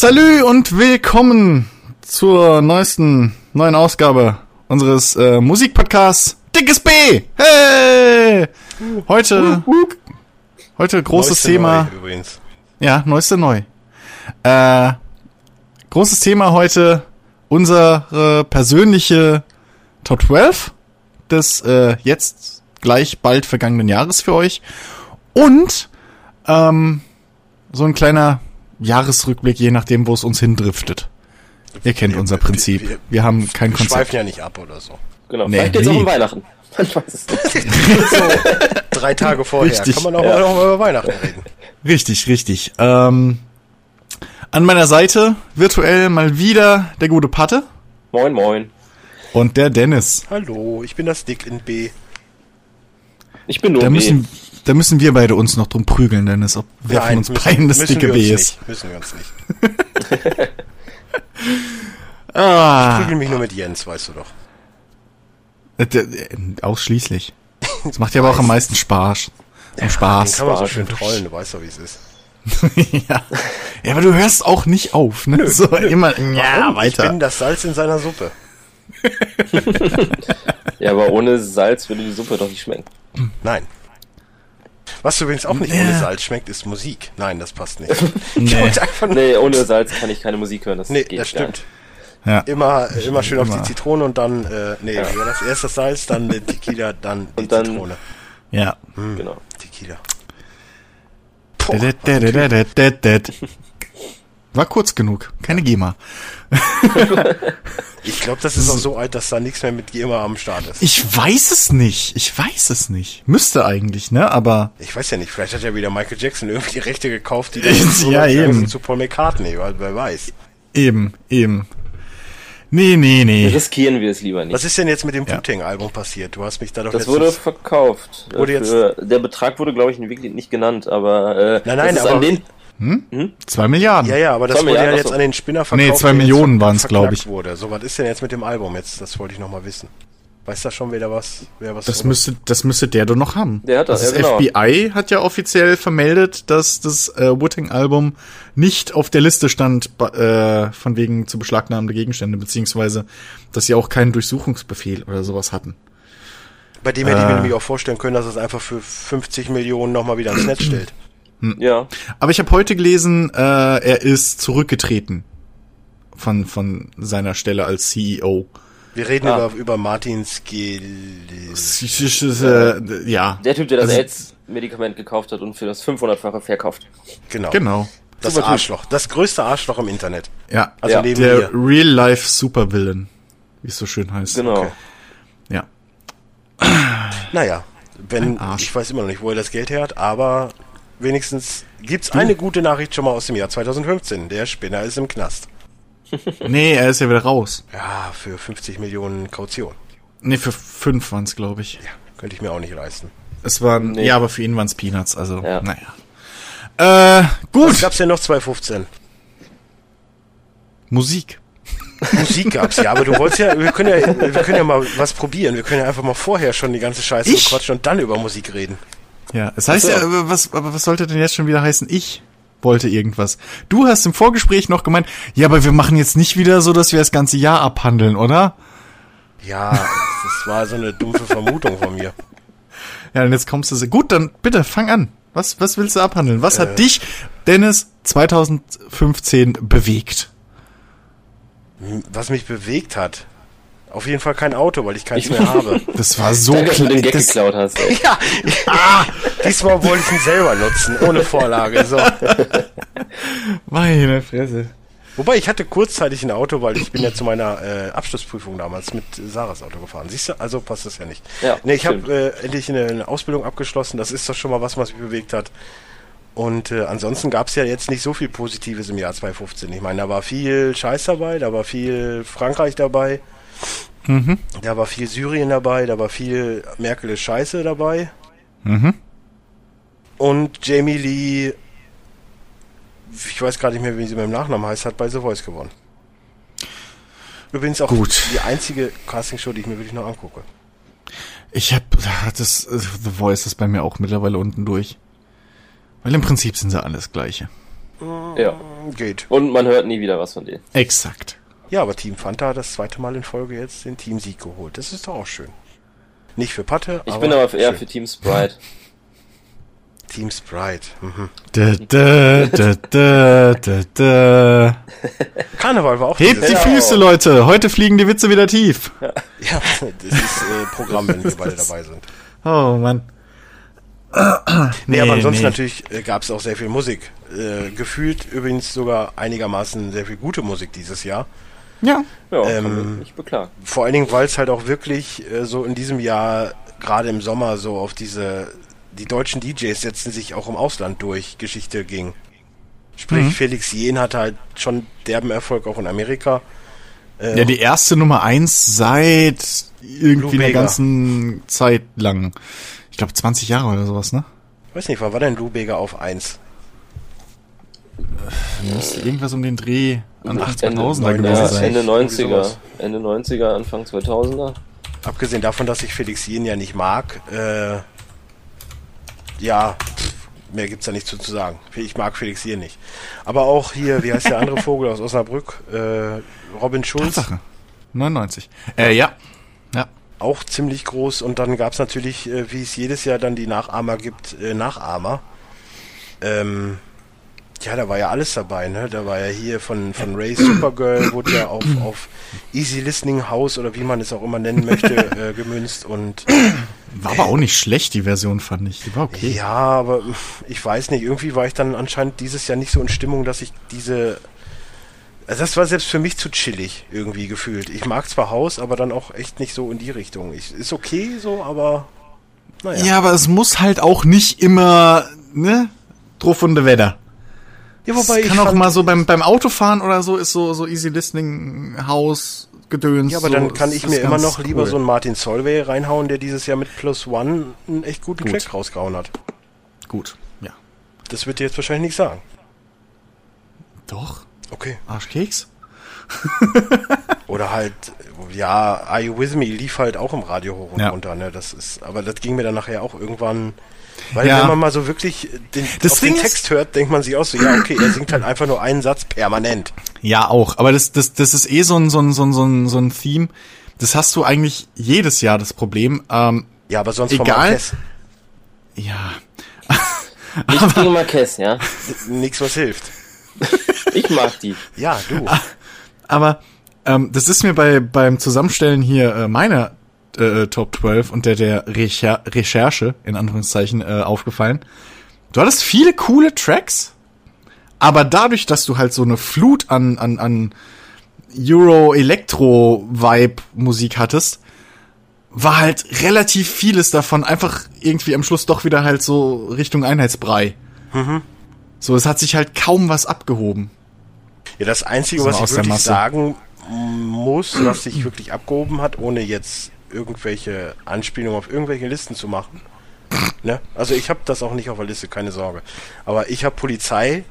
Salü und willkommen zur neuesten, neuen Ausgabe unseres äh, Musikpodcasts Dickes B. Hey! Heute, heute großes Neueste Thema. Neu, übrigens. Ja, neueste neu. Äh, großes Thema heute unsere persönliche Top 12 des äh, jetzt gleich bald vergangenen Jahres für euch. Und ähm, so ein kleiner Jahresrückblick, je nachdem, wo es uns hindriftet. Ihr kennt Wir- unser wir- Prinzip. wir- Wir haben kein Wir Konzept. schweifen ja nicht ab oder so. Genau, Nee, vielleicht geht's auch nie. um Weihnachten. Man weiß es nicht. Drei Tage vorher. Richtig. Kann man auch mal noch mal über Weihnachten reden. Richtig, richtig. Ähm, an meiner Seite virtuell mal wieder der gute Patte Moin, moin. und der Dennis. Hallo, ich bin das Dick in B. Ich bin nur Da B. müssen, da müssen wir beide uns noch drum prügeln, Dennis, ob wer von uns müssen- beiden das dicke B ist. Nicht, müssen wir uns nicht. Ah, Prügel mich nur mit Jens, weißt du doch. äh, äh, ausschließlich. Das macht ja aber auch am meisten Spaß. Am Den Spaß. kann man so schön trollen, du weißt doch, wie es ist. ja. ja, aber du hörst auch nicht auf, ne? so immer, ja, Warum? Ich weiter. bin das Salz in seiner Suppe. Ja, aber ohne Salz würde die Suppe doch nicht schmecken. Nein. Was übrigens auch nicht Ja. ohne Salz schmeckt, ist Musik. Nein, das passt nicht. Ich Nee. wollte einfach nur... Nee, ohne Salz kann ich keine Musik hören. Das Nee, geht das stimmt. Ja. Immer, äh, immer schön auf Immer. die Zitrone und dann, äh, nee, war das erst das Salz, dann der Tequila, dann die dann- Zitrone. Ja. nicht. Genau. Tequila. Dä- War kurz genug. Keine GEMA. Ich glaube, das ist auch so alt, dass da nichts mehr mit GEMA am Start ist. Ich weiß es nicht. Ich weiß es nicht. Müsste eigentlich, ne? Aber Ich weiß ja nicht, vielleicht hat ja wieder Michael Jackson irgendwie die Rechte gekauft, die dann Ja, eben. zu Paul McCartney, weil wer weiß. eben, eben. Nee, nee, nee. Riskieren wir es lieber nicht. Was ist denn jetzt mit dem Ja. Wu-Tang-Album passiert? Du hast mich da doch das wurde verkauft. Äh, Wurde jetzt- Für, der Betrag wurde, glaube ich, wirklich nicht genannt, aber äh, Nein, nein, das ist an den, Zwei Milliarden. Ja, ja, aber das Zwei wurde ja jetzt achso. an den Spinner verkauft. Nee, zwei Millionen ver- waren's, glaub verklagt ich. Wurde. So, was ist denn jetzt mit dem Album jetzt? Das wollte ich noch mal wissen. Weiß da schon wieder was? Wer was Das müsste, das müsste der doch noch haben. Der hat das, das ja, genau. FBI hat ja offiziell vermeldet, dass das äh, Wu-Tang-Album nicht auf der Liste stand, äh, von wegen zu beschlagnahmende Gegenstände, beziehungsweise, dass sie auch keinen Durchsuchungsbefehl oder sowas hatten. Bei dem hätte ich mir Äh. nämlich auch vorstellen können, dass es einfach für 50 Millionen noch mal wieder ins Netz stellt. Ja, Aber ich habe heute gelesen, äh, er ist zurückgetreten von, von seiner Stelle als CEO. Wir reden Ah. über, über Martin Skil... Äh, ja. der Typ, der das Also- AIDS-Medikament gekauft hat und für das 500-fache verkauft. Genau. Genau. Das Super Typ. Arschloch. Das größte Arschloch im Internet. Ja. Also Ja. neben der mir. Real-Life Supervillain, wie es so schön heißt. Genau. Okay. Ja. Naja, wenn, ich weiß immer noch nicht, wo er das Geld her hat, aber wenigstens gibt's eine gute Nachricht schon mal aus dem Jahr 2015. Der Spinner ist im Knast. Nee, er ist ja wieder raus. Ja, für 50 Millionen Kaution. Nee, für fünf waren's, glaube ich. Ja, könnte ich mir auch nicht leisten. Es waren, Nee. ja, aber für ihn waren's Peanuts, also, Ja. naja. Äh, gut. Was gab's denn noch 2015? Musik. Musik gab's, ja, aber du wolltest ja, wir können ja, wir können ja mal was probieren. Wir können ja einfach mal vorher schon die ganze Scheiße Ich? quatschen und dann über Musik reden. Ja, es heißt Ach so. ja, aber was, aber was sollte denn jetzt schon wieder heißen? Ich wollte irgendwas. Du hast im Vorgespräch noch gemeint, ja, aber wir machen jetzt nicht wieder so, dass wir das ganze Jahr abhandeln, oder? Ja, das war so eine dumpfe Vermutung von mir. Ja, und jetzt kommst du so. Gut, dann bitte, fang an. Was, was willst du abhandeln? Was Äh. hat dich, Dennis, 2015 bewegt? Was mich bewegt hat. Auf jeden Fall kein Auto, weil ich keins mehr habe. Das war so Danke, dass du den Gag das, geklaut hast. Ey. Ja, ah, diesmal wollte ich ihn selber nutzen, ohne Vorlage. So. Meine Fresse. Wobei ich hatte kurzzeitig ein Auto, weil ich bin ja zu meiner äh, Abschlussprüfung damals mit Sarahs Auto gefahren. Siehst du, also passt das ja nicht. Ja, nee, ich habe äh, endlich eine, eine Ausbildung abgeschlossen. Das ist doch schon mal was, was mich bewegt hat. Und äh, ansonsten gab es ja jetzt nicht so viel Positives im Jahr 2015. Ich meine, da war viel Scheiß dabei, da war viel Frankreich dabei, Mhm. da war viel Syrien dabei, da war viel Merkel ist Scheiße dabei. Mhm. Und Jamie Lee ich weiß gar nicht mehr, wie sie mit dem Nachnamen heißt, hat bei The Voice gewonnen. Übrigens auch Gut. die einzige Castingshow, die ich mir wirklich noch angucke. Ich hab, das, The Voice ist bei mir auch mittlerweile unten durch. Weil im Prinzip sind sie alles gleiche. Ja. Geht. Und man hört nie wieder was von denen. Exakt. Ja, aber Team Fanta hat das zweite Mal in Folge jetzt den Teamsieg geholt. Das ist doch auch schön. Nicht für Patte, Ich bin aber eher schön. für Team Sprite. Team Sprite. Mhm. Da, da, da, da, da, da. Karneval war auch Hebt die Füße, Leute. Heute fliegen die Witze wieder tief. Ja, das ist äh, Programm, wenn wir beide dabei sind. Oh, Mann. Nee, aber ansonsten natürlich äh, gab es auch sehr viel Musik. Äh, gefühlt übrigens sogar einigermaßen sehr viel gute Musik dieses Jahr. Ja. Ja, Ähm, kann man nicht beklagen. Vor allen Dingen, weil es halt auch wirklich äh, so in diesem Jahr, gerade im Sommer, so auf diese, die deutschen DJs setzen sich auch im Ausland durch, Geschichte ging. Sprich, Mhm. Felix Jen hatte halt schon derben Erfolg auch in Amerika. Äh, Ja, die erste Nummer eins seit irgendwie Bega. ganzen Zeit lang. Ich glaube 20 Jahre oder sowas, ne? weiß nicht, wann war denn Lubeger auf 1? Müsste irgendwas um den Dreh Ende, 2000er neun- gewesen sein. Ende Irgendwie 90er. sowas. Ende 90er, Anfang 2000er. Abgesehen davon, dass ich Felix Jen ja nicht mag, äh, ja, mehr gibt's da nicht zu, zu sagen. Ich mag Felix Jen nicht. Aber auch hier, wie heißt der andere Vogel aus Osnabrück? Äh, Robin Schulz. Tatsache. 99. Äh, ja. Ja. auch ziemlich groß und dann gab's natürlich, äh, wie es jedes Jahr dann die Nachahmer gibt, äh, Nachahmer. Ähm, ja, da war ja alles dabei, ne? Da war ja hier von, von Ray Supergirl, wurde ja auf, auf Easy Listening House oder wie man es auch immer nennen möchte, äh, gemünzt und War aber auch nicht schlecht, die Version, fand ich. Die war okay. ja, aber ich weiß nicht, irgendwie war ich dann anscheinend dieses Jahr nicht so in Stimmung, dass ich diese. Also das war selbst für mich zu chillig irgendwie gefühlt. Ich mag zwar Haus, aber dann auch echt nicht so in die Richtung. Ich, ist okay so, aber naja. Ja, aber es muss halt auch nicht immer, ne? Drauf und Wetter. Ja, wobei kann ich auch mal so beim, beim Autofahren oder so ist so, so Easy Listening Haus Gedöns. Ja, aber so, dann kann ich mir immer noch lieber cool. so einen Martin Solveig reinhauen, der dieses Jahr mit Plus One einen echt guten Gut. Track rausgehauen hat. Gut, ja. Das wird dir jetzt wahrscheinlich nicht sagen. Doch, Okay. Arschkeks? Oder halt, ja, Are You With Me lief halt auch im Radio hoch und Ja. runter, ne? Das ist, aber das ging mir dann nachher auch irgendwann, weil Ja. wenn man mal so wirklich den, Das auf den ist- Text hört, denkt man sich auch so, ja, okay, er singt halt einfach nur einen Satz permanent. Ja, auch. Aber das, das, das ist eh so ein, so ein, so ein, so ein, so ein Theme. Das hast du eigentlich jedes Jahr das Problem. Ähm, Ja, aber sonst vom Egal. Ja. Nicht gegen Marquez, ja. nix, was hilft. Ich mag die. Ja, du. Aber ähm, das ist mir bei beim Zusammenstellen hier äh, meiner äh, Top 12 und der der Recher Recherche in Anführungszeichen äh, aufgefallen. Du hattest viele coole Tracks, aber dadurch, dass du halt so eine Flut an an an Euro Elektro Vibe Musik hattest, war halt relativ vieles davon einfach irgendwie am Schluss doch wieder halt so Richtung Einheitsbrei. So, es hat sich halt kaum was abgehoben. Ja, das Einzige, So was aus ich wirklich sagen muss, was sich wirklich abgehoben hat, ohne jetzt irgendwelche Anspielungen auf irgendwelche Listen zu machen. Ne? Also ich habe das auch nicht auf der Liste, keine Sorge. Aber ich habe Polizei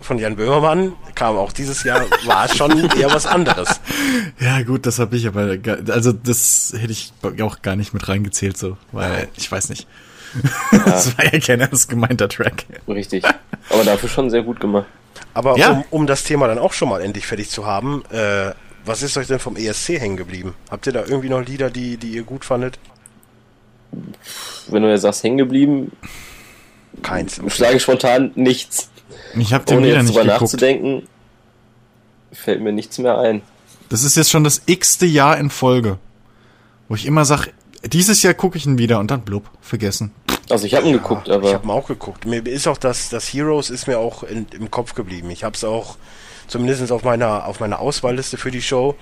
von Jan Böhmermann, kam auch dieses Jahr, war schon eher was anderes. Ja, gut, das habe ich aber, also das hätte ich auch gar nicht mit reingezählt, so, weil ich weiß nicht. das war ja kein ernst gemeinter Track. Richtig. Aber dafür schon sehr gut gemacht. Aber Ja. um, um das Thema dann auch schon mal endlich fertig zu haben, äh, was ist euch denn vom ESC hängen geblieben? Habt ihr da irgendwie noch Lieder, die, die ihr gut fandet? Wenn du jetzt sagst, hängen geblieben, Keins. schlage ich spontan nichts. Ich habe den Ohne wieder jetzt nicht drüber geguckt. nachzudenken, fällt mir nichts mehr ein. Das ist jetzt schon das x-te Jahr in Folge, wo ich immer sag, dieses Jahr gucke ich ihn wieder und dann blub, vergessen. Also ich habe ihn geguckt, Ich aber habe auch geguckt. Mir ist auch das, das Heroes ist mir auch in, im Kopf geblieben. Ich habe es auch zumindest auf meiner auf meiner Auswahlliste für die Show.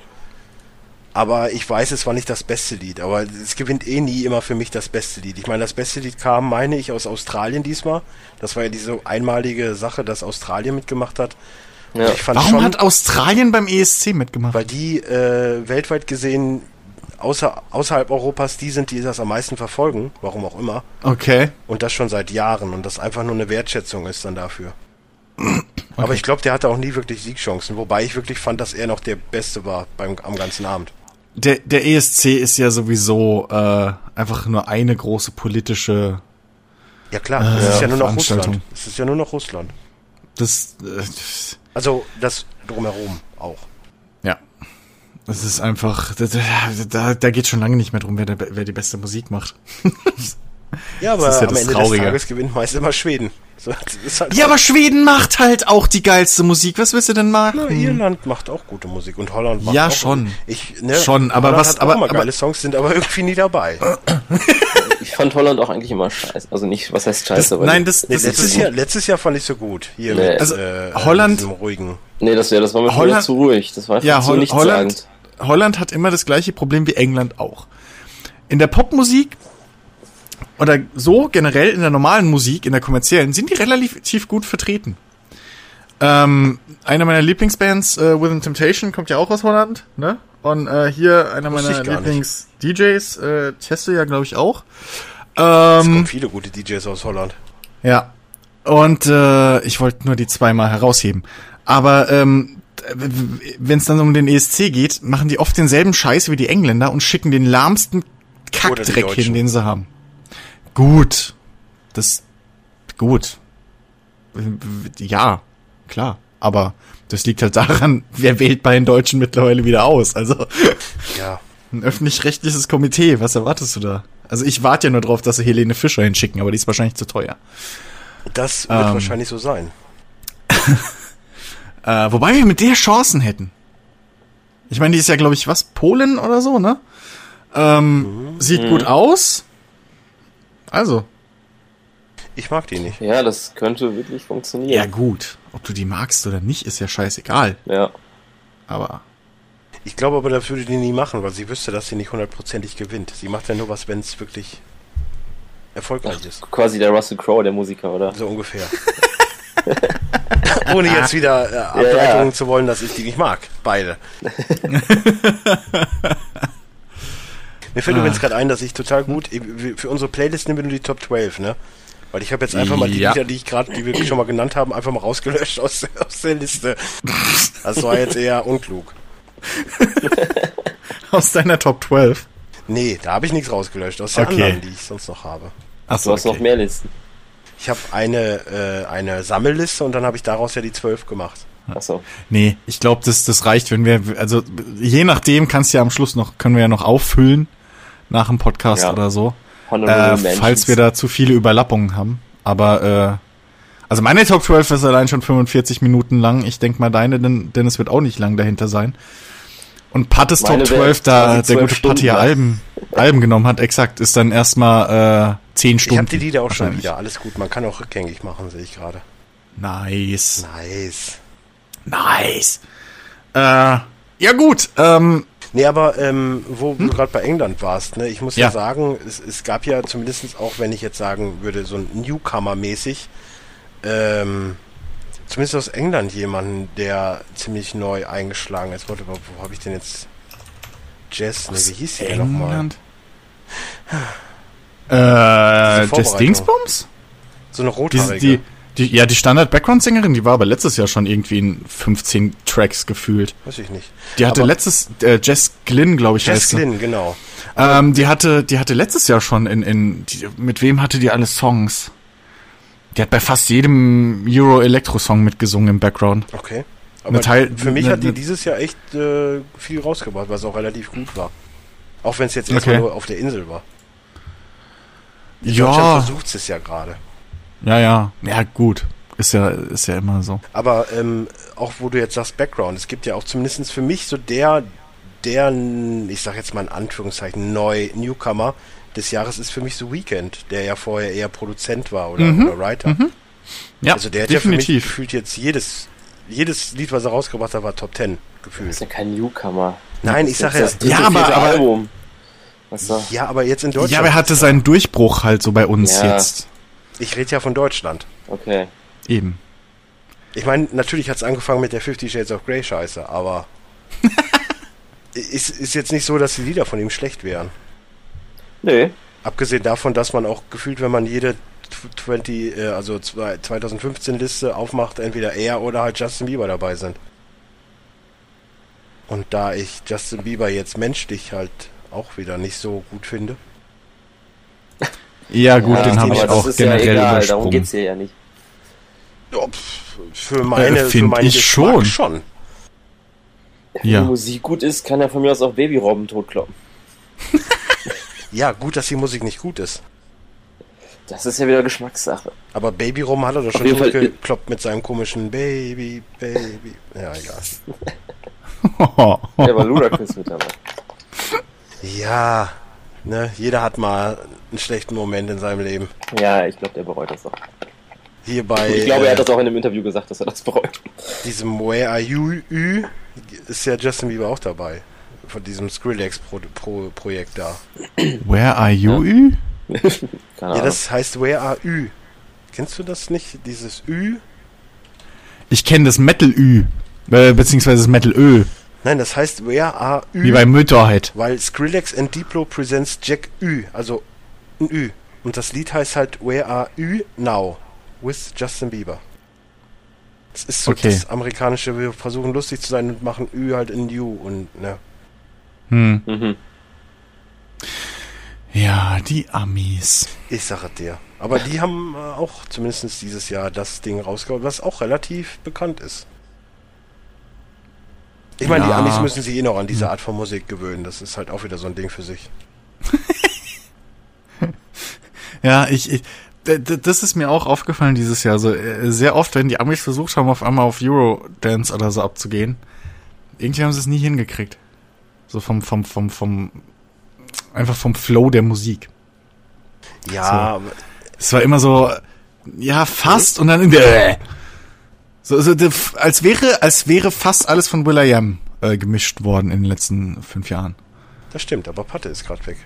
Aber ich weiß, es war nicht das beste Lied. Aber es gewinnt eh nie immer für mich das beste Lied. Ich meine, das beste Lied kam, meine ich, aus Australien diesmal. Das war ja diese einmalige Sache, dass Australien mitgemacht hat. ja. Ich fand Warum schon, hat Australien beim ESC mitgemacht? weil die äh, weltweit gesehen außer, außerhalb Europas die sind, die das am meisten verfolgen, warum auch immer. Okay. Und das schon seit Jahren und das einfach nur eine Wertschätzung ist dann dafür. Aber Okay. ich glaube, der hatte auch nie wirklich Siegchancen, wobei ich wirklich fand, dass er noch der Beste war beim, am ganzen Abend. Der, der ESC ist ja sowieso äh, einfach nur eine große politische. Ja klar, es ist ja nur noch. Russland. Es ist ja nur noch Russland. Das, äh, Also das drumherum auch. ja. Das ist einfach. Da, da, da geht schon lange nicht mehr drum, wer, der, wer die beste Musik macht. Ja, aber ist ja am das Ende Traurige. des Tages gewinnt meist immer Schweden. So, halt Ja, aber Schweden macht halt auch die geilste Musik. Was willst du denn Na, machen? Irland macht auch gute Musik und Holland macht Ja, auch schon. Ich, ne, Schon, aber Holland was- aber- aber- geile Songs sind aber irgendwie nie dabei. Ich fand Holland auch eigentlich immer scheiße. Also nicht, was heißt scheiße, Das, aber. nein, das, Nee, das, letztes, das Jahr, letztes Jahr fand ich so gut. Hier Nee. mit Also, äh, Holland- ruhigen. Nee, das, ja, das war mir Holland- zu ruhig. Das war Ja, zu Hol nichtssagend. Holland, Holland hat immer das gleiche Problem wie England auch. In der Popmusik oder so generell in der normalen Musik, in der kommerziellen, sind die relativ gut vertreten. Ähm, eine meiner Lieblingsbands, äh, Within Temptation, kommt ja auch aus Holland, ne? Und äh, hier einer meiner. Lieblings-DJs, äh, Chesto ja, glaube ich, auch. Es Ähm, kommen viele gute DJs aus Holland. ja. Und äh, ich wollte nur die zweimal herausheben. Aber ähm, wenn es dann um den ESC geht, machen die oft denselben Scheiß wie die Engländer und schicken den lahmsten Kackdreck hin, den sie haben. Gut. Das gut. Ja, klar. Aber das liegt halt daran, wer wählt bei den Deutschen mittlerweile wieder aus. Also Ja. ein öffentlich-rechtliches Komitee, was erwartest du da? Also ich warte ja nur drauf, dass sie Helene Fischer hinschicken, aber die ist wahrscheinlich zu teuer. Das wird Ähm. wahrscheinlich so sein. Äh, wobei wir mit der Chancen hätten. Ich meine, die ist ja, glaube ich, was? Polen oder so, ne? Ähm, Sieht gut aus. Also. Ich mag die nicht. Ja, das könnte wirklich Ja, funktionieren. gut. Ob du die magst oder nicht, ist ja scheißegal. Ja. Aber. Ich glaube aber, das würde die nie machen, weil sie wüsste, dass sie nicht hundertprozentig gewinnt. Sie macht ja nur was, wenn es wirklich erfolgreich ist. Quasi der Russell Crowe, der Musiker, oder? So ungefähr. Ohne jetzt wieder äh, Ableitungen zu wollen, dass ich die nicht mag. Beide. Mir fällt übrigens gerade ein, dass ich total gut, für unsere Playlist nehmen wir nur die Top 12, ne? Weil ich habe jetzt einfach mal die Ja. Lieder, die ich gerade, die wir schon mal genannt haben, einfach mal rausgelöscht aus, aus der Liste. Das war jetzt eher unklug. Aus deiner Top 12. Nee, da habe ich nichts rausgelöscht, aus den Okay. anderen, die ich sonst noch habe. Du Achso, hast noch mehr Listen. Ich habe eine, äh, eine Sammelliste und dann habe ich daraus ja die 12 gemacht. Achso. Nee, ich glaube, das, das reicht, wenn wir, also je nachdem kannst du ja am Schluss noch, können wir ja noch auffüllen nach dem Podcast Ja. oder so. Äh, falls wir da zu viele Überlappungen haben. Aber äh, also meine Top 12 ist allein schon 45 Minuten lang. Ich denk mal deine, denn, denn es wird auch nicht lang dahinter sein. Und Pattes Top Meine wär 12, da quasi der 12 gute Patti ja Stunden lang. Alben, Alben genommen hat, exakt, ist dann erstmal äh, 10 Ich Stunden. habe die Lieder auch schon wieder. Alles gut, man kann auch rückgängig machen, sehe ich gerade. Nice. Nice. Nice. Äh, ja gut, ähm, Nee, aber ähm, wo du gerade bei England warst, ne, ich muss ja, Ja. sagen, es, es gab ja zumindest auch, wenn ich jetzt sagen würde, so ein Newcomer-mäßig, ähm, zumindest aus England jemanden, der ziemlich neu eingeschlagen ist. Warte, wo, wo habe ich denn jetzt? Jess, ne, wie hieß die denn nochmal? England. Äh, Jess. Dingsbums? So eine rothaarige. die, die, ja, die Standard-Background-Sängerin, die war aber letztes Jahr schon irgendwie in 15 Tracks gefühlt. Weiß ich nicht. Die hatte Aber- letztes, äh, Jess Glynn, glaube ich, Jess heißt. Glynn, genau. Ähm, die hatte, die hatte letztes Jahr schon in, in, die, mit wem hatte die alle Songs? Die hat bei fast jedem Euro-Elektro-Song mitgesungen im Background. Okay. Aber Teil- für mich hat die dieses Jahr echt äh, viel rausgebracht, was auch relativ gut war. Auch wenn es jetzt erstmal Okay. nur auf der Insel war. Ja, Deutschland versucht es ja gerade. Ja, ja, ja, gut. Ist ja, ist ja immer so. Aber ähm, auch wo du jetzt sagst Background, es gibt ja auch zumindest für mich so der, der, ich sag jetzt mal in Anführungszeichen, neu Newcomer des Jahres ist für mich so Weekend, der ja vorher eher Produzent war oder, Mhm, oder Writer. Ja, Also der hat ja für mich definitiv. gefühlt jetzt jedes, jedes Lied, was er rausgebracht hat, war Top Ten Das gefühlt. ist ja kein Newcomer. Nein, ich Das sag ist ja, das aber- aber- Album. Ja, aber jetzt in Deutschland. ja, aber er hatte seinen Durchbruch halt so bei uns Ja. jetzt. Ich rede ja von Deutschland. Okay. Eben. Ich meine, natürlich hat es angefangen mit der Fifty Shades of Grey Scheiße, aber ist, ist jetzt nicht so, dass die Lieder von ihm schlecht wären. Nö. Abgesehen davon, dass man auch gefühlt, wenn man jede 20, äh, also 2015 Liste aufmacht, entweder er oder halt Justin Bieber dabei sind. Und da ich Justin Bieber jetzt menschlich halt auch wieder nicht so gut finde. Ja, gut, Ja, den habe aber ich das auch ist ja generell egal, Darum übersprungen. geht's hier ja nicht. Ja, für meine, Äh, für find meinen ich Geschmack schon. schon. Wenn Ja. die Musik gut ist, kann er von mir aus auch Babyrobben totkloppen. Ja, gut, dass die Musik nicht gut ist. Das ist ja wieder Geschmackssache. Aber Baby Rum hat er doch schon gekloppt mit seinem komischen Baby, Baby. Ja, egal. Der war Ludacris mit dabei. Ja, ne, jeder hat mal einen schlechten Moment in seinem Leben. Ja, ich glaube, der bereut das auch. Hier bei Ich glaube, er hat äh, das auch in einem Interview gesagt, dass er das bereut. diesem Where Are You Ü ist ja Justin Bieber auch dabei. Von diesem Skrillex-Projekt Pro Projekt da. Where are you? Ü? Keine Ja, Ahnung. das heißt Where Are Ü. Kennst du das nicht? Dieses Ü? Ich kenne das Metal-Ü. Äh, beziehungsweise das Metal-Ö. Nein, das heißt Where Are Ü. Wie bei Motorhead. Weil Skrillex and Diplo presents Jack Ü, also ein Ü. Und das Lied heißt halt Where Are Ü Now with Justin Bieber. Das ist so Okay. das amerikanische, wir versuchen lustig zu sein und machen Ü halt in You und ne. Hm. Mhm. Ja, die Amis. Ich sage dir. Aber die haben äh, auch zumindest dieses Jahr das Ding rausgehauen, was auch relativ bekannt ist. Ich meine, die Ja. Amis müssen sich eh noch an diese Art von Musik gewöhnen. Das ist halt auch wieder so ein Ding für sich. Ja, ich, ich das ist mir auch aufgefallen dieses Jahr. So äh, sehr oft, wenn die Amis versucht haben, auf einmal auf Eurodance oder so abzugehen, irgendwie haben sie es nie hingekriegt. So vom, vom, vom, vom, einfach vom Flow der Musik. Ja, So. Es war immer so, ja, fast und dann in der, so, so de- als wäre, als wäre fast alles von Will.i.am äh, gemischt worden in den letzten fünf Jahren. das stimmt. Aber Patte ist gerade weg.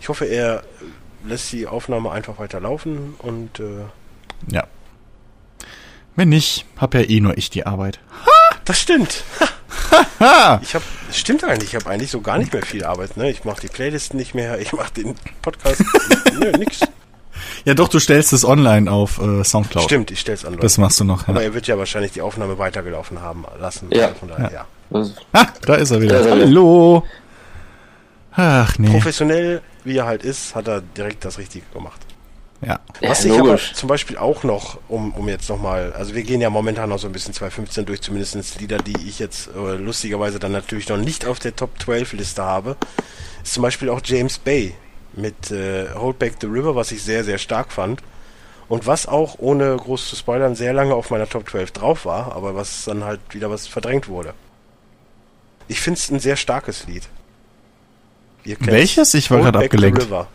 Ich hoffe, er äh, lässt die Aufnahme einfach weiter laufen und äh, Ja. Wenn nicht, hab ja eh nur ich die Arbeit. das stimmt. Ha! Ich habe, stimmt eigentlich. Ich habe eigentlich so gar nicht mehr viel Arbeit. Ne, ich mache die Playlisten nicht mehr. Ich mache den Podcast. Nö, nix. Ja, doch, du stellst es online auf äh, Soundcloud. Stimmt, ich stell's. Leute. Das machst du noch. Aber Ja. er wird ja wahrscheinlich die Aufnahme weitergelaufen haben lassen. Ja. Von daher, ja. Das, Ah, da ist er wieder. Da ist er wieder. Hallo. Ach nee. Professionell, wie er halt ist, hat er direkt das Richtige gemacht. Ja. Was ja, ich aber zum Beispiel auch noch, um, um jetzt nochmal, also wir gehen ja momentan noch so ein bisschen 2015 durch, zumindest Lieder, die ich jetzt äh, lustigerweise dann natürlich noch nicht auf der Top 12 Liste habe, ist zum Beispiel auch James Bay mit äh, Hold Back the River, was ich sehr, sehr stark fand. Und was auch, ohne groß zu spoilern, sehr lange auf meiner Top 12 drauf war, aber was dann halt wieder was verdrängt wurde. Ich finde es ein sehr starkes Lied. Welches? Ich war gerade abgelenkt. River.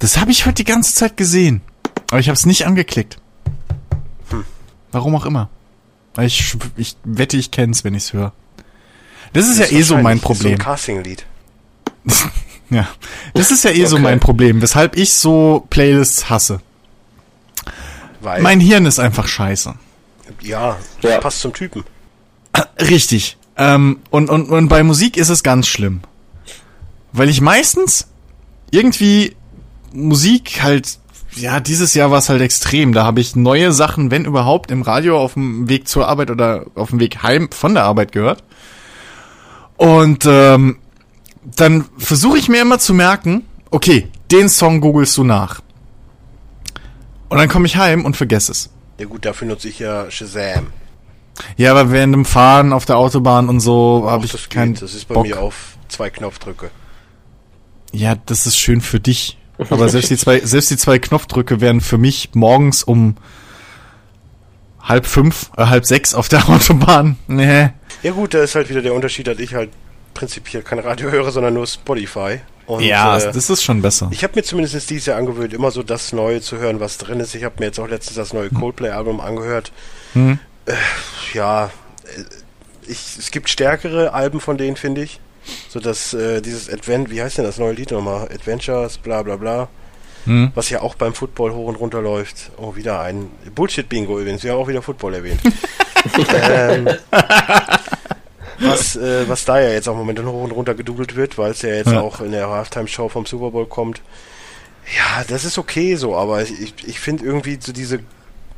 Das habe ich heute die ganze Zeit gesehen. Aber ich habe es nicht angeklickt. Hm. Warum auch immer. Ich, ich wette, ich kenn's, wenn ich's höre. Das ist Das ja eh so mein das ist So Problem. ein Casting-Lied. Ja. Das ist ja eh so Okay. mein Problem, weshalb ich so Playlists hasse. Weil, Mein Hirn ist einfach scheiße. ja, Ja. passt zum Typen. Richtig. Ähm, und, und, und bei Musik ist es ganz schlimm. Weil ich meistens irgendwie Musik halt, ja, dieses Jahr war es halt extrem. Da habe ich neue Sachen, wenn überhaupt, im Radio auf dem Weg zur Arbeit oder auf dem Weg heim von der Arbeit gehört. Und ähm, dann versuche ich mir immer zu merken, okay, den Song googelst du nach. Und dann komme ich heim und vergesse es. Ja gut, dafür nutze ich ja Shazam. Ja, aber während dem Fahren auf der Autobahn und so habe ich das keinen geht. Das ist bei Bock. mir auf zwei Knopfdrücke. Ja, das ist schön für dich. Aber selbst die zwei, selbst die zwei Knopfdrücke wären für mich morgens um halb fünf, äh, halb sechs auf der Autobahn. Nee. Ja gut, da ist halt wieder der Unterschied, dass ich halt prinzipiell kein Radio höre, sondern nur Spotify. Und, ja, äh, das ist schon besser. ich habe mir zumindest dieses Jahr angewöhnt, immer so das Neue zu hören, was drin ist. Ich habe mir jetzt auch letztens das neue Coldplay-Album angehört. Hm. Ja, äh, ich, es gibt stärkere Alben von denen, finde ich. So dass äh, dieses Advent, wie heißt denn das neue Lied nochmal? Adventures, bla bla bla. Hm. Was ja auch beim Football hoch und runter läuft. Oh, wieder ein Bullshit-Bingo übrigens. Wir haben auch wieder Football erwähnt. ähm, was, äh, was da ja jetzt auch momentan hoch und runter gedoubelt wird, weil es ja jetzt Ja. auch in der Halftime-Show vom Super Bowl kommt. Ja, das ist okay so, aber ich, ich finde irgendwie so diese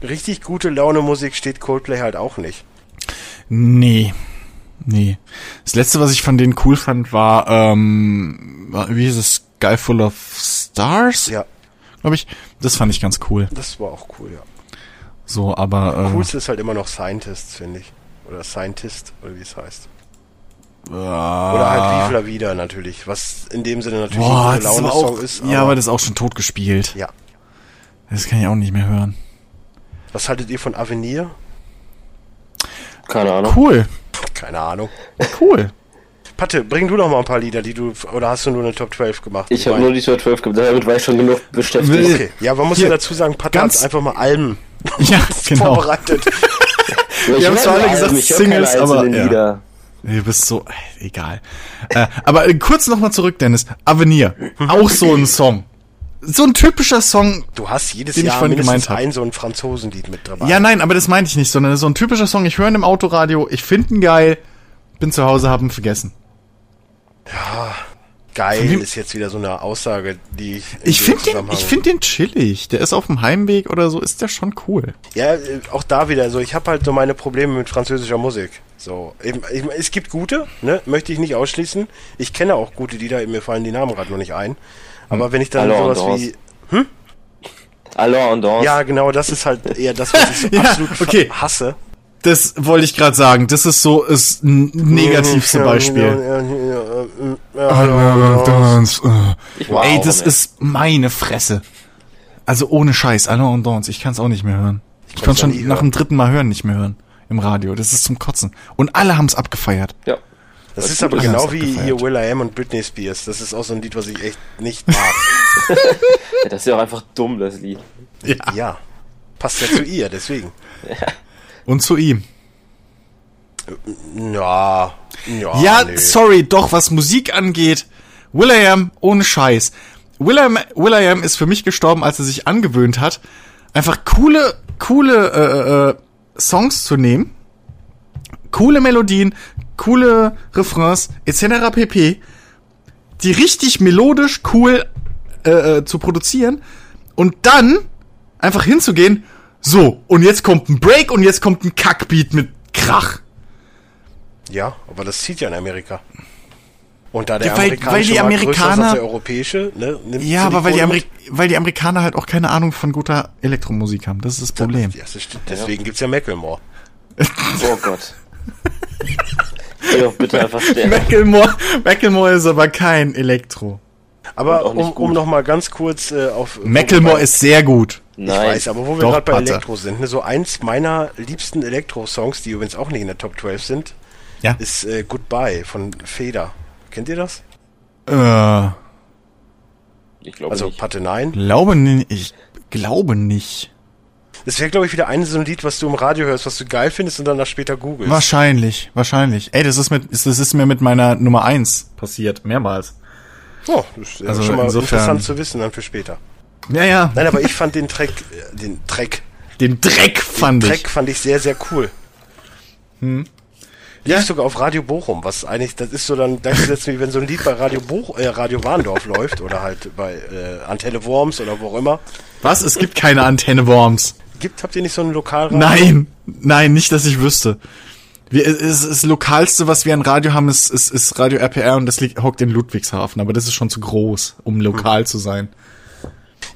richtig gute Laune Musik steht Coldplay halt auch nicht. Nee. Nee. Das letzte, was ich von denen cool fand, war, ähm, wie hieß es? Sky Full of Stars? Ja, Glaube ich. Das fand ich ganz cool. das war auch cool, ja. So, aber, ähm, Coolste ist halt immer noch Scientist, finde ich. Oder Scientist, oder wie es heißt. äh, Oder halt la Vida natürlich, was in dem Sinne natürlich Boah, ein das ist aber ja, aber das ist auch schon tot gespielt. ja. Das kann ich auch nicht mehr hören. Was haltet ihr von Avenir? Keine Ahnung. Cool, Keine Ahnung. cool. Patte, bring du noch mal ein paar Lieder, die du, oder hast du nur eine Top 12 gemacht? Ich habe nur die Top 12 gemacht, damit war ich schon genug beschäftigt. Okay, ja, man muss Hier, ja dazu sagen, Patte hat einfach mal Alben Ja, genau. vorbereitet. Ich Wir haben zwar alle gesagt Singles, aber, ja. Lieder. Du bist so, egal. Äh, aber äh, kurz nochmal zurück, Dennis. Avenir. Auch so ein Song. So ein typischer Song. Du hast jedes Den ich Jahr vorhin mindestens gemeint ein so ein Franzosenlied mit dabei. Ja, nein, aber das meinte ich nicht, sondern so ein typischer Song. Ich höre ihn im Autoradio, ich finde ihn geil, bin zu Hause, hab ihn vergessen. Geil Von wem- ist jetzt wieder so eine Aussage, die ich. Ich finde den, ich finde den chillig. Der ist auf dem Heimweg oder so, ist der schon cool. Ja, äh, auch da wieder so. Ich habe halt so meine Probleme mit französischer Musik. So, eben, ich, es gibt gute, ne, möchte ich nicht ausschließen. Ich kenne auch gute Lieder, mir fallen die Namen gerade nur nicht ein. Aber wenn ich dann Hallo, sowas wie, en danse. ja, genau, das ist halt eher das, was ich so Ja, absolut okay. hasse. Das wollte ich gerade sagen. Das ist so das n- negativste Beispiel. Ey, das ist meine Fresse. Also ohne Scheiß, Dance, ich kann es auch nicht mehr hören. Ich kann kann's schon nach dem dritten Mal hören nicht mehr hören im Radio. Das ist zum Kotzen. Und alle haben es abgefeiert. Ja. Das ist gut, aber das genau ist wie hier Will I Am und Britney Spears. Das ist auch so ein Lied, was ich echt nicht mag. ja, das ist ja auch einfach dumm, das Lied. ja. Passt ja zu ihr, deswegen. Und zu ihm. Ja. Ja, Ja, nö. sorry, doch, was Musik angeht, Will.i.am, ohne Scheiß. Will.i.am Will.i.am ist für mich gestorben, als er sich angewöhnt hat, einfach coole, coole äh, äh, Songs zu nehmen, coole Melodien, coole Refrains, etc. pp, die richtig melodisch cool äh, äh, zu produzieren und dann einfach hinzugehen, so, und jetzt kommt ein Break und jetzt kommt ein Kackbeat mit Krach. Ja, aber das zieht ja in Amerika. Und da der Ja, weil- amerikanische weil die Markt größer ist Amerikaner- als der europäische, ne, nimmt Ja, aber weil die, Ameri weil die Amerikaner halt auch keine Ahnung von guter Elektromusik haben. Das ist das. Problem. Ja, das. Deswegen gibt's ja Macklemore. Oh Gott. Geh doch bitte einfach sterben. Macklemore, Macklemore ist aber kein Elektro. Aber um, um gut. noch mal ganz kurz äh, auf... Macklemore ist sehr gut. Ich Nein. weiß, aber wo wir gerade bei. Elektro sind, ne, so eins meiner liebsten Elektro-Songs, die übrigens auch nicht in der Top 12 sind, Ja. ist äh, Goodbye von Feder. Kennt ihr das? Äh, Ich glaube Also nicht. Patte nein. glaube nicht. Ich glaube nicht. Das wäre, glaube ich, wieder ein so ein Lied, was du im Radio hörst, was du geil findest und dann das später googelst. Wahrscheinlich, wahrscheinlich. Ey, das ist mit, das ist mir mit meiner Nummer eins passiert. Mehrmals. Oh, das ist Also schon mal insofern- interessant zu wissen dann für später. Ja, ja. Nein, aber ich fand den Track, äh, den Track, Den Dreck fand Track ich. fand ich sehr, sehr cool. Hm. Ja. Lief sogar auf Radio Bochum, was eigentlich, das ist so dann gleichgesetzt wie wenn so ein Lied bei Radio Boch, äh, Radio Warndorf läuft oder halt bei äh, Antenne Worms oder wo auch immer. Was? Es gibt keine Antenne Worms. Gibt, habt ihr nicht so ein Lokalradio? Nein, nein, nicht, dass ich wüsste. Wir, es, es, das Lokalste, was wir an Radio haben, ist, ist, ist Radio RPR und das liegt, hockt in Ludwigshafen, aber das ist schon zu groß, um lokal zu sein.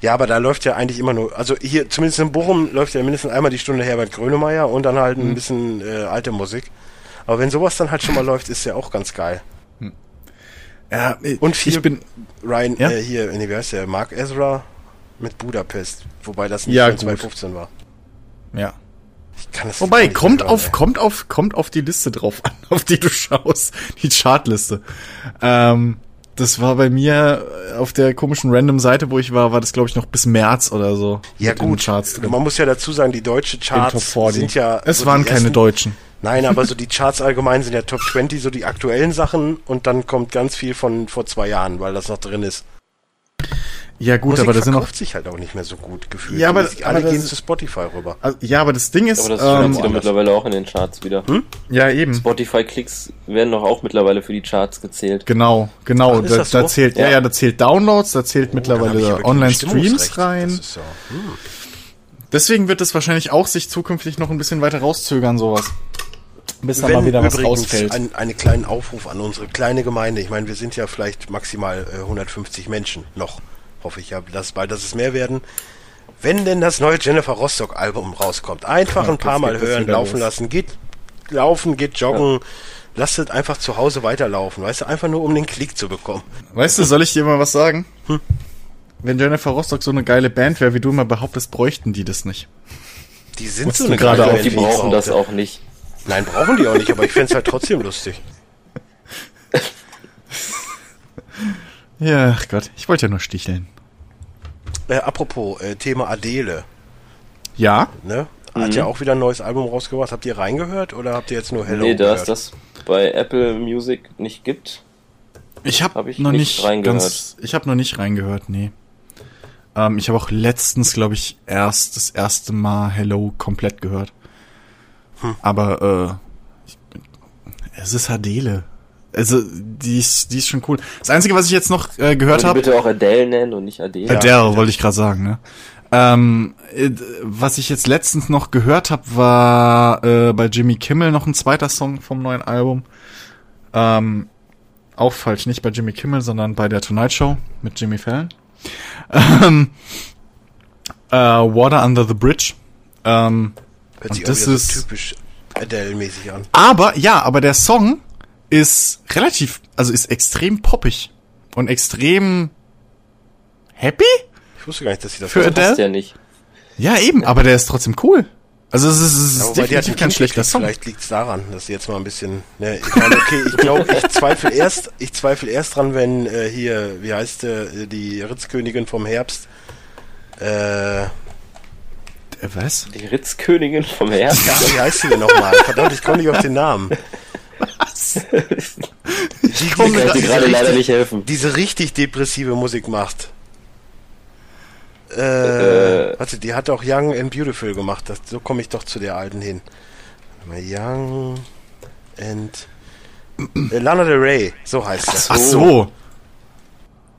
Ja, aber da läuft ja eigentlich immer nur, also hier, zumindest in Bochum läuft ja mindestens einmal die Stunde Herbert Grönemeyer und dann halt ein bisschen äh, alte Musik. Aber wenn sowas dann halt schon mal läuft, ist ja auch ganz geil. Ja, Und viel ich bin, Ryan, Ja? äh, hier, nee, wie heißt der? Mark Ezra mit Budapest. Wobei das nicht Ja, von gut. 2015 war. ja. Ich kann das Wobei, kommt auf, hören, kommt auf, kommt auf die Liste drauf an, auf die du schaust. Die Chartliste. Ähm, das war bei mir äh, auf der komischen Random-Seite, wo ich war, war das glaube ich noch bis März oder so. Ja gut, Charts drin. man muss ja dazu sagen, die deutsche Den Top Charts 40. sind ja... es so waren keine ersten- Deutschen. Nein, aber so die Charts allgemein sind ja Top 20, so die aktuellen Sachen und dann kommt ganz viel von vor zwei Jahren, weil das noch drin ist. Ja gut, Musik aber das sind verkauft sich halt auch nicht mehr so gut gefühlt. Ja, aber- alle aber das gehen zu Spotify rüber. also, ja, aber das Ding ist, Aber das ähm, sie doch mittlerweile auch in den Charts wieder. ja eben, Spotify-Klicks werden doch auch mittlerweile für die Charts gezählt. genau, genau, Ach, da, das da so? zählt, ja. Ja. da zählt Downloads, da zählt ja mittlerweile Online-Streams rein. Das ist so. Hm. Deswegen wird es wahrscheinlich auch sich zukünftig noch ein bisschen weiter rauszögern, sowas. Bis da mal wieder was rausfällt. ein, einen kleinen Aufruf an unsere kleine Gemeinde. Ich meine, wir sind ja vielleicht maximal äh, 150 Menschen noch. Hoffe ich ja, dass bald, dass es mehr werden. Wenn denn das neue Jennifer Rostock Album rauskommt, einfach Ja, ein paar Mal hören, laufen los. lassen, geht laufen, geht joggen, lasst es einfach zu Hause weiterlaufen, weißt du, einfach nur um den Klick zu bekommen. Weißt du, soll ich dir mal was sagen? Hm? Wenn Jennifer Rostock so eine geile Band wäre, wie du immer behauptest, bräuchten die das nicht. Die sind Musst so eine gerade Band, Die brauchen das auch nicht. Nein, brauchen die auch nicht, aber ich fänd's halt trotzdem lustig. Ja, ach Gott, ich wollte ja nur sticheln. Äh, apropos, äh, Thema Adele, Ja, ne? Hat ja auch wieder ein neues Album rausgebracht. Habt ihr reingehört oder habt ihr jetzt nur Hello nee, da es das bei Apple Music nicht gibt. ich habe Hab ich noch nicht nicht reingehört. ganz, ich habe noch nicht reingehört, nee. Ähm, ich habe auch letztens, glaube ich, erst das erste Mal Hello komplett gehört. Hm. Aber äh, ich, es ist Adele. Also die ist, die ist schon cool. Das Einzige, was ich jetzt noch äh, gehört habe, bitte auch Adele nennen und nicht Adele. Adele, wollte ich gerade sagen, ne? Ähm, äh, was ich jetzt letztens noch gehört habe, war äh, bei Jimmy Kimmel noch ein zweiter Song vom neuen Album. Ähm, auch falsch, nicht bei Jimmy Kimmel, sondern bei der Tonight Show mit Jimmy Fallon. Ähm, äh, Water Under the Bridge. Ähm, Hört sich das ist- so typisch Adele-mäßig an. aber, ja, aber der Song ist relativ, also ist extrem poppig und extrem happy? Ich wusste gar nicht, dass sie das Für. Adele? Passt ja nicht. Ja, eben, aber der ist trotzdem cool. Also es ist, es ist Ja, definitiv ein kein schlechter. Song. Vielleicht liegt es daran, dass sie jetzt mal ein bisschen. Ne, ich meine, okay, ich glaube, ich zweifle erst, ich zweifle erst dran, wenn äh, hier, wie heißt äh, die Ritzkönigin vom Herbst? Äh, Äh, Was? Die Ritzkönigin vom Herbst. ja, wie heißt sie denn nochmal? Verdammt, ich komme nicht auf den Namen. Ich kann dir diese gerade leider richtig- nicht helfen. diese richtig depressive Musik macht. Äh, Äh. warte, die hat auch Young and Beautiful gemacht. Das, so komme ich doch zu der alten hin. Young and äh, Lana Del Rey, so heißt das. Ach so.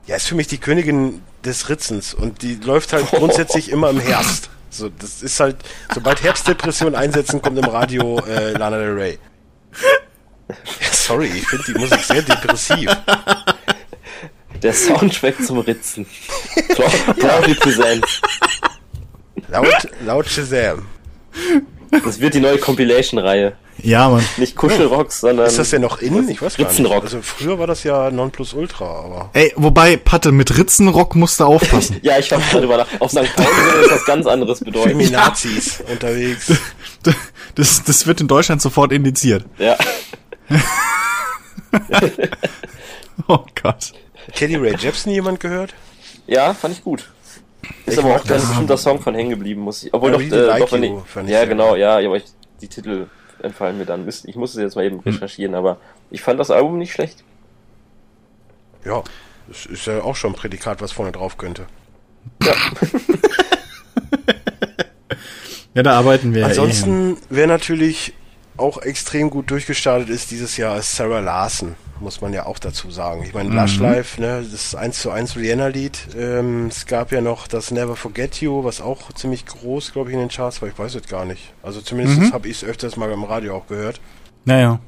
Ja, ist für mich die Königin des Ritzens und die läuft halt grundsätzlich immer im Herbst. So, das ist halt, sobald Herbstdepressionen einsetzen, kommt im Radio äh, Lana Del Rey. Ja, sorry, ich finde die Musik sehr depressiv. Der Soundtrack zum Ritzen. Proudly Presents. Laut, laut Shazam. Das wird die neue Compilation-Reihe. Ja, Mann. Nicht Kuschelrocks, sondern. Ist das denn noch in? Ich weiß gar nicht. Ritzenrock. Also früher war das ja Nonplusultra, aber Ey, wobei, Patte, mit Ritzenrock musst du aufpassen. Ja, ich habe gerade überlegt. Auf St. Pauli würde das was ganz anderes bedeuten. Feminazis unterwegs. Das, das wird in Deutschland sofort indiziert. Ja. Oh Gott. Teddy Ray Jepsen jemand gehört? ja, fand ich gut. Ist Ich aber auch kein das. bestimmter Song von hängen geblieben, muss ich. Obwohl I doch, really äh, like doch wenn you, ich, fand ich Ja, genau, ja, ja, aber ich, die Titel entfallen mir dann. Ich muss es jetzt mal eben recherchieren, aber ich fand das Album nicht schlecht. Ja, das ist ja auch schon ein Prädikat, was vorne drauf könnte. Ja, da arbeiten wir ja eh. Ansonsten, wer natürlich auch extrem gut durchgestartet ist dieses Jahr, ist Sarah Larson, muss man ja auch dazu sagen. Ich meine, Mhm. Lush Life, ne, das ist 1 zu 1 Rihanna-Lied. Ähm, es gab ja noch das Never Forget You, was auch ziemlich groß, glaube ich, in den Charts war. Ich weiß es gar nicht. Also zumindest Mhm. habe ich es öfters mal im Radio auch gehört. Naja.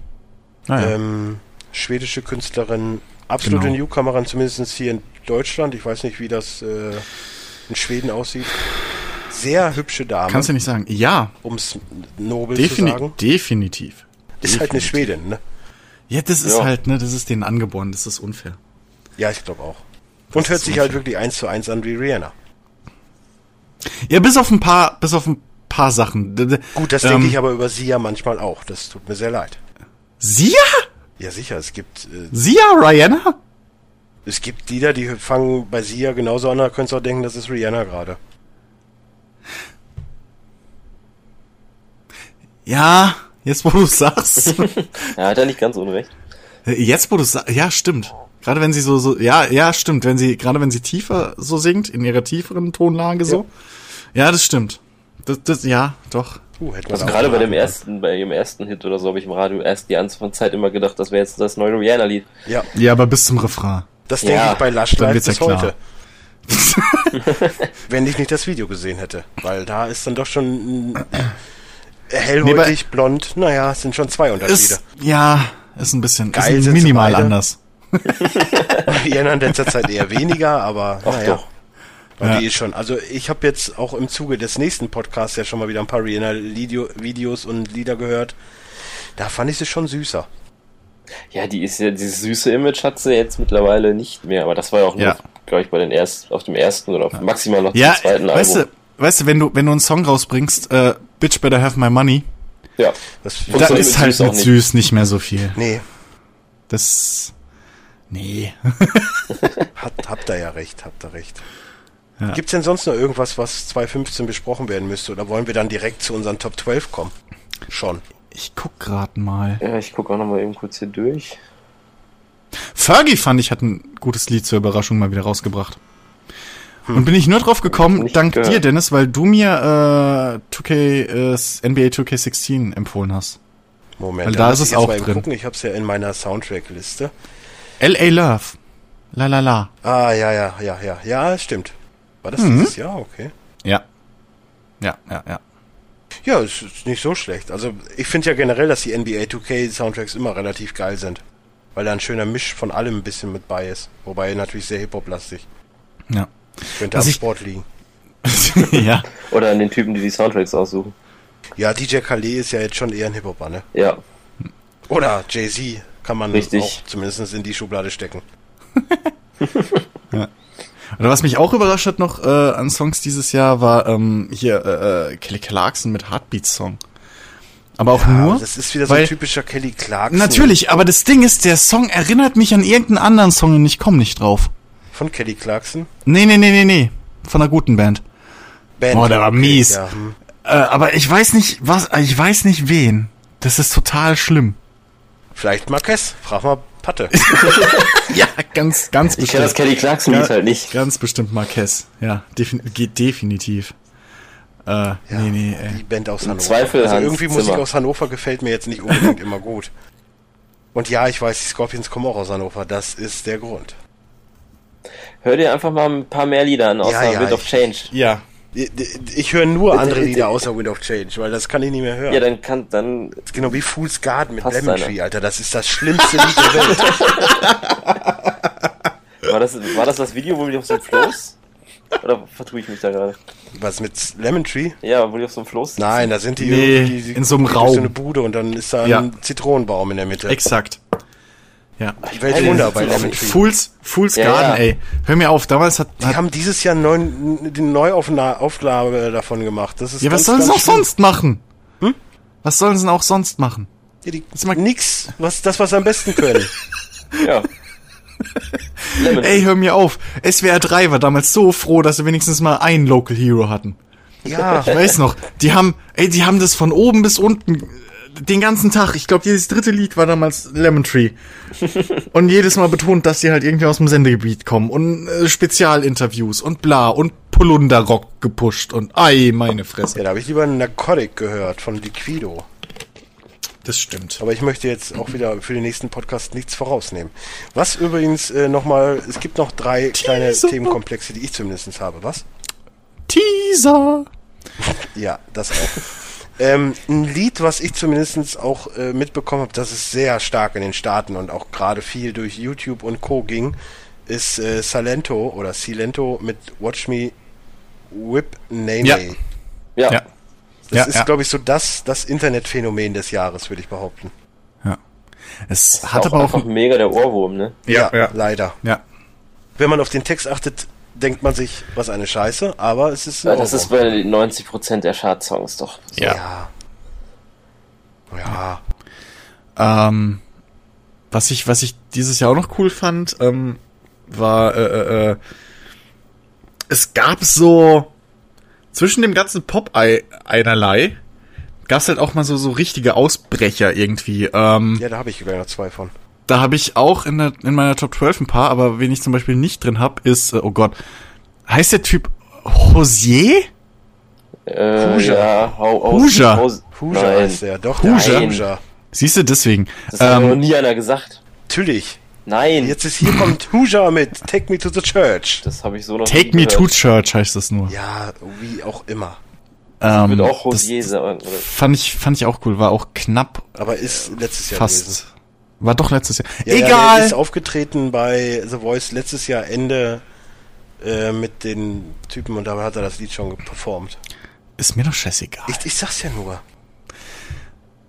Naja. Ähm, schwedische Künstlerin, absolute Genau. Newcomerin, zumindest hier in Deutschland. Ich weiß nicht, wie das äh, in Schweden aussieht. Sehr hübsche Dame, Kannst du nicht sagen. Ja, um es nobel zu defini sagen. definitiv. Ist halt eine definitiv. Schwedin, ne? Ja, das ist Ja. halt, ne, das ist denen angeboren, das ist unfair. Ja, ich glaube auch. Und hört sich halt wirklich eins zu eins an wie Rihanna. Ja, bis auf ein paar, bis auf ein paar Sachen. Gut, das ähm, denke ich aber über sie ja manchmal auch. Das tut mir sehr leid. Sia? Ja, sicher, es gibt, äh, Sia? Rihanna? es gibt Lieder, die fangen bei sie ja genauso an, da könntest du auch denken, das ist Rihanna gerade. Ja, jetzt wo du sagst. Ja, hat er nicht ganz unrecht. jetzt wo du sagst, ja, stimmt. Gerade wenn sie so, so, ja, ja, stimmt, wenn sie, gerade wenn sie tiefer so singt, in ihrer tieferen Tonlage so. Ja, das stimmt. Das, das, ja, doch. Uh, Also gerade bei dem ersten, bei ihrem ersten Hit oder so habe ich im Radio erst die Anzahl von Zeit immer gedacht, das wäre jetzt das neue Rihanna-Lied. Ja, Ja, aber bis zum Refrain. das Ja, denke ich bei Lush dann Live wird's ja bis klar. heute. Wenn ich nicht das Video gesehen hätte. Weil da ist dann doch schon hellhäutig, blond. Naja, es sind schon zwei Unterschiede. Ist, ja, ist ein bisschen, Geil ist minimal anders. Rihanna in letzter Zeit eher weniger, aber Ach naja. doch. Und Ja. die ist schon. Also ich habe jetzt auch im Zuge des nächsten Podcasts ja schon mal wieder ein paar Rihanna-Videos und Lieder gehört. Da fand ich sie schon süßer. Ja, die ist ja, dieses süße Image hat sie jetzt mittlerweile nicht mehr, aber das war ja auch nur, Ja. glaube ich, bei den ersten, auf dem ersten oder auf maximal noch Ja, zum zweiten weißt Album. du, weißt du, wenn du, wenn du einen Song rausbringst, äh, Bitch Better Have My Money, Ja, Das da so ist halt süß mit nicht. süß nicht mehr so viel. nee, Das, nee. hat, habt ihr ja recht, habt ihr recht. Ja. Gibt's denn sonst noch irgendwas, was 2015 besprochen werden müsste? Oder wollen wir dann direkt zu unseren Top 12 kommen? Schon. Ich guck grad mal. ja ich gucke auch noch mal eben kurz hier durch. Fergie fand ich hat ein gutes Lied zur Überraschung mal wieder rausgebracht. Und bin ich nur drauf gekommen, dank gehört. dir, Dennis, weil du mir äh, 2K, äh, NBA 2K16 empfohlen hast. Moment, Weil da ist es auch mal drin. gucken. Ich hab's ja in meiner Soundtrack-Liste. L.A. Love. La la la. Ah, ja, ja, ja, ja. Ja, stimmt. War das Mhm. dieses Jahr? Okay. Ja. Ja, ja, ja. Ja, es ist nicht so schlecht. Also ich finde ja generell, dass die NBA 2K Soundtracks immer relativ geil sind. Weil da ein schöner Misch von allem ein bisschen mit bei ist. Wobei natürlich sehr Hip-Hop-lastig. Ja. Könnte Was am Sport liegen. ja. Oder an den Typen, die die Soundtracks aussuchen. Ja, DJ Khaled ist ja jetzt schon eher ein Hip-Hopper, ne? Ja, Oder Jay-Z kann man Richtig. auch zumindest in die Schublade stecken. Oder was mich auch überrascht hat noch äh, an Songs dieses Jahr war ähm, hier äh, äh, Kelly Clarkson mit Heartbeats Song. Aber auch Ja, nur. das ist wieder so ein typischer Kelly Clarkson. Natürlich, aber das Ding ist, der Song erinnert mich an irgendeinen anderen Song und ich komme nicht drauf. Von Kelly Clarkson. Nee, nee, nee, nee, nee. Von einer guten Band. Band. Oh, der war mies. Ja, hm. Äh, aber ich weiß nicht, was, ich weiß nicht wen. Das ist total schlimm. Vielleicht Marquez. Frag mal Patte. Ja, ganz, ganz ich kenne das Kelly Clarkson-Lied Ja. halt nicht. Ganz bestimmt Marquez. Ja, defin geht definitiv. Äh, nee, nee, Die ey. Band aus Hannover. Zweifel also Hans irgendwie Musik Zimmer. aus Hannover gefällt mir jetzt nicht unbedingt immer gut. Und ja, ich weiß, die Scorpions kommen auch aus Hannover. Das ist der Grund. Hör dir einfach mal ein paar mehr Lieder an, außer Ja, ja, Wind of ich- Change. Ja. Ich, ich höre nur andere Lieder außer Wind of Change, weil das kann ich nicht mehr hören. Ja, dann kann, dann, Das ist genau wie Fool's Garden mit Lemon. Tree, Alter. Das ist das schlimmste Lied der Welt. war das, war das das Video, wo die auf so einem Floß? Oder vertue ich mich da gerade? Was mit Lemon Tree? Ja, wo die auf so einem Floß Nein, da sind die Nee, irgendwie die- in so einem Raum. so eine Bude und dann ist da ein Ja. Zitronenbaum in der Mitte. Exakt. Ja. Die Welt Wunder bei Lemon Tree. Fools, Fools Ja, Garden, ja. ey. Hör mir auf, damals hat, Die hat haben dieses Jahr neun, die Neuauflage davon gemacht. Das ist ja, was ganz, sollen sie auch schlimm. sonst machen? Hm? Was sollen sie denn auch sonst machen? Ja, die, Ist mal- nix. Was, das, was sie am besten können. Ja. Ey, hör mir auf. SWR 3 war damals so froh, dass sie wenigstens mal einen Local Hero hatten. Ja. Ich weiß noch, die haben, ey, die haben das von oben bis unten den ganzen Tag. Ich glaube, jedes dritte Lied war damals Lemon Tree. Und jedes Mal betont, dass sie halt irgendwie aus dem Sendegebiet kommen und äh, Spezialinterviews und bla und Polunderrock gepusht und ei, meine Fresse. Ja, da habe ich lieber einen Narcotic gehört von Liquido. Das stimmt. Aber ich möchte jetzt auch wieder für den nächsten Podcast nichts vorausnehmen. Was übrigens äh, nochmal, es gibt noch drei kleine Teaser. Themenkomplexe, die ich zumindest habe. Was? Teaser. Ja, das auch. Ähm, ein Lied, was ich zumindest auch äh, mitbekommen habe, dass es sehr stark in den Staaten und auch gerade viel durch YouTube und Co. ging, ist äh, Salento oder Silento mit Watch Me Whip Nene. Ja. Ja. Ja. Das Ja, ist, ja. glaube ich, so das, das Internetphänomen des Jahres, würde ich behaupten. Ja. Es Hat hat auch aber auch. einfach mega der Ohrwurm, ne? Ja, ja. leider. Ja. Wenn man auf den Text achtet, denkt man sich, was eine Scheiße, aber es ist Ja, das ist bei 90% der Chart-Songs doch. So. Ja. Ja. Ja. Ähm, was ich, was ich dieses Jahr auch noch cool fand, ähm, war, äh, äh, äh, es gab so zwischen dem ganzen Pop-Einerlei gab's halt auch mal so, so richtige Ausbrecher irgendwie. Ähm, Ja, da habe ich gleich noch zwei von. Da habe ich auch in, der, in meiner Top 12 ein paar, aber wen ich zum Beispiel nicht drin hab, ist, äh, oh Gott, heißt der Typ Hosier? Äh, Huja. ja, hau. Huja. Huja heißt der, doch, Huja? Huja. Siehst du, deswegen. Das hat aber noch Ähm, nie einer gesagt. Natürlich. Nein, Jetzt ist hier kommt Huja mit Take Me to the Church. das habe ich so noch Take nie Me to. Church heißt das nur. Ja, wie auch immer. Ähm, Wird auch das Rosier sagen. oder? fand ich, fand ich auch cool, war auch knapp Aber ist letztes Jahr gewesen. War doch letztes Jahr. Ja, Ja, Egal! ist aufgetreten bei The Voice letztes Jahr Ende äh, mit den Typen und da hat er das Lied schon performt. ist mir doch scheißegal. Ich, ich sag's ja nur.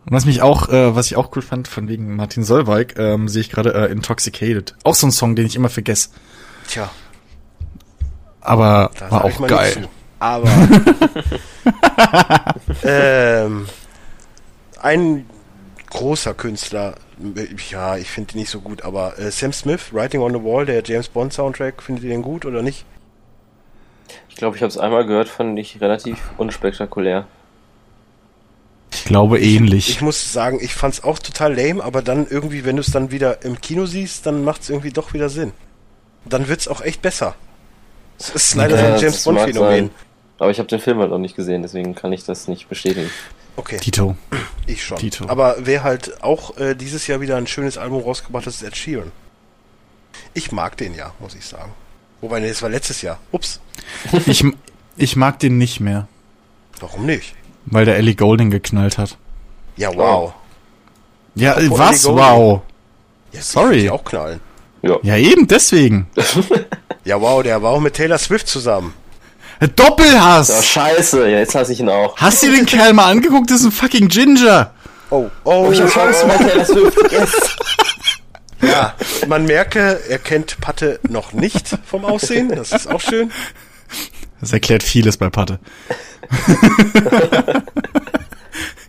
Und was mich auch, äh, was ich auch cool fand, von wegen Martin Solveig, ähm, sehe ich gerade äh, Intoxicated. Auch so ein Song, den ich immer vergesse. Tja, Aber da war auch geil. zu. Aber ähm, ein großer Künstler, ja, ich finde ihn nicht so gut, aber äh, Sam Smith, Writing on the Wall, der James Bond Soundtrack, findet ihr den gut oder nicht? Ich glaube, ich habe es einmal gehört, fand ich relativ unspektakulär. Ich glaube ähnlich. Ich muss sagen, ich fand's auch total lame, aber dann irgendwie, wenn du es dann wieder im Kino siehst, dann macht's irgendwie doch wieder Sinn. Dann wird's auch echt besser. Es ist leider so Ja, ein James das Bond mag Phänomen. sein. Aber ich habe den Film halt noch nicht gesehen, deswegen kann ich das nicht bestätigen. Okay, Tito. ich schon. Tito. Aber wer halt auch äh, dieses Jahr wieder ein schönes Album rausgebracht hat, ist Ed Sheeran. Ich mag den ja, muss ich sagen. Wobei, nee, das war letztes Jahr. Ups, Ich, ich mag den nicht mehr, warum nicht? weil der Ellie Golding geknallt hat. Ja, wow. Ja, äh, Apropos was? Wow. Ja, ich Sorry. Die auch knallen. Ja. Ja, eben deswegen. Ja, wow, der war auch mit Taylor Swift zusammen. Doppelhass! scheiße, ja, jetzt hasse ich ihn auch. Hast du den Kerl mal angeguckt? Das ist ein fucking Ginger. Oh, oh, Ich habe Chance bei Taylor Swift. Yes. Ja, man merke, er kennt Patte noch nicht vom Aussehen. Das ist auch schön. Das erklärt vieles bei Patte.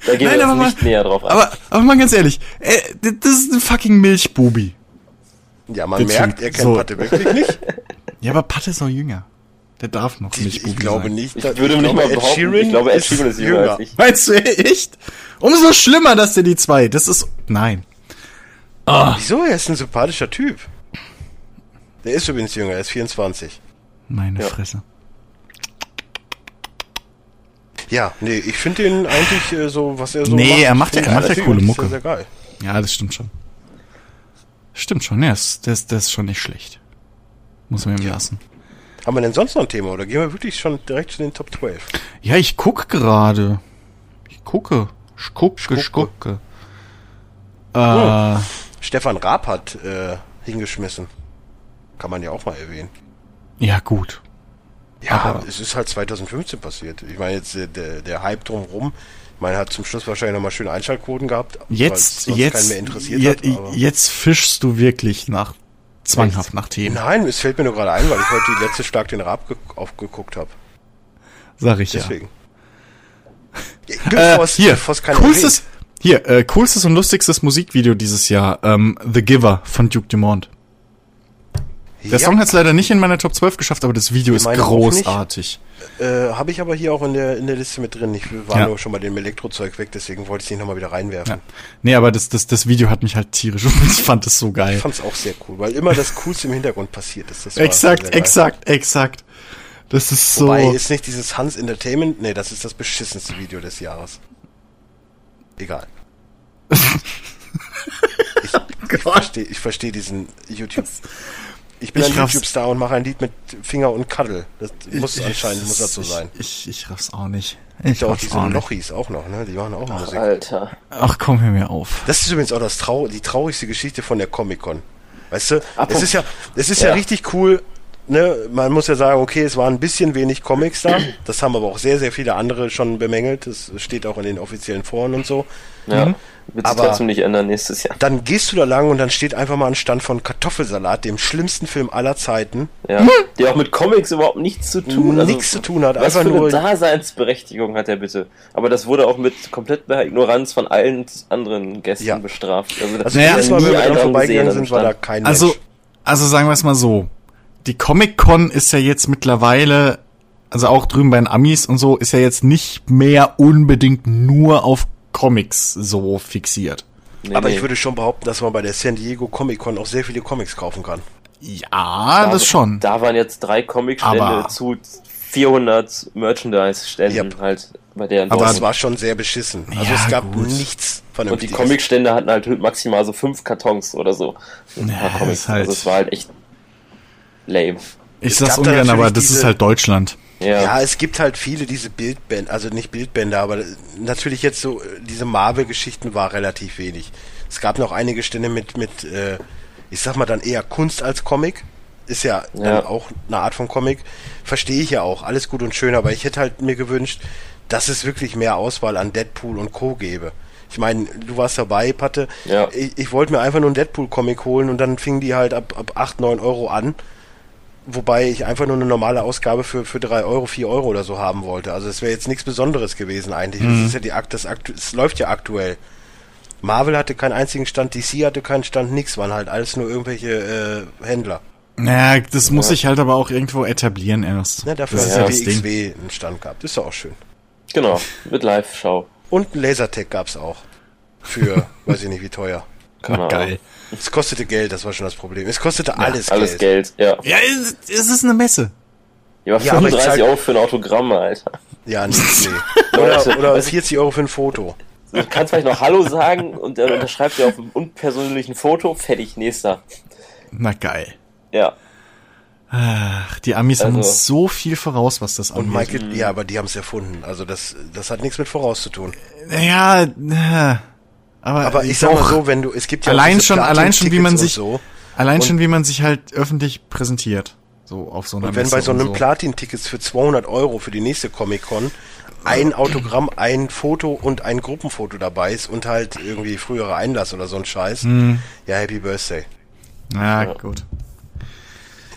Da gehen Nein, wir aber jetzt mal- nicht näher drauf ein. Aber, aber mal ganz ehrlich, äh, das ist ein fucking Milchbubi. Ja, man Der merkt, er kennt So. Patte wirklich nicht. Ja, aber Patte ist noch jünger. Der darf noch Ich, Milchbubi ich glaube sein. nicht. ich würde nicht glaube, mal behaupten, ich glaube, Ed Sheeran ist jünger als ich. Meinst du echt? Umso schlimmer, dass der die zwei. Das ist. Nein. Wieso? Er ist ein sympathischer Typ. Der ist übrigens jünger, er ist 24. Meine Ja. Fresse. Ja, nee, ich finde den eigentlich äh, so, was er so Nee, macht. er macht ja- er ich macht ja coole Mucke. Sehr geil. Ja, das stimmt schon. Stimmt schon, ja, das, das, das ist schon nicht schlecht. Muss man ihm lassen. Haben wir denn sonst noch ein Thema oder gehen wir wirklich schon direkt zu den Top 12? Ja, ich guck gerade. Ich gucke. Ich gucke, ich Gucke. gucke. Äh, Stefan Raab hat äh, hingeschmissen. Kann man ja auch mal erwähnen. ja, gut. Ja, Aber- es ist halt 2015 passiert. Ich meine jetzt äh, der, der Hype drumherum. Ich meine, hat zum Schluss wahrscheinlich nochmal schöne Einschaltquoten gehabt. Jetzt, jetzt, keinen mehr interessiert je, jetzt fischst du wirklich nach, zwanghaft nach Themen. Nein, es fällt mir nur gerade ein, weil ich heute die letzte Schlag den Raab ge aufgeguckt habe. Sag ich Deswegen. Ja. Bevor Äh, hier, coolstes, hier, äh, coolstes und lustigstes Musikvideo dieses Jahr, ähm, The Giver von Duke Dumont. Der ja, Song hat es leider nicht in meine Top 12 geschafft, aber das Video ist großartig. Äh, habe ich aber hier auch in der, in der Liste mit drin. Ich war Ja. nur schon bei dem Elektrozeug weg, deswegen wollte ich es nicht nochmal wieder reinwerfen. Ja. Nee, aber das, das, das Video hat mich halt tierisch und ich fand es so geil. Ich fand es auch sehr cool, weil immer das Coolste im Hintergrund passiert ist. Das Exakt, exakt, exakt. Das ist so. Wobei, ist nicht dieses Hans Entertainment, nee, das ist das beschissenste Video des Jahres. Egal. ich ich verstehe ich versteh diesen YouTube. Ich bin Ich ein. YouTube-Star und mache ein Lied mit Finger und Kaddel. Das muss anscheinend, muss das so ich, sein. Ich, ich raff's auch nicht. Ich auch diese auch nicht. Lochis auch noch, ne? Die machen auch Musik. Alter. Ach komm, hör mir auf. Das ist übrigens auch das Trau die traurigste Geschichte von der Comic-Con. Weißt du, es ist ja, es ist ja. Ja. richtig cool, ne? Man muss ja sagen, okay, es waren ein bisschen wenig Comics da. Das haben aber auch sehr, sehr viele andere schon bemängelt. Das steht auch in den offiziellen Foren und so. Ja. Wird sich Aber- trotzdem nicht ändern nächstes Jahr. Dann gehst du da lang und dann steht einfach mal ein Stand von Kartoffelsalat, dem schlimmsten Film aller Zeiten. Ja. Die auch mit Comics überhaupt nichts zu tun. Also, Nichts zu tun hat, Was einfach für nur- eine Daseinsberechtigung hat er bitte. Aber das wurde auch mit kompletter Ignoranz von allen anderen Gästen Ja. bestraft. Also, das Also Naja, hat jedes Mal, wenn wir einer dran vorbeigegangen sind, war da kein Also, Mensch. also sagen wir es mal so. Die Comic-Con ist ja jetzt mittlerweile, also auch drüben bei den Amis und so, ist ja jetzt nicht mehr unbedingt nur auf Comics so fixiert. Nee, Aber nee. ich würde schon behaupten, dass man bei der San Diego Comic Con auch sehr viele Comics kaufen kann. Ja, das schon. Da waren jetzt drei Comicstände Aber- zu 400 Merchandise-Ständen Yep. halt bei der Aber Das Dortmund. war schon sehr beschissen. Also Ja, es gab gut. nichts Und die. Comicstände hatten halt maximal so fünf Kartons oder so. Ja, das Comics. halt- Also es war halt echt lame. Ich Es sag's da ungern, aber das ist diese- halt Deutschland. Ja. Ja, es gibt halt viele diese Bildbände, also nicht Bildbände, aber natürlich jetzt so, diese Marvel-Geschichten war relativ wenig. Es gab noch einige Stände mit, mit, äh, ich sag mal dann eher Kunst als Comic. Ist ja, Ja. dann auch eine Art von Comic. Verstehe ich ja auch, alles gut und schön, aber ich hätte halt mir gewünscht, dass es wirklich mehr Auswahl an Deadpool und Co. gäbe. Ich meine, du warst dabei, Patte. Ja. Ich, ich wollte mir einfach nur einen Deadpool-Comic holen und dann fingen die halt ab, ab 8, 9 Euro an. Wobei ich einfach nur eine normale Ausgabe für, für 3 Euro, 4 Euro oder so haben wollte. Also es wäre jetzt nichts Besonderes gewesen eigentlich. Das ist ja die Akt, das aktu es läuft ja aktuell. Marvel hatte keinen einzigen Stand, DC hatte keinen Stand, nix, waren halt alles nur irgendwelche äh, Händler. Naja, das muss sich halt aber auch irgendwo etablieren erst. Ne, dafür das hat ist ja ja die. XW einen Stand gehabt. Ist ja auch schön. Genau, mit Live-Schau. Und ein Lasertag gab's auch. Für, weiß ich nicht wie teuer. Ahnung. Geil. Es kostete Geld, das war schon das Problem. Es kostete alles, Alles Geld. Geld, ja. Ja, es ist eine Messe. Ja, aber Ja, aber ich 35 zahl- Euro für ein Autogramm, Alter. Ja, nee, nee. Oder, oder 40 Euro für ein Foto. Du kannst vielleicht noch Hallo sagen und dann unterschreibst du auf einem unpersönlichen Foto, fertig, nächster. Na geil. Ja. Ach, die Amis haben Also- uns so viel voraus, was das Und angeht. Michael, ja, aber die haben es erfunden. Also das, das hat nichts mit voraus zu tun. Ja, na, aber, Aber ich sag mal so, wenn du, es gibt ja allein schon, allein schon, wie man sich, so. allein schon, wie man sich halt öffentlich präsentiert. So auf so einer Und wenn Messe bei so einem Platin-Tickets für 200 Euro für die nächste Comic-Con ein Autogramm, ein Foto und ein Gruppenfoto dabei ist und halt irgendwie früherer Einlass oder so ein Scheiß, Mhm. ja, Happy Birthday. Ja, gut.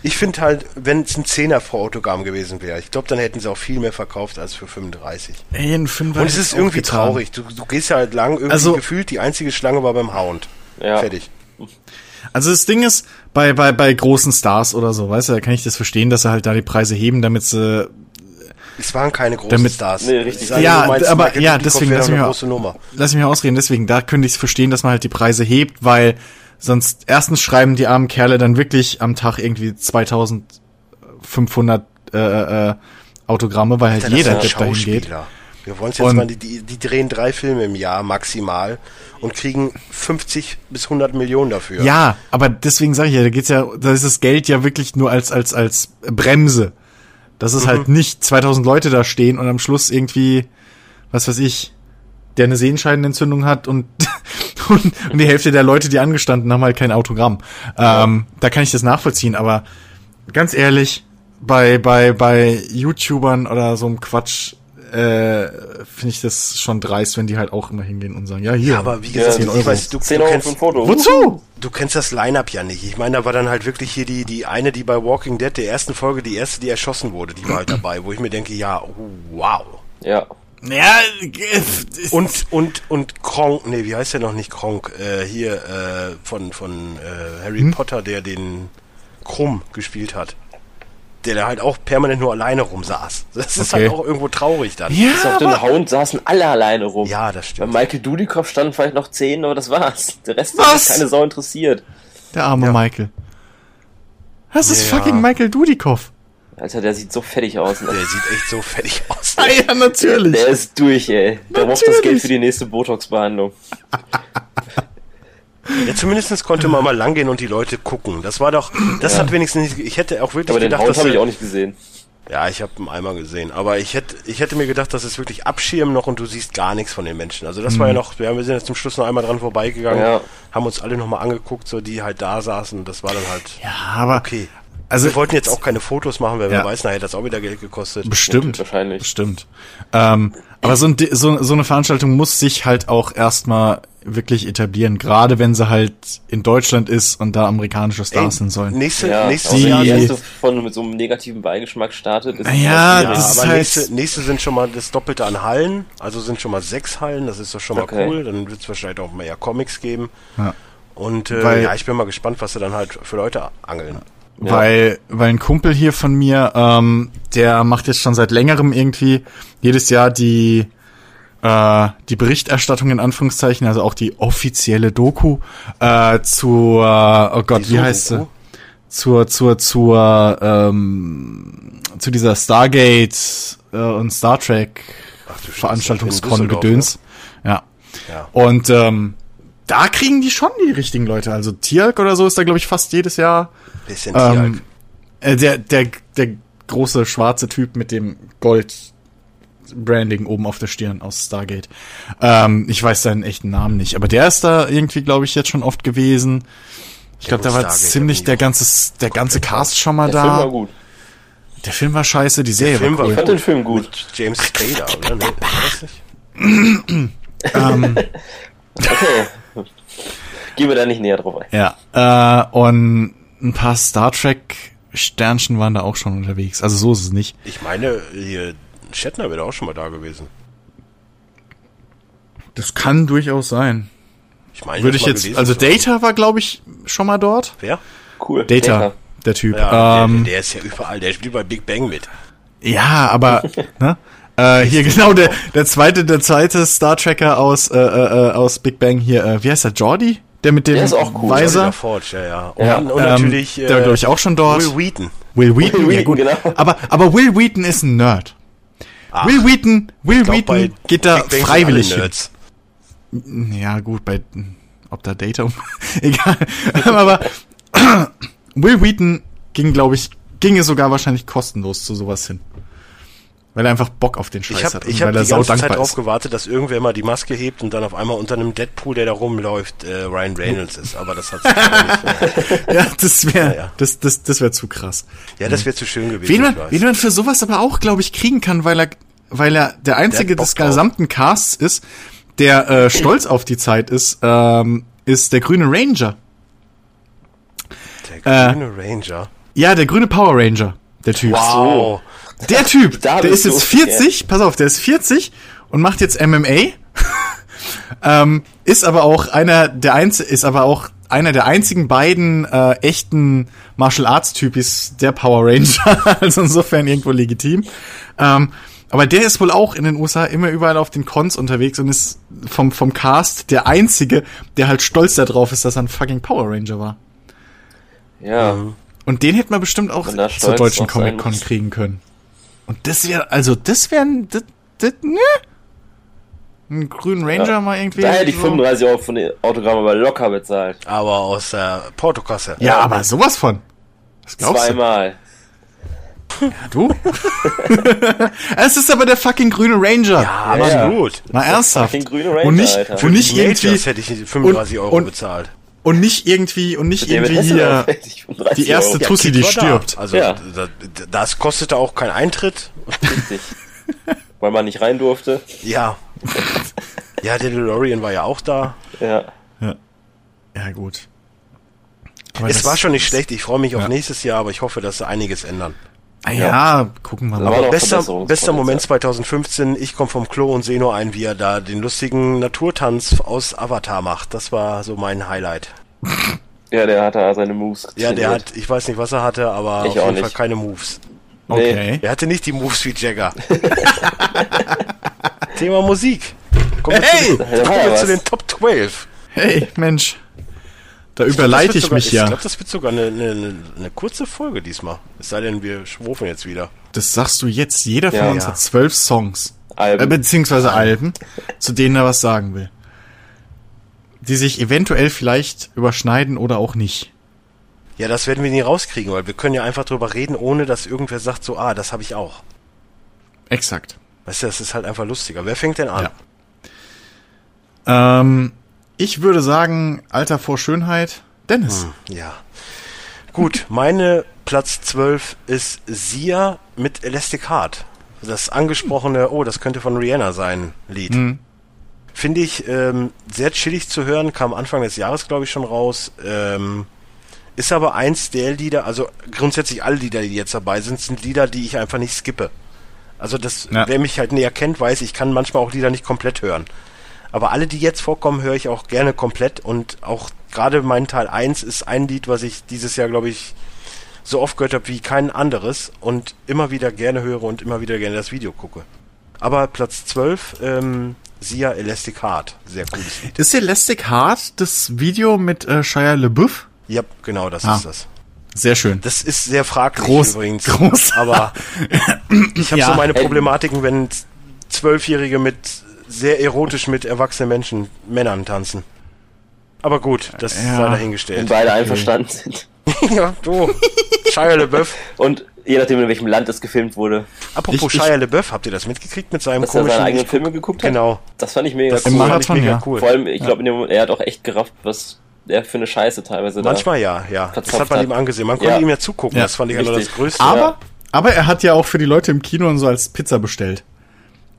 Ich finde halt, wenn es ein Zehner pro Autogramm gewesen wäre, ich glaube, dann hätten sie auch viel mehr verkauft als für 35. Ey, ein Fünfer Und es ist irgendwie getan. traurig. Du, du gehst ja halt lang, irgendwie Also- gefühlt die einzige Schlange war beim Hound. Ja. Fertig. Also das Ding ist, bei, bei, bei großen Stars oder so, weißt du, da kann ich das verstehen, dass sie halt da die Preise heben, damit sie, Es waren keine großen Damit- Stars. Nee, richtig. Ja, meinst, aber- Michael ja, deswegen lass mich eine mal- große Nummer. lass mich mal ausreden, deswegen, da könnte ich es verstehen, dass man halt die Preise hebt, weil sonst erstens schreiben die armen Kerle dann wirklich am Tag irgendwie 2500 äh, äh, Autogramme, weil halt das jeder Depp dahin geht. Wir wollen es jetzt Und- mal, die, die, die drehen drei Filme im Jahr maximal und kriegen 50 bis 100 Millionen dafür. Ja, aber deswegen sage ich ja, da geht's ja, da ist das Geld ja wirklich nur als als als Bremse. Dass es Mhm. halt nicht 2000 Leute da stehen und am Schluss irgendwie, was weiß ich, der eine Sehenscheidenentzündung hat und und, und die Hälfte der Leute, die angestanden haben, halt kein Autogramm. Ähm, da kann ich das nachvollziehen, aber ganz ehrlich, bei bei bei YouTubern oder so einem Quatsch äh, finde ich das schon dreist, wenn die halt auch immer hingehen und sagen, ja hier, Ja, aber wie gesagt, 10 ich Euro. weiß, du, 10 du, kennst, Foto. Wozu? du kennst das Line-Up ja nicht. Ich meine, da war dann halt wirklich hier die, die eine, die bei Walking Dead, der ersten Folge, die erste, die erschossen wurde, die war halt dabei, wo ich mir denke, ja, wow. Ja. Ja, äh, Und, und, und Kronk, nee, wie heißt der noch nicht Kronk? Äh, hier, äh, von, von äh, Harry Hm? Potter, der den Krumm gespielt hat. Der da halt auch permanent nur alleine rumsaß. Das ist Okay. halt auch irgendwo traurig dann. ja, Bis auf den Hound saßen alle alleine rum. Ja, das Bei stimmt. Michael Dudikoff standen vielleicht noch 10, aber das war's. Der Rest Was? hat keine Sau interessiert. der arme Ja. Michael. Das ist Ja. fucking Michael Dudikoff. Alter, der sieht so fertig aus. Ne? Der sieht echt so fertig aus. Ah, ja, natürlich. Der ist durch, ey. Der braucht das. Geld für die nächste Botox-Behandlung. Ja, zumindest konnte man mal langgehen und die Leute gucken. Das war doch, das hat wenigstens nicht, ich hätte auch wirklich Aber den gedacht, Hound dass habe ich auch nicht gesehen. Ja, ich habe ihn einmal gesehen, aber ich hätte, ich hätte mir gedacht, das ist wirklich Abschirmen noch und du siehst gar nichts von den Menschen. Also das war ja noch, wir haben- wir sind jetzt zum Schluss noch einmal dran vorbeigegangen, Ja. haben uns alle nochmal angeguckt, so die halt da saßen. Das war dann halt Ja, aber okay. Also Wir wollten jetzt auch keine Fotos machen, weil Ja. wer weiß, nachher hat das auch wieder Geld gekostet. bestimmt, Wahrscheinlich. bestimmt. Ähm, aber so, ein, so, so eine Veranstaltung muss sich halt auch erstmal wirklich etablieren, gerade wenn sie halt in Deutschland ist und da amerikanische Stars sind sollen. Nächste, Ja, wenn Jahr. die Die- erste von mit so einem negativen Beigeschmack startet, ist es Ja, schwierig. das Ja, aber halt- nächste, nächste sind schon mal das Doppelte an Hallen, also sind schon mal sechs Hallen, das ist doch schon mal Okay. cool. Dann wird es wahrscheinlich auch mehr Comics geben. Ja. Und äh, Weil- ja, ich bin mal gespannt, was sie dann halt für Leute angeln. Ja. Weil, weil ein Kumpel hier von mir, ähm, der macht jetzt schon seit längerem irgendwie jedes Jahr die äh, die Berichterstattung in Anführungszeichen, also auch die offizielle Doku äh, zur, oh Gott, Die wie heißt sie? Zur, zur, zur, ähm, zu dieser Stargate äh, und Star Trek Ach Veranstaltungskon Düsseldorf, Gedöns. Ja. Ja. Und ähm, da kriegen die schon die richtigen Leute. Also Tialk oder so ist da, glaube ich, fast jedes Jahr Bisschen ähm, äh, der, der, der große schwarze Typ mit dem Gold Branding oben auf der Stirn aus Stargate. Ähm, ich weiß seinen echten Namen nicht, aber der ist da irgendwie, glaube ich, jetzt schon oft gewesen. Ich glaube, da war Stargate ziemlich der ganze, der ganze Cast schon mal Der da. Film war gut. Der Film war scheiße, die Serie Film war cool. Ich fand den Film gut. Mit James Spader, oder? Nee, war das nicht? ähm, Okay. Gehen wir da nicht näher drauf ein. ja, äh, und ein paar Star Trek Sternchen waren da auch schon unterwegs. Also so ist es nicht. Ich meine, hier, Shatner wäre auch schon mal da gewesen. Das kann durchaus sein. Ich meine, Würde ich mal jetzt, also. Data war, glaube ich, schon mal dort. Wer? Cool. Data, der Typ. Ja, ähm, der, der ist ja überall. Der spielt bei Big Bang mit. Ja, aber ne? Äh, hier genau der der zweite der zweite Star Trekker aus äh, äh, aus Big Bang hier. Äh, wie heißt der? Jordi? Der mit dem Der ist auch cool. Weiser. Forge, ja, ja. Und, Ja. und Ähm, natürlich der war, glaube ich, auch schon dort. Will Wheaton. Will Wheaton, Will ja Wheaton, gut. genau. Aber aber Will Wheaton ist ein Nerd. Ach, Will Wheaton, Will glaub, Wheaton geht da freiwillig hin. Ja, gut, bei ob da Data um egal. aber Will Wheaton ging, glaube ich, ginge sogar wahrscheinlich kostenlos zu sowas hin. Weil er einfach Bock auf den Scheiß Ich habe hat ich weil hab er die ganze Zeit drauf gewartet, dass irgendwer mal die Maske hebt und dann auf einmal unter einem Deadpool, der da rumläuft, äh, Ryan Reynolds ist. Aber das hat nicht. Ja, das wäre Ja, das das das wäre zu krass. Ja, das wäre zu schön gewesen. Wen man, wen man für sowas aber auch, glaube ich, kriegen kann, weil er, weil er der einzige Bock des gesamten Casts ist, der äh, stolz auf die Zeit ist, ähm, ist der grüne Ranger. Der grüne Ranger. Ja, der grüne Power Ranger, der Typ. Wow. Der Typ, der ist jetzt du, 40, pass auf, der ist 40 und macht jetzt MMA. ähm, ist aber auch einer der einz ist aber auch einer der einzigen beiden äh, echten Martial Arts Typis der Power Ranger, also insofern irgendwo legitim. Ähm, aber der ist wohl auch in den USA immer überall auf den Cons unterwegs und ist vom vom Cast der einzige, der halt stolz darauf ist, dass er ein fucking Power Ranger war. Ja. Und den hätten wir bestimmt auch zur deutschen Comic-Con muss. kriegen können. Und das wäre, also das wäre ein, das, das, ne? Einen grünen Ranger Ja. mal irgendwie. Da hätte ich so. 35 Euro von den Autogramm aber locker bezahlt. Aber aus der Portokasse. Ja, aber sowas von. Was glaubst Zweimal. du? Du? es ist aber der fucking grüne Ranger. Ja, Ja. absolut. Mal ernsthaft. fucking grüne Ranger, und nicht, Alter. und nicht irgendwie, hätte ich 35 und- Euro und- bezahlt. Und nicht irgendwie, und nicht irgendwie hier Hasselhoff hätte ich 35 die erste Euro. Tussi, die stirbt. Also Ja. da- das kostete auch keinen Eintritt. Richtig. Weil man nicht rein durfte. Ja. Ja, der DeLorean war ja auch da. Ja. Ja, gut. Aber Es war schon nicht schlecht. Ich freue mich auf Ja. nächstes Jahr, aber ich hoffe, dass sie einiges ändern. Ah, ja, gucken wir mal. noch Bester, bester Moment 2015. Ich komme vom Klo und sehe nur einen, wie er da den lustigen Naturtanz aus Avatar macht. Das war so mein Highlight. Ja, der hat da seine Moves Ja, der hat, ich weiß nicht, was er hatte, aber Ich auf auch jeden nicht. Fall keine Moves. Okay. Er hatte nicht die Moves wie Jagger. Thema Musik. Kommen wir, Hey! zu, den, kommen ja wir zu den Top 12. Hey, Mensch. Da Das überleite ich sogar, mich Ich ja. glaube, das wird sogar eine, eine, eine, kurze Folge diesmal. Es sei denn, wir schwufen jetzt wieder. Das sagst du jetzt. Jeder von Ja. uns Ja. hat zwölf Songs. Äh, Alben. beziehungsweise Alben, zu denen er was sagen will. Die sich eventuell vielleicht überschneiden oder auch nicht. Ja, das werden wir nie rauskriegen, weil wir können ja einfach drüber reden, ohne dass irgendwer sagt so, ah, das habe ich auch. Exakt. Weißt du, das ist halt einfach lustiger. Wer fängt denn an? Ja. Ähm, ich würde sagen, Alter vor Schönheit, Dennis. Ja. Gut, meine Platz 12 ist Sia mit Elastic Heart. Das angesprochene, oh, das könnte von Rihanna sein, Lied. Finde ich ähm, sehr chillig zu hören, kam Anfang des Jahres, glaube ich, schon raus. Ähm, ist aber eins der Lieder, also grundsätzlich alle Lieder, die jetzt dabei sind, sind Lieder, die ich einfach nicht skippe. Also das, Ja. wer mich halt näher kennt, weiß, ich kann manchmal auch Lieder nicht komplett hören. Aber alle, die jetzt vorkommen, höre ich auch gerne komplett und auch gerade mein Teil 1 ist ein Lied, was ich dieses Jahr, glaube ich, so oft gehört habe wie kein anderes und immer wieder gerne höre und immer wieder gerne das Video gucke. Aber Platz 12, ähm, Sia Elastic Heart. Sehr cooles Lied. Ist Elastic Heart das Video mit äh, Shia LeBeouf? Ja, genau, das Ah. ist das. Sehr schön. Das ist sehr fraglich Groß- übrigens. groß. Aber ich habe Ja. so meine Problematiken, wenn Zwölfjährige mit sehr erotisch mit erwachsenen Menschen, Männern tanzen. Aber gut, das Ja. sei Wenn dahingestellt. beide einverstanden sind. ja, du. Shia LeBeouf. Und je nachdem, in welchem Land es gefilmt wurde, Apropos Ich- ich- Shia LeBeouf, habt ihr das mitgekriegt mit seinem dass er komischen... seine eigenen ich guck- Filme geguckt hat. Genau. Das fand ich mega Das cool. fand ich Marathon, mega ja. cool. Vor allem, ich glaube, dem Moment, er hat auch echt gerafft, was er für eine Scheiße teilweise Manchmal ja, ja. Das hat man hat. ihm angesehen. Man konnte Ja. ihm ja zugucken. Ja, das fand ich ja nur das. Größte. Aber, Ja. aber er hat ja auch für die Leute im Kino und so als Pizza bestellt.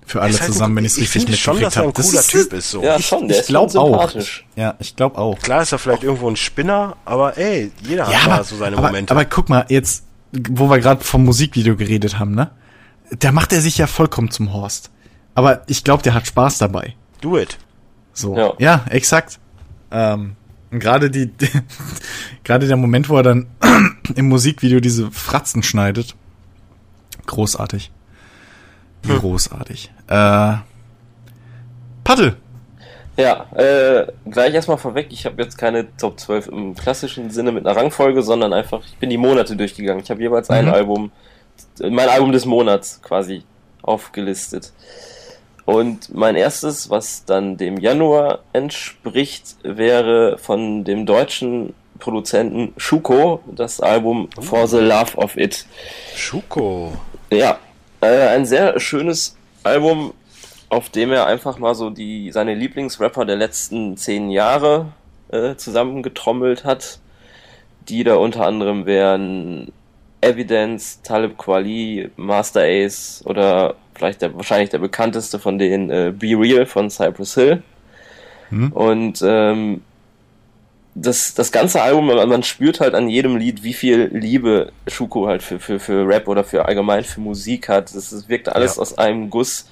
Für alle halt zusammen, ein- wenn ich es ich richtig finde schon, mitgekriegt dass er ein habe. Das cooler ist- Typ ist. So. da. Ja, schon, der Ich ist schon glaube auch. sympathisch. Ja, ich glaube auch. Klar ist er vielleicht irgendwo ein Spinner, aber ey, jeder hat Ja, mal aber, so seine aber, Momente. aber guck mal, jetzt, wo wir gerade vom Musikvideo geredet haben, ne? Da macht er sich ja vollkommen zum Horst. Aber ich glaube, der hat Spaß dabei. Do it. So. Ja. Ja, exakt. Ähm, und gerade die, gerade der Moment, wo er dann im Musikvideo diese Fratzen schneidet. Großartig. Großartig. Äh, Paddel. Ja, äh, gleich erstmal vorweg, ich habe jetzt keine Top 12 im klassischen Sinne mit einer Rangfolge, sondern einfach, ich bin die Monate durchgegangen. Ich habe jeweils ein Mhm. Album, mein Album des Monats quasi aufgelistet. Und mein erstes, was dann dem Januar entspricht, wäre von dem deutschen Produzenten Schuko, das Album For the Love of It. Schuko. Ja, äh, ein sehr schönes Album, auf dem er einfach mal so die seine Lieblingsrapper der letzten zehn Jahre äh, zusammengetrommelt hat, die da unter anderem wären Evidence, Talib Kweli, Master Ace oder vielleicht der wahrscheinlich der bekannteste von denen äh, Be Real von Cypress Hill. Hm. Und ähm, das, das ganze Album, man, spürt halt an jedem Lied, wie viel Liebe Schuko halt für, für, für Rap oder für allgemein für Musik hat. Das, das wirkt alles Ja. aus einem Guss.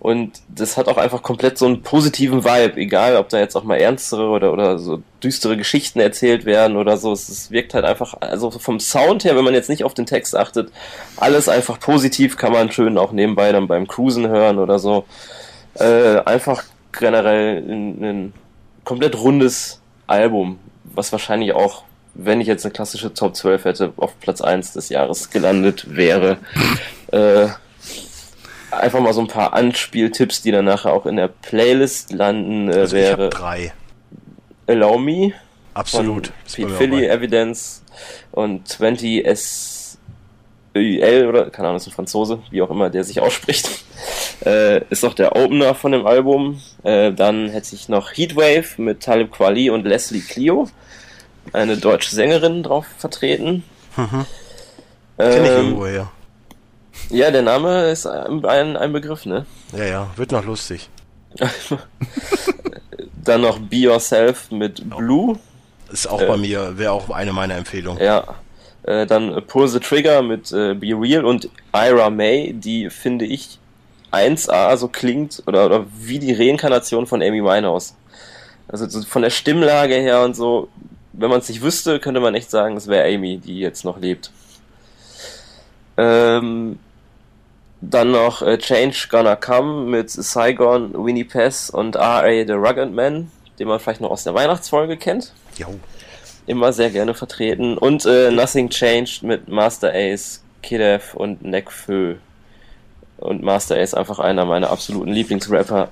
Und das hat auch einfach komplett so einen positiven Vibe, egal ob da jetzt auch mal ernstere oder, oder so düstere Geschichten erzählt werden oder so. Es, es wirkt halt einfach, also vom Sound her, wenn man jetzt nicht auf den Text achtet, alles einfach positiv, kann man schön auch nebenbei dann beim Cruisen hören oder so. Äh, einfach generell ein, ein komplett rundes Album, was wahrscheinlich auch, wenn ich jetzt eine klassische Top 12 hätte, auf Platz 1 des Jahres gelandet wäre. Äh, einfach mal so ein paar Anspieltipps, die dann nachher auch in der Playlist landen, äh, Also ich habe wäre drei. Allow Me Absolut. Pete Philly, Evidence und 20 SEL oder keine Ahnung, ist ein Franzose, wie auch immer der sich ausspricht. Äh, ist auch der Opener von dem Album. Äh, dann hätte ich noch Heatwave mit Talib Kweli und Leslie Clio, eine deutsche Sängerin drauf vertreten. Mhm. Kenn ich Ähm, irgendwo her. ja, der Name ist ein, ein, ein Begriff, ne? Ja, ja, wird noch lustig. Dann noch Be Yourself mit Blue. Ist auch Äh. bei mir, wäre auch eine meiner Empfehlungen. Ja. Äh, dann Pull the Trigger mit äh, Be Real und Ira May, die finde ich 1A so klingt oder, oder wie die Reinkarnation von Amy Winehouse. Also so von der Stimmlage her und so, wenn man es nicht wüsste, könnte man echt sagen, es wäre Amy, die jetzt noch lebt. Ähm, dann noch äh, Change Gonna Come mit Saigon, Winnie Pass und R.A. The Rugged Man, den man vielleicht noch aus der Weihnachtsfolge kennt Jo. Immer sehr gerne vertreten. Und äh, Nothing Changed mit Master Ace, Kidev und Nekfö. Und Master Ace einfach einer meiner absoluten Lieblingsrapper.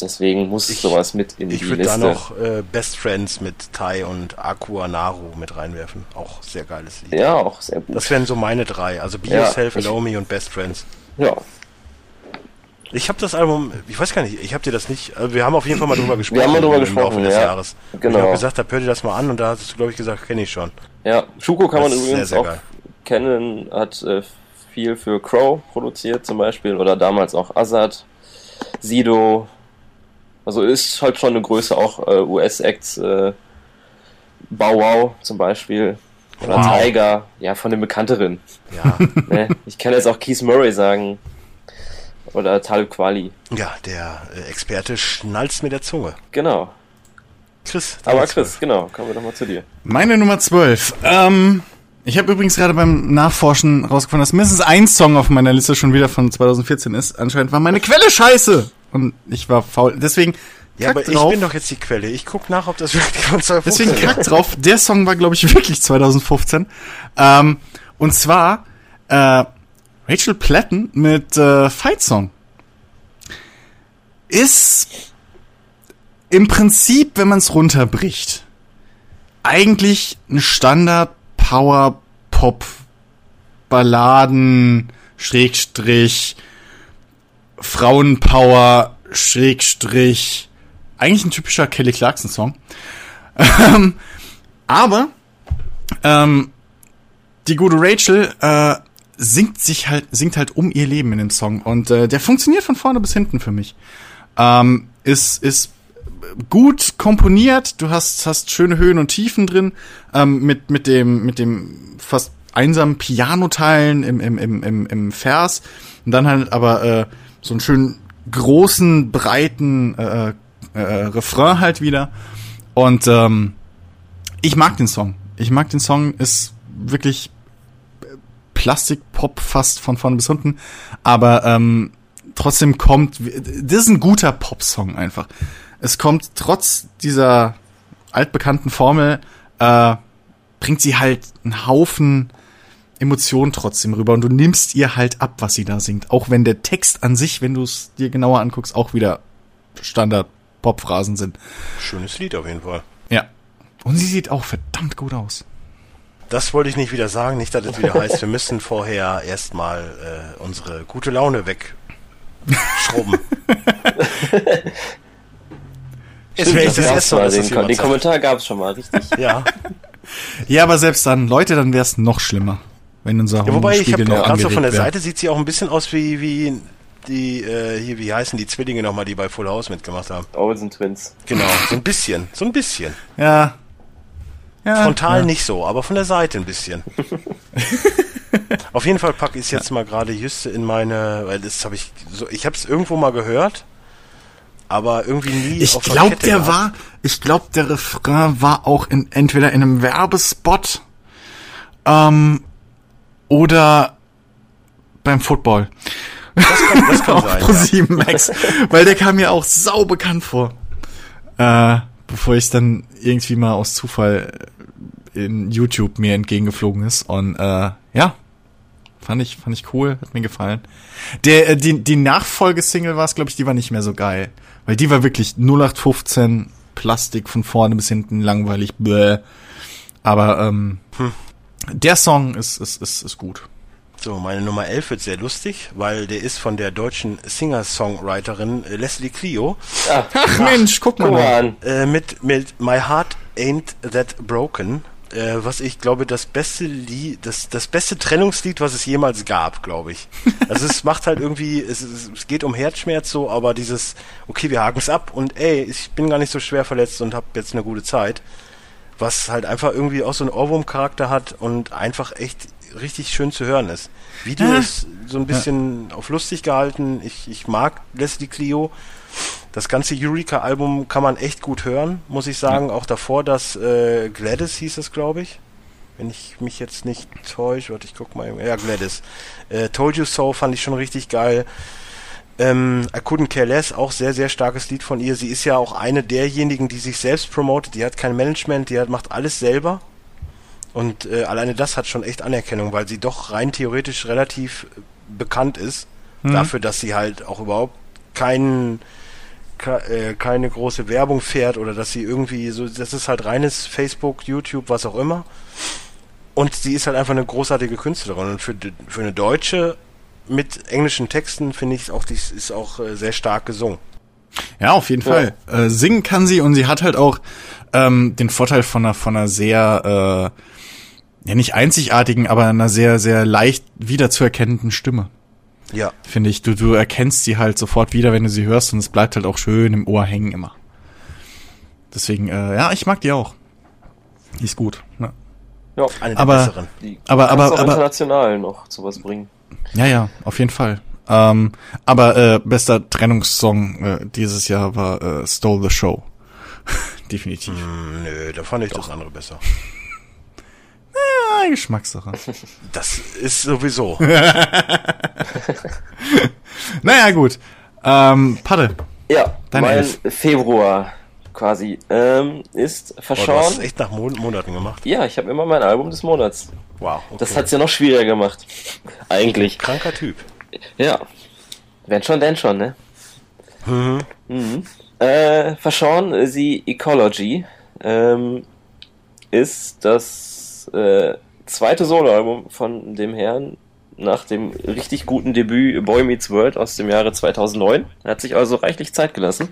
Deswegen muss Ich- sowas mit in Ich die würde da Liste. noch äh, Best Friends mit Tai und Aqua Naru mit reinwerfen. Auch sehr geiles Lied. ja, auch sehr gut. Das wären so meine drei. Also Be Ja, Yourself, ich- Allow Me und Best Friends. ja. Ich habe das Album, ich weiß gar nicht, ich habe dir das nicht, also wir haben auf jeden Fall mal drüber gesprochen. Wir haben mal drüber im gesprochen, des ja. Jahres. Genau. Ich habe gesagt, da hör dir das mal an und da hast du, glaube ich, gesagt, kenne ich schon. ja, Schuko kann man Das ist übrigens sehr, sehr auch geil. kennen, hat äh, viel für Crow produziert zum Beispiel oder damals auch Azad, Sido. Also ist halt schon eine Größe, auch äh, US-Acts, äh, Bow Wow zum Beispiel. Oder Wow. Tiger, ja, von den bekannteren. Ja, ne? Ich kann jetzt auch Keith Murray sagen. Oder Talib Kweli. ja der äh, Experte schnalzt mit der Zunge. Genau. Chris. Aber Chris, 12. genau, kommen wir doch mal zu dir. Meine Nummer 12. Ähm, ich habe übrigens gerade beim Nachforschen rausgefunden, dass mindestens ein Song auf meiner Liste schon wieder von 2014 ist. Anscheinend war meine Quelle scheiße. und ich war faul. Deswegen Ja, aber ich drauf. bin doch jetzt die Quelle. Ich guck nach, ob das wirklich von 2015 Deswegen kack drauf. Der Song war, glaube ich, wirklich 2015. Ähm, und zwar äh, Rachel Platten mit äh, Fight Song. Ist im Prinzip, wenn man es runterbricht, eigentlich ein Standard Power Pop Balladen Schrägstrich Frauenpower Schrägstrich eigentlich ein typischer Kelly Clarkson Song. Ähm, aber ähm, die gute Rachel äh, singt sich halt singt halt um ihr Leben in dem Song. Und äh, der funktioniert von vorne bis hinten für mich. Ähm, ist ist gut komponiert, du hast hast schöne Höhen und Tiefen drin. Ähm, mit mit dem mit dem fast einsamen Pianoteilen im im im im, im Vers. Und dann halt aber äh, so einen schönen großen breiten äh, äh, Refrain halt wieder. Und ähm, ich mag den Song. Ich mag den Song, ist wirklich Plastikpop fast von vorne bis unten, aber ähm, trotzdem kommt, das ist ein guter Popsong einfach. Es kommt trotz dieser altbekannten Formel, äh, bringt sie halt einen Haufen Emotionen trotzdem rüber und du nimmst ihr halt ab, was sie da singt. Auch wenn der Text an sich, wenn du es dir genauer anguckst, auch wieder Standard Popphrasen sind. Schönes Lied auf jeden Fall. Ja. Und sie sieht auch verdammt gut aus. Das wollte ich nicht wieder sagen, nicht, dass es wieder heißt, wir müssen vorher erstmal äh, unsere gute Laune wegschrubben. Jetzt wäre das gab's erste Mal, das den, den. Kommentar gab es schon mal, richtig. Ja. Ja, aber selbst dann, Leute, dann wäre es noch schlimmer, wenn unser ja wobei, ich habe gerade so von der. Seite sieht sie auch ein bisschen aus wie, wie die, äh, hier, wie heißen die Zwillinge nochmal, die bei Full House mitgemacht haben. Olsen Twins. Genau, so ein bisschen, so ein bisschen. Ja. Ja Frontal ja. nicht so, aber von der Seite ein bisschen. Auf jeden Fall packe ich es jetzt mal gerade Juste in meine, weil das habe ich so, ich habe es irgendwo mal gehört, aber irgendwie nie Ich glaube, der gehabt. war, ich glaube, der Refrain war auch in, entweder in einem Werbespot ähm, oder beim Football. Das kann, das kann sein. Ja. ProSieben Max, weil der kam mir auch sau bekannt vor. Äh, bevor ich dann irgendwie mal aus Zufall in YouTube mir entgegengeflogen ist und äh, ja, fand ich fand ich cool, hat mir gefallen. Der äh, die die Nachfolgesingle war es, glaube ich, die war nicht mehr so geil, weil die war wirklich 0815 Plastik von vorne bis hinten langweilig. Bäh. Aber ähm, der Song ist ist ist ist gut. So, meine Nummer 11 wird sehr lustig, weil der ist von der deutschen Singer-Songwriterin äh, Leslie Clio Ah, Ach Mensch, guck mal. guck mal an. äh, mit, mit My Heart Ain't That Broken, äh, was ich glaube, das beste Lied, das, das beste Trennungslied, was es jemals gab, glaube ich. Also es macht halt irgendwie, es, es, es geht um Herzschmerz so, aber dieses, okay, wir haken es ab und ey, ich bin gar nicht so schwer verletzt und habe jetzt eine gute Zeit. Was halt einfach irgendwie auch so einen Ohrwurm-Charakter hat und einfach echt richtig schön zu hören ist. Video Ja. ist so ein bisschen auf lustig gehalten. Ich, ich mag Leslie Clio. Das ganze Eureka-Album kann man echt gut hören, muss ich sagen. Auch davor das äh, Gladys hieß es, glaube ich. Wenn ich mich jetzt nicht täusche. Warte, ich guck mal. Ja, Gladys. Äh, Told You So fand ich schon richtig geil. Ähm, I Couldn't Care Less, auch sehr, sehr starkes Lied von ihr. Sie ist ja auch eine derjenigen, die sich selbst promotet. Die hat kein Management, die hat, macht alles selber. Und äh, alleine das hat schon echt Anerkennung, weil sie doch rein theoretisch relativ bekannt ist. Dafür, dass sie halt auch überhaupt keinen ke- äh, keine große Werbung fährt oder dass sie irgendwie so, das ist halt reines Facebook, YouTube, was auch immer. Und sie ist halt einfach eine großartige Künstlerin. Und für, für eine Deutsche mit englischen Texten finde ich auch, die ist auch äh, sehr stark gesungen. Ja, auf jeden Fall. Äh, singen kann sie und sie hat halt auch ähm, den Vorteil von einer, von einer sehr, äh, ja nicht einzigartigen, aber einer sehr, sehr leicht wiederzuerkennenden Stimme. Ja. Finde ich. Du, du erkennst sie halt sofort wieder, wenn du sie hörst und es bleibt halt auch schön im Ohr hängen immer. Deswegen, äh, ja, ich mag die auch. Die ist gut. Ne? Ja, Eine der Aber- besseren. die Aber- kann's aber- auch aber- international noch zu was bringen. Ja, ja, auf jeden Fall. Ähm, aber äh, bester Trennungssong äh, dieses Jahr war äh, Stole the Show. Definitiv. Hm, nö, da fand ich das andere besser. Ja, Geschmackssache. Das ist sowieso. naja, gut. Ähm, Padde. Ja, Deine mein Elf. Februar quasi ähm, ist Oh, du Verschauen. hast es echt nach Mon Monaten gemacht. ja, ich habe immer mein Album des Monats. Wow. Okay. Das hat's ja noch schwieriger gemacht. Eigentlich. Kranker Typ. Ja. Wenn schon, denn schon, ne? Mhm. Äh, Verschauen, sie Ecology ähm, ist das äh, zweite Soloalbum von dem Herrn nach dem richtig guten Debüt Boy Meets World aus dem Jahre 2009. Er hat sich also reichlich Zeit gelassen.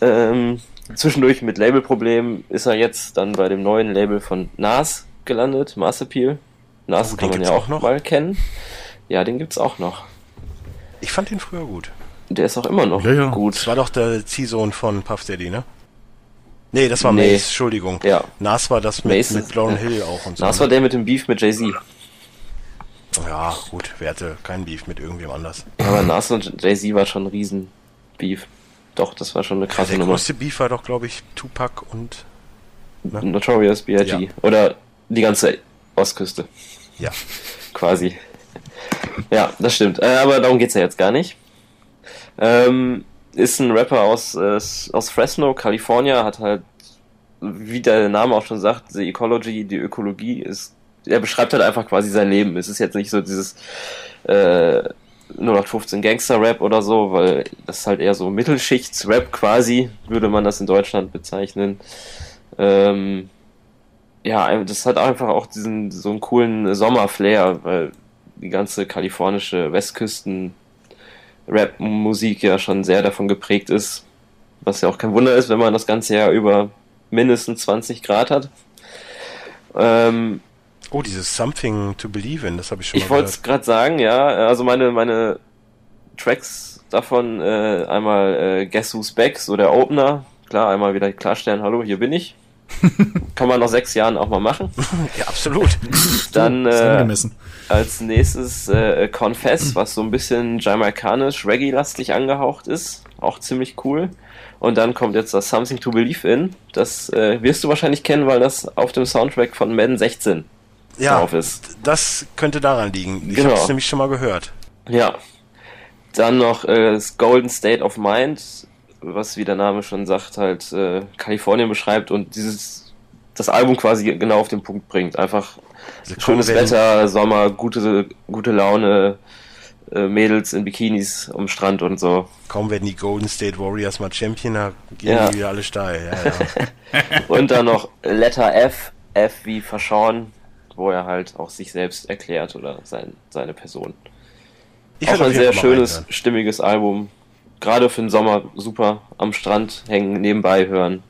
Ähm, zwischendurch mit Labelproblemen ist er jetzt dann bei dem neuen Label von Nas gelandet, Mass Appeal. Nas Oh, kann den man ja auch noch? mal kennen. Ja, den gibt's auch noch. Ich fand ihn früher gut. Der ist auch immer noch Ja, ja. Das gut. war doch der Ziehsohn von Puff Daddy, ne? Nee, das war Nee. Mace, Entschuldigung. Ja. Nas war das mit, Mace mit Lauren ja. Hill auch und so. War ne? der mit dem Beef mit Jay-Z. Ja, gut, wer hatte kein Beef mit irgendwem anders. Aber Nas und Jay-Z war schon ein riesen Beef. Doch, das war schon eine krasse Der Nummer. größte Beef war doch, glaube ich, Tupac und. Ne? Notorious B.I.G. Ja. Oder die ganze Ostküste, Ja. quasi. Ja, das stimmt. Äh, aber darum geht's ja jetzt gar nicht. Ähm, ist ein Rapper aus, äh, aus Fresno, Kalifornien, hat halt, wie der Name auch schon sagt, die Ecology, die Ökologie ist, er beschreibt halt einfach quasi sein Leben. Es ist jetzt nicht so dieses äh, 0815 Gangster-Rap oder so, weil das ist halt eher so Mittelschichts-Rap quasi, würde man das in Deutschland bezeichnen. Ähm, ja, das hat einfach auch diesen so einen coolen Sommerflair, weil die ganze kalifornische Westküsten Rap-Musik ja schon sehr davon geprägt ist, was ja auch kein Wunder ist, wenn man das ganze Jahr über mindestens 20 Grad hat. Ähm, Oh, dieses Something to Believe in, das habe ich schon ich wollte es gerade sagen, ja, also meine, meine Tracks davon, äh, einmal äh, Guess Who's Back, so der Opener, klar, einmal wieder klarstellen, hallo, hier bin ich. Kann man nach sechs Jahren auch mal machen. Ja, absolut. Dann äh, als nächstes äh, Confess, was so ein bisschen jamaikanisch, reggae-lastig angehaucht ist. Auch ziemlich cool. Und dann kommt jetzt das Something to Believe in. Das äh, wirst du wahrscheinlich kennen, weil das auf dem Soundtrack von Madden 16 Ja, drauf ist. das könnte daran liegen. Ich Genau. habe es nämlich schon mal gehört. Ja. Dann noch äh, das Golden State of Mind, was wie der Name schon sagt, halt äh, Kalifornien beschreibt und dieses das Album quasi genau auf den Punkt bringt. Einfach Also schönes werden- Wetter, Sommer, gute, gute Laune, äh, Mädels in Bikinis am Strand und so. Kaum werden die Golden State Warriors mal Champion, da gehen Ja. die wieder alle steil. Ja, ja. Und dann noch Letter F, F wie Verschauen, wo er halt auch sich selbst erklärt oder sein, seine Person. Ich auch ein sehr schönes, stimmiges Album. Gerade für den Sommer super am Strand hängen, nebenbei hören.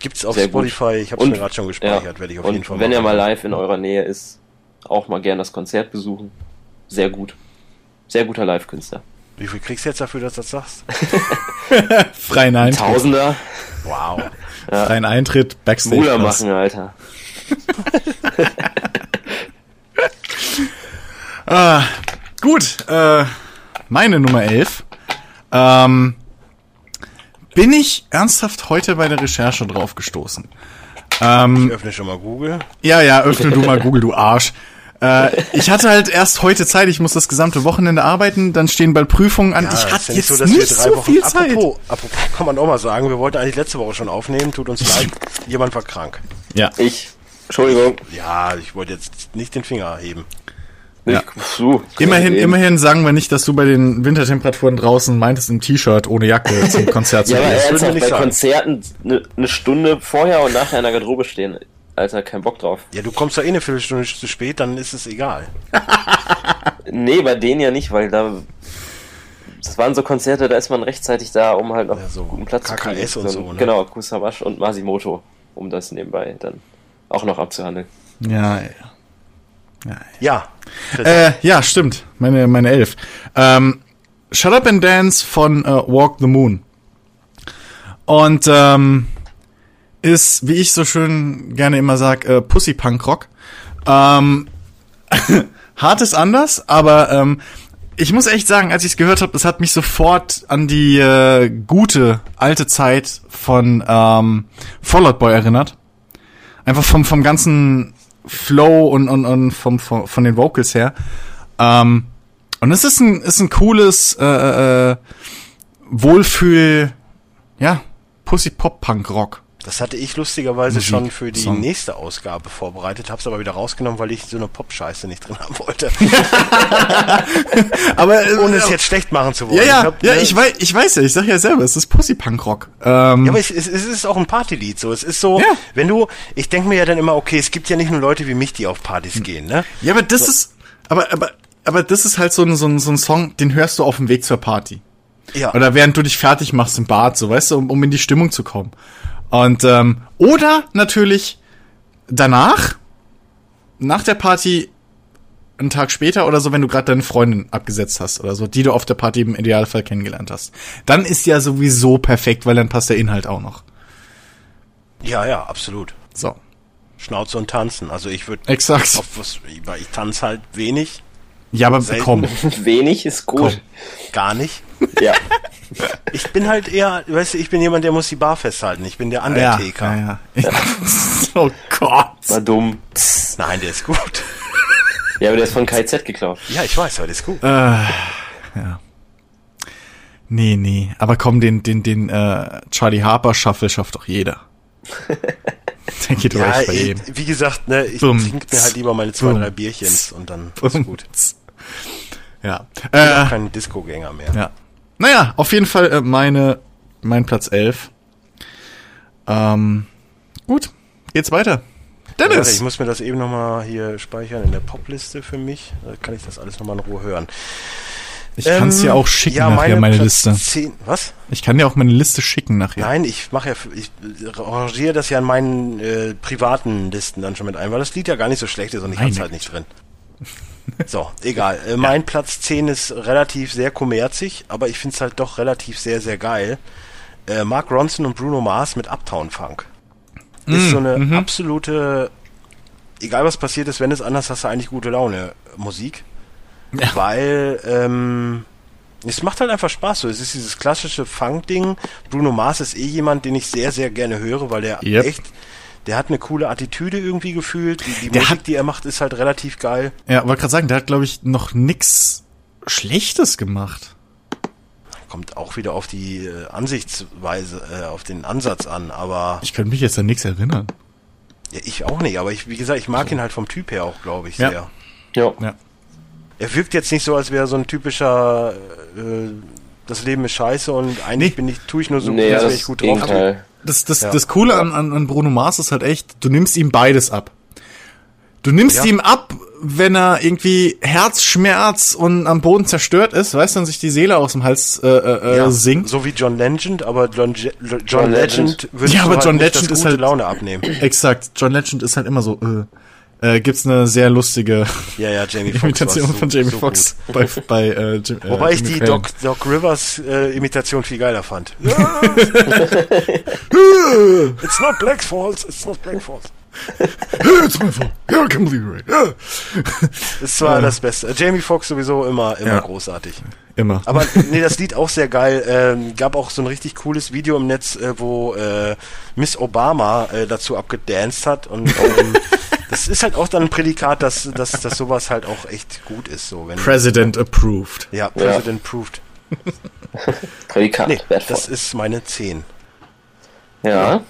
Gibt's auf Sehr gut. Spotify, ich habe es mir gerade schon gespeichert, werde ich auf und jeden Fall wenn er mal live in eurer Nähe ist, auch mal gern das Konzert besuchen. Sehr gut. Sehr guter Live-Künstler. Wie viel kriegst du jetzt dafür, dass du das sagst? Freien Eintritt. Tausender, Wow. Freien Eintritt, Backstage. Mula machen, Alter. Ah, gut, äh, meine Nummer 11. Ähm, bin ich ernsthaft heute bei der Recherche drauf gestoßen. Ähm, Ich öffne schon mal Google. ja, ja, öffne du mal Google, du Arsch. Äh, ich hatte halt erst heute Zeit, ich muss das gesamte Wochenende arbeiten, dann stehen bald Prüfungen an. Ja, ich hatte jetzt dass nicht so viel Zeit. Apropos, apropos, kann man auch mal sagen, wir wollten eigentlich letzte Woche schon aufnehmen, tut uns leid, jemand war krank. Ja, Ich, Entschuldigung. Ja, ich wollte jetzt nicht den Finger heben. Ja. Ich, puh, immerhin, immerhin sagen wir nicht, dass du bei den Wintertemperaturen draußen meintest, im T-Shirt ohne Jacke zum Konzert zu Ja, aber gehen. würden wir ernsthaft, nicht bei sagen. Konzerten eine ne Stunde vorher und nachher in der Garderobe stehen. Alter, kein Bock drauf. Ja, du kommst doch eh eine Viertelstunde zu spät, dann ist es egal. Nee, bei denen ja nicht, weil da. Das waren so Konzerte, da ist man rechtzeitig da, um halt noch Ja, so guten Platz KKS zu und kriegen. so, ne? Genau, Kusawasch und Masimoto, um das nebenbei dann auch noch abzuhandeln. Ja, ja. Ja. Äh, ja, stimmt. Meine, meine Elf. Ähm, Shut Up and Dance von äh, Walk the Moon. Und ähm, ist, wie ich so schön gerne immer sag, äh, Pussy Punk Rock. Ähm, hart ist anders, aber ähm, ich muss echt sagen, als ich es gehört habe, das hat mich sofort an die äh, gute alte Zeit von ähm, Fall Out Boy erinnert. Einfach vom, vom ganzen Flow und, und, und vom, vom, von den Vocals her. Ähm, und es ist ein, ist ein cooles, äh, äh, Wohlfühl, ja, Pussy-Pop-Punk-Rock. Das hatte ich lustigerweise Musik, schon für die Song. nächste Ausgabe vorbereitet, hab's aber wieder rausgenommen, weil ich so eine Pop-Scheiße nicht drin haben wollte. Aber Ohne es jetzt schlecht machen zu wollen. Ja, ja, hab, ja, ne, ich weiß, ich weiß ja, ich sag ja selber, es ist Pussy-Punk-Rock. Ähm, Ja, aber es, es, es ist auch ein Partylied so. Es ist so, Ja. wenn du, ich denke mir ja dann immer, okay, es gibt ja nicht nur Leute wie mich, die auf. Partys gehen, ne? Ja, aber das ist, aber, aber, aber das ist halt so ein, so ein, so ein Song, den hörst du auf dem Weg zur Party. Ja. Oder während du dich fertig machst im Bad, so, weißt du, um, um in die Stimmung zu kommen. Und, ähm, oder natürlich danach, nach der Party, einen Tag später oder so, wenn du gerade deine Freundin abgesetzt hast oder so, die du auf der Party im Idealfall kennengelernt hast. Dann ist ja sowieso perfekt, weil dann passt der Inhalt auch noch. ja, ja, absolut. So. Schnauze und tanzen. Also ich würde Exakt. auf was, weil ich tanze halt wenig, Ja, aber Selten. komm. Wenig ist gut. gar nicht. Ja. Ich bin halt eher, weißt du, ich bin jemand, der muss die Bar festhalten. Ich bin der Ja, Undertaker. ja, ja. oh Gott. War dumm. Nein, der ist gut. Ja, aber der ist von KZ geklaut. Ja, ich weiß, aber der ist gut. Äh, ja. Nee, nee. Aber komm, den, den, den äh, Charlie Harper Shuffle schafft doch jeder. Der geht Ja, echt bei ich, jedem. wie gesagt, ne, ich Bum. trinke mir halt lieber meine zwei, Bum. drei Bierchens und dann ist gut. Ja. Ich bin auch Äh, kein Disco-Gänger mehr. ja. Naja, auf jeden Fall äh, meine, mein Platz 11. Ähm, gut, geht's weiter. Dennis! ich muss mir das eben nochmal hier speichern in der Popliste für mich. Da kann ich das alles nochmal in Ruhe hören. Ich kann's dir Ähm, auch schicken nachher, meine Platz Liste. 10, was? Ich kann dir auch meine Liste schicken nachher. Nein, ich mache ja, ich rangiere das ja in meinen äh, privaten Listen dann schon mit ein, weil das Lied ja gar nicht so schlecht ist und ich Meine hab's halt nicht drin. So, egal. Äh, mein Platz 10 ist relativ sehr kommerzig, aber ich find's halt doch relativ sehr, sehr geil. Äh, Mark Ronson und Bruno Mars mit Uptown Funk. Ist so eine absolute, egal was passiert ist, wenn es anders hast du eigentlich gute Laune Musik. Ja. Weil, ähm, es macht halt einfach Spaß so. Es ist dieses klassische Funk-Ding. Bruno Mars ist eh jemand, den ich sehr, sehr gerne höre, weil der Yep. echt, der hat eine coole Attitüde irgendwie gefühlt. Die, die Der Musik, hat- die er macht, ist halt relativ geil. Ja, wollte gerade sagen, der hat, glaube ich, noch nix Schlechtes gemacht. Kommt auch wieder auf die äh, Ansichtsweise, äh, auf den Ansatz an, aber Ich könnte mich jetzt an nichts erinnern. ja, ich auch nicht. Aber ich, wie gesagt, ich mag ihn halt vom Typ her auch, glaube ich, Ja. sehr. Ja. Ja. Er wirkt jetzt nicht so, als wäre er so ein typischer, äh, das Leben ist scheiße und eigentlich Nee. bin ich, tue ich nur so, Nee, als das wäre ich gut drauf. Gegenteil. Das, das, Ja. das Coole an, an, an Bruno Mars ist halt echt, du nimmst ihm beides ab. Du nimmst Ja. ihm ab, wenn er irgendwie Herzschmerz und am Boden zerstört ist, weißt du, und sich die Seele aus dem Hals äh, äh, Ja, singt. So wie John Legend, aber John, Je John, John Legend Legend. würde Ja, aber halt John nicht Legend das ist gute halt- Laune abnehmen. Exakt. John Legend ist halt immer so, äh, äh, gibt's eine sehr lustige Ja, ja. Imitation so- von Jamie so Foxx bei, bei äh, Jim, äh, Wobei ich die. Doc, Doc Rivers äh, Imitation viel geiler fand. it's not Black Falls, it's not Black Falls. It's my fault. Yeah, I can't believe it. Yeah. Das war das Beste. Jamie Foxx sowieso immer, immer Ja. großartig. Immer. Aber nee, das Lied auch sehr geil. Ähm, gab auch so ein richtig cooles Video im Netz, äh, wo äh, Miss Obama äh, dazu abgedanced hat und ähm, das ist halt auch dann ein Prädikat, dass, dass, dass sowas halt auch echt gut ist. So, wenn, President approved. ja, President proved. Prädikat, Nee, wertvoll. das ist meine 10. ja.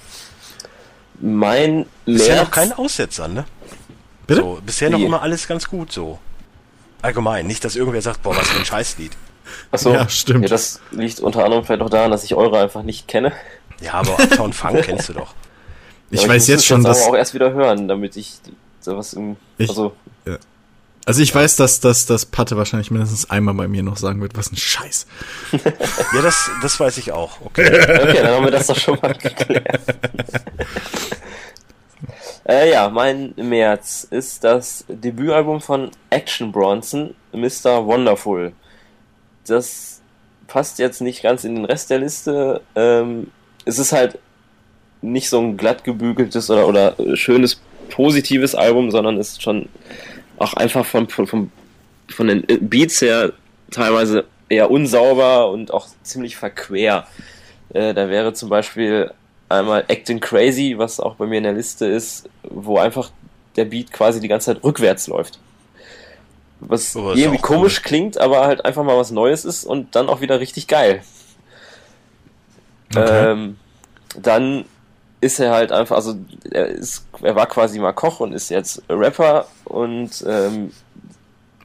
Mein Bisher März, noch kein Aussetzer, ne? Bitte? So, bisher noch immer alles ganz gut so. Allgemein, nicht, dass irgendwer sagt, boah, was für ein Scheißlied. Achso, Ja, stimmt. Ja, das liegt unter anderem vielleicht auch daran, dass ich eure einfach nicht kenne. Ja, aber Uptown Funk kennst du doch. Ich weiß muss jetzt schon, jetzt dass aber auch erst wieder hören, damit ich sowas im, Ich- also, also ich weiß, dass dass das Patte wahrscheinlich mindestens einmal bei mir noch sagen wird, was ein Scheiß. Ja, das, das weiß ich auch. Okay. okay, dann haben wir das doch schon mal geklärt. äh, ja, mein März ist das Debütalbum von Action Bronson, Mr. Wonderful. Das passt jetzt nicht ganz in den Rest der Liste. Ähm, es ist halt nicht so ein glatt gebügeltes oder, oder schönes, positives Album, sondern ist schon auch einfach von, von, von, von den Beats her teilweise eher unsauber und auch ziemlich verquer. Äh, da wäre zum Beispiel einmal Acting Crazy, was auch bei mir in der Liste ist, wo einfach der Beat quasi die ganze Zeit rückwärts läuft. Was Oh, irgendwie auch cool. komisch klingt, aber halt einfach mal was Neues ist und dann auch wieder richtig geil. Okay. Ähm, dann ist er halt einfach, also er ist, er war quasi mal Koch und ist jetzt Rapper und ähm,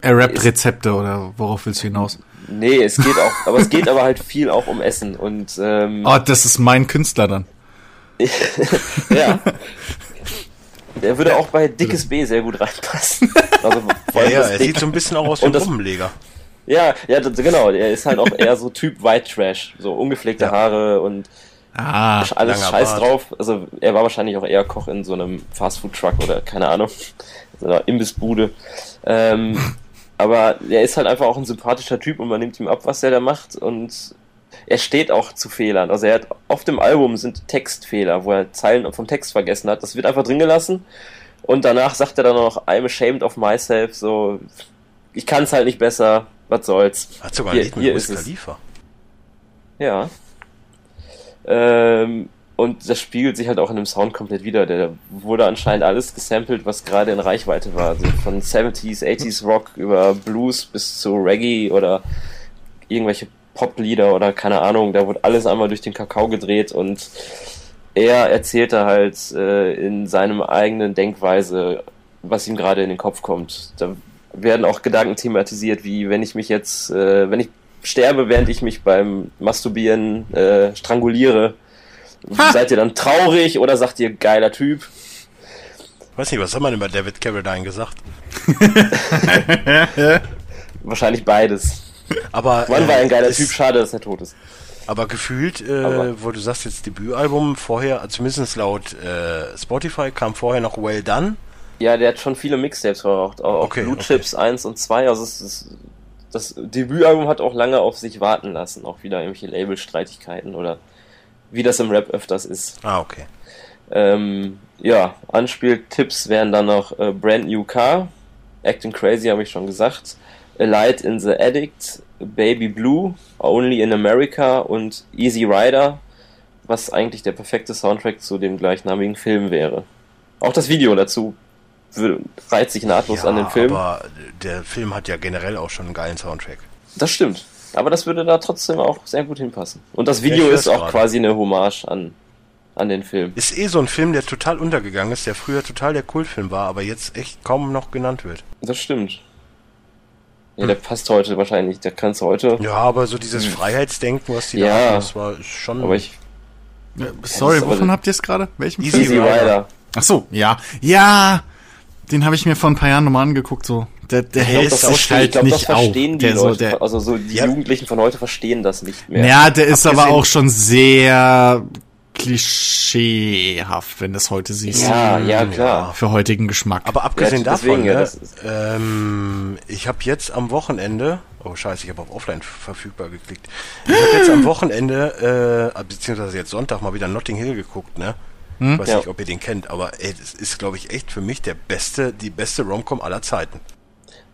Er rappt Ist- Rezepte oder worauf willst du hinaus? nee, es geht auch, aber es geht aber halt viel auch um Essen und ähm, Oh, das ist mein Künstler dann. ja. Der würde auch bei Dickes B sehr gut reinpassen. Also Ja, ja, er Dick- sieht so ein bisschen auch aus wie ein Rummenleger. Ja, ja, das, genau. Er ist halt auch eher so Typ White Trash, so ungepflegte Ja. Haare und Ah, alles Scheiß Bart. drauf. Also er war wahrscheinlich auch eher Koch in so einem Fastfood-Truck oder keine Ahnung, so einer Imbissbude. Ähm, aber er ist halt einfach auch ein sympathischer Typ und man nimmt ihm ab, was er da macht und er steht auch zu Fehlern. Also er hat auf dem Album sind Textfehler, wo er Zeilen vom Text vergessen hat. Das wird einfach drin gelassen und danach sagt er dann noch I'm ashamed of myself, so ich kann es halt nicht besser, was soll's. Hat sogar ein Hier- Lied mit hier Wiz. Khalifa. Ja. Ähm, und das spiegelt sich halt auch in dem Sound komplett wieder. Der wurde anscheinend alles gesampelt, was gerade in Reichweite war. Also von 70s, 80s Rock über Blues bis zu Reggae oder irgendwelche Poplieder oder keine Ahnung. Da wurde alles einmal durch den Kakao gedreht und er erzählte halt äh, in seinem eigenen Denkweise, was ihm gerade in den Kopf kommt. Da werden auch Gedanken thematisiert, wie wenn ich mich jetzt, äh, wenn ich sterbe, während ich mich beim Masturbieren äh, stranguliere, seid ihr dann traurig oder sagt ihr geiler Typ? Weiß nicht, was hat man über David Carradine gesagt? Wahrscheinlich beides. Aber, Wann war er ein geiler es- Typ? Schade, dass er tot ist. Aber gefühlt, äh, Aber- wo du sagst jetzt Debütalbum, vorher, also zumindest laut äh, Spotify, kam vorher noch Well Done. Ja, der hat schon viele Mixtapes verraucht, auch Okay, Blue okay. Chips 1 und 2. Also es ist, das Debütalbum hat auch lange auf sich warten lassen, auch wieder irgendwelche Labelstreitigkeiten oder wie das im Rap öfters ist. Ah, okay. Ähm, ja, Anspieltipps wären dann noch äh, Brand New Car, Acting Crazy habe ich schon gesagt, A Light in the Addict, Baby Blue, Only in America und Easy Rider, was eigentlich der perfekte Soundtrack zu dem gleichnamigen Film wäre. Auch das Video dazu reiht sich nahtlos an den Film. aber der Film hat ja generell auch schon einen geilen Soundtrack. Das stimmt. Aber das würde da trotzdem auch sehr gut hinpassen. Und das Ja, Video ist auch gerade. quasi eine Hommage an, an den Film. Ist eh so ein Film, der total untergegangen ist, der früher total der Kultfilm war, aber jetzt echt kaum noch genannt wird. Das stimmt. Ja, der passt heute wahrscheinlich. Der kannst du heute. Ja, aber so dieses Freiheitsdenken, was die da Hm. Ja. hatten, das war schon... Aber ich. sorry, das ist aber- wovon habt ihr es gerade? Welchen? Easy Easy Rider. Rider. Ach so, ja. Ja, den habe ich mir vor ein paar Jahren nochmal angeguckt, so. Der, der Ja, hält das sich halt ich glaube, das nicht auf. verstehen die Der so, Leute. der, also so die Ja. Jugendlichen von heute verstehen das nicht mehr. ja, der ist aber auch schon sehr klischeehaft, wenn du es heute siehst. ja, ja, klar. Für heutigen Geschmack. Aber abgesehen Ja, davon, deswegen, ja, ne, das ähm, ich habe jetzt am Wochenende, oh scheiße, ich habe auf Offline verfügbar geklickt. Ich habe jetzt am Wochenende, äh, beziehungsweise jetzt Sonntag mal wieder Notting Hill geguckt, ne? Ich weiß Ja. nicht, ob ihr den kennt, aber ey, das ist, glaube ich, echt für mich der beste, die beste Romcom aller Zeiten.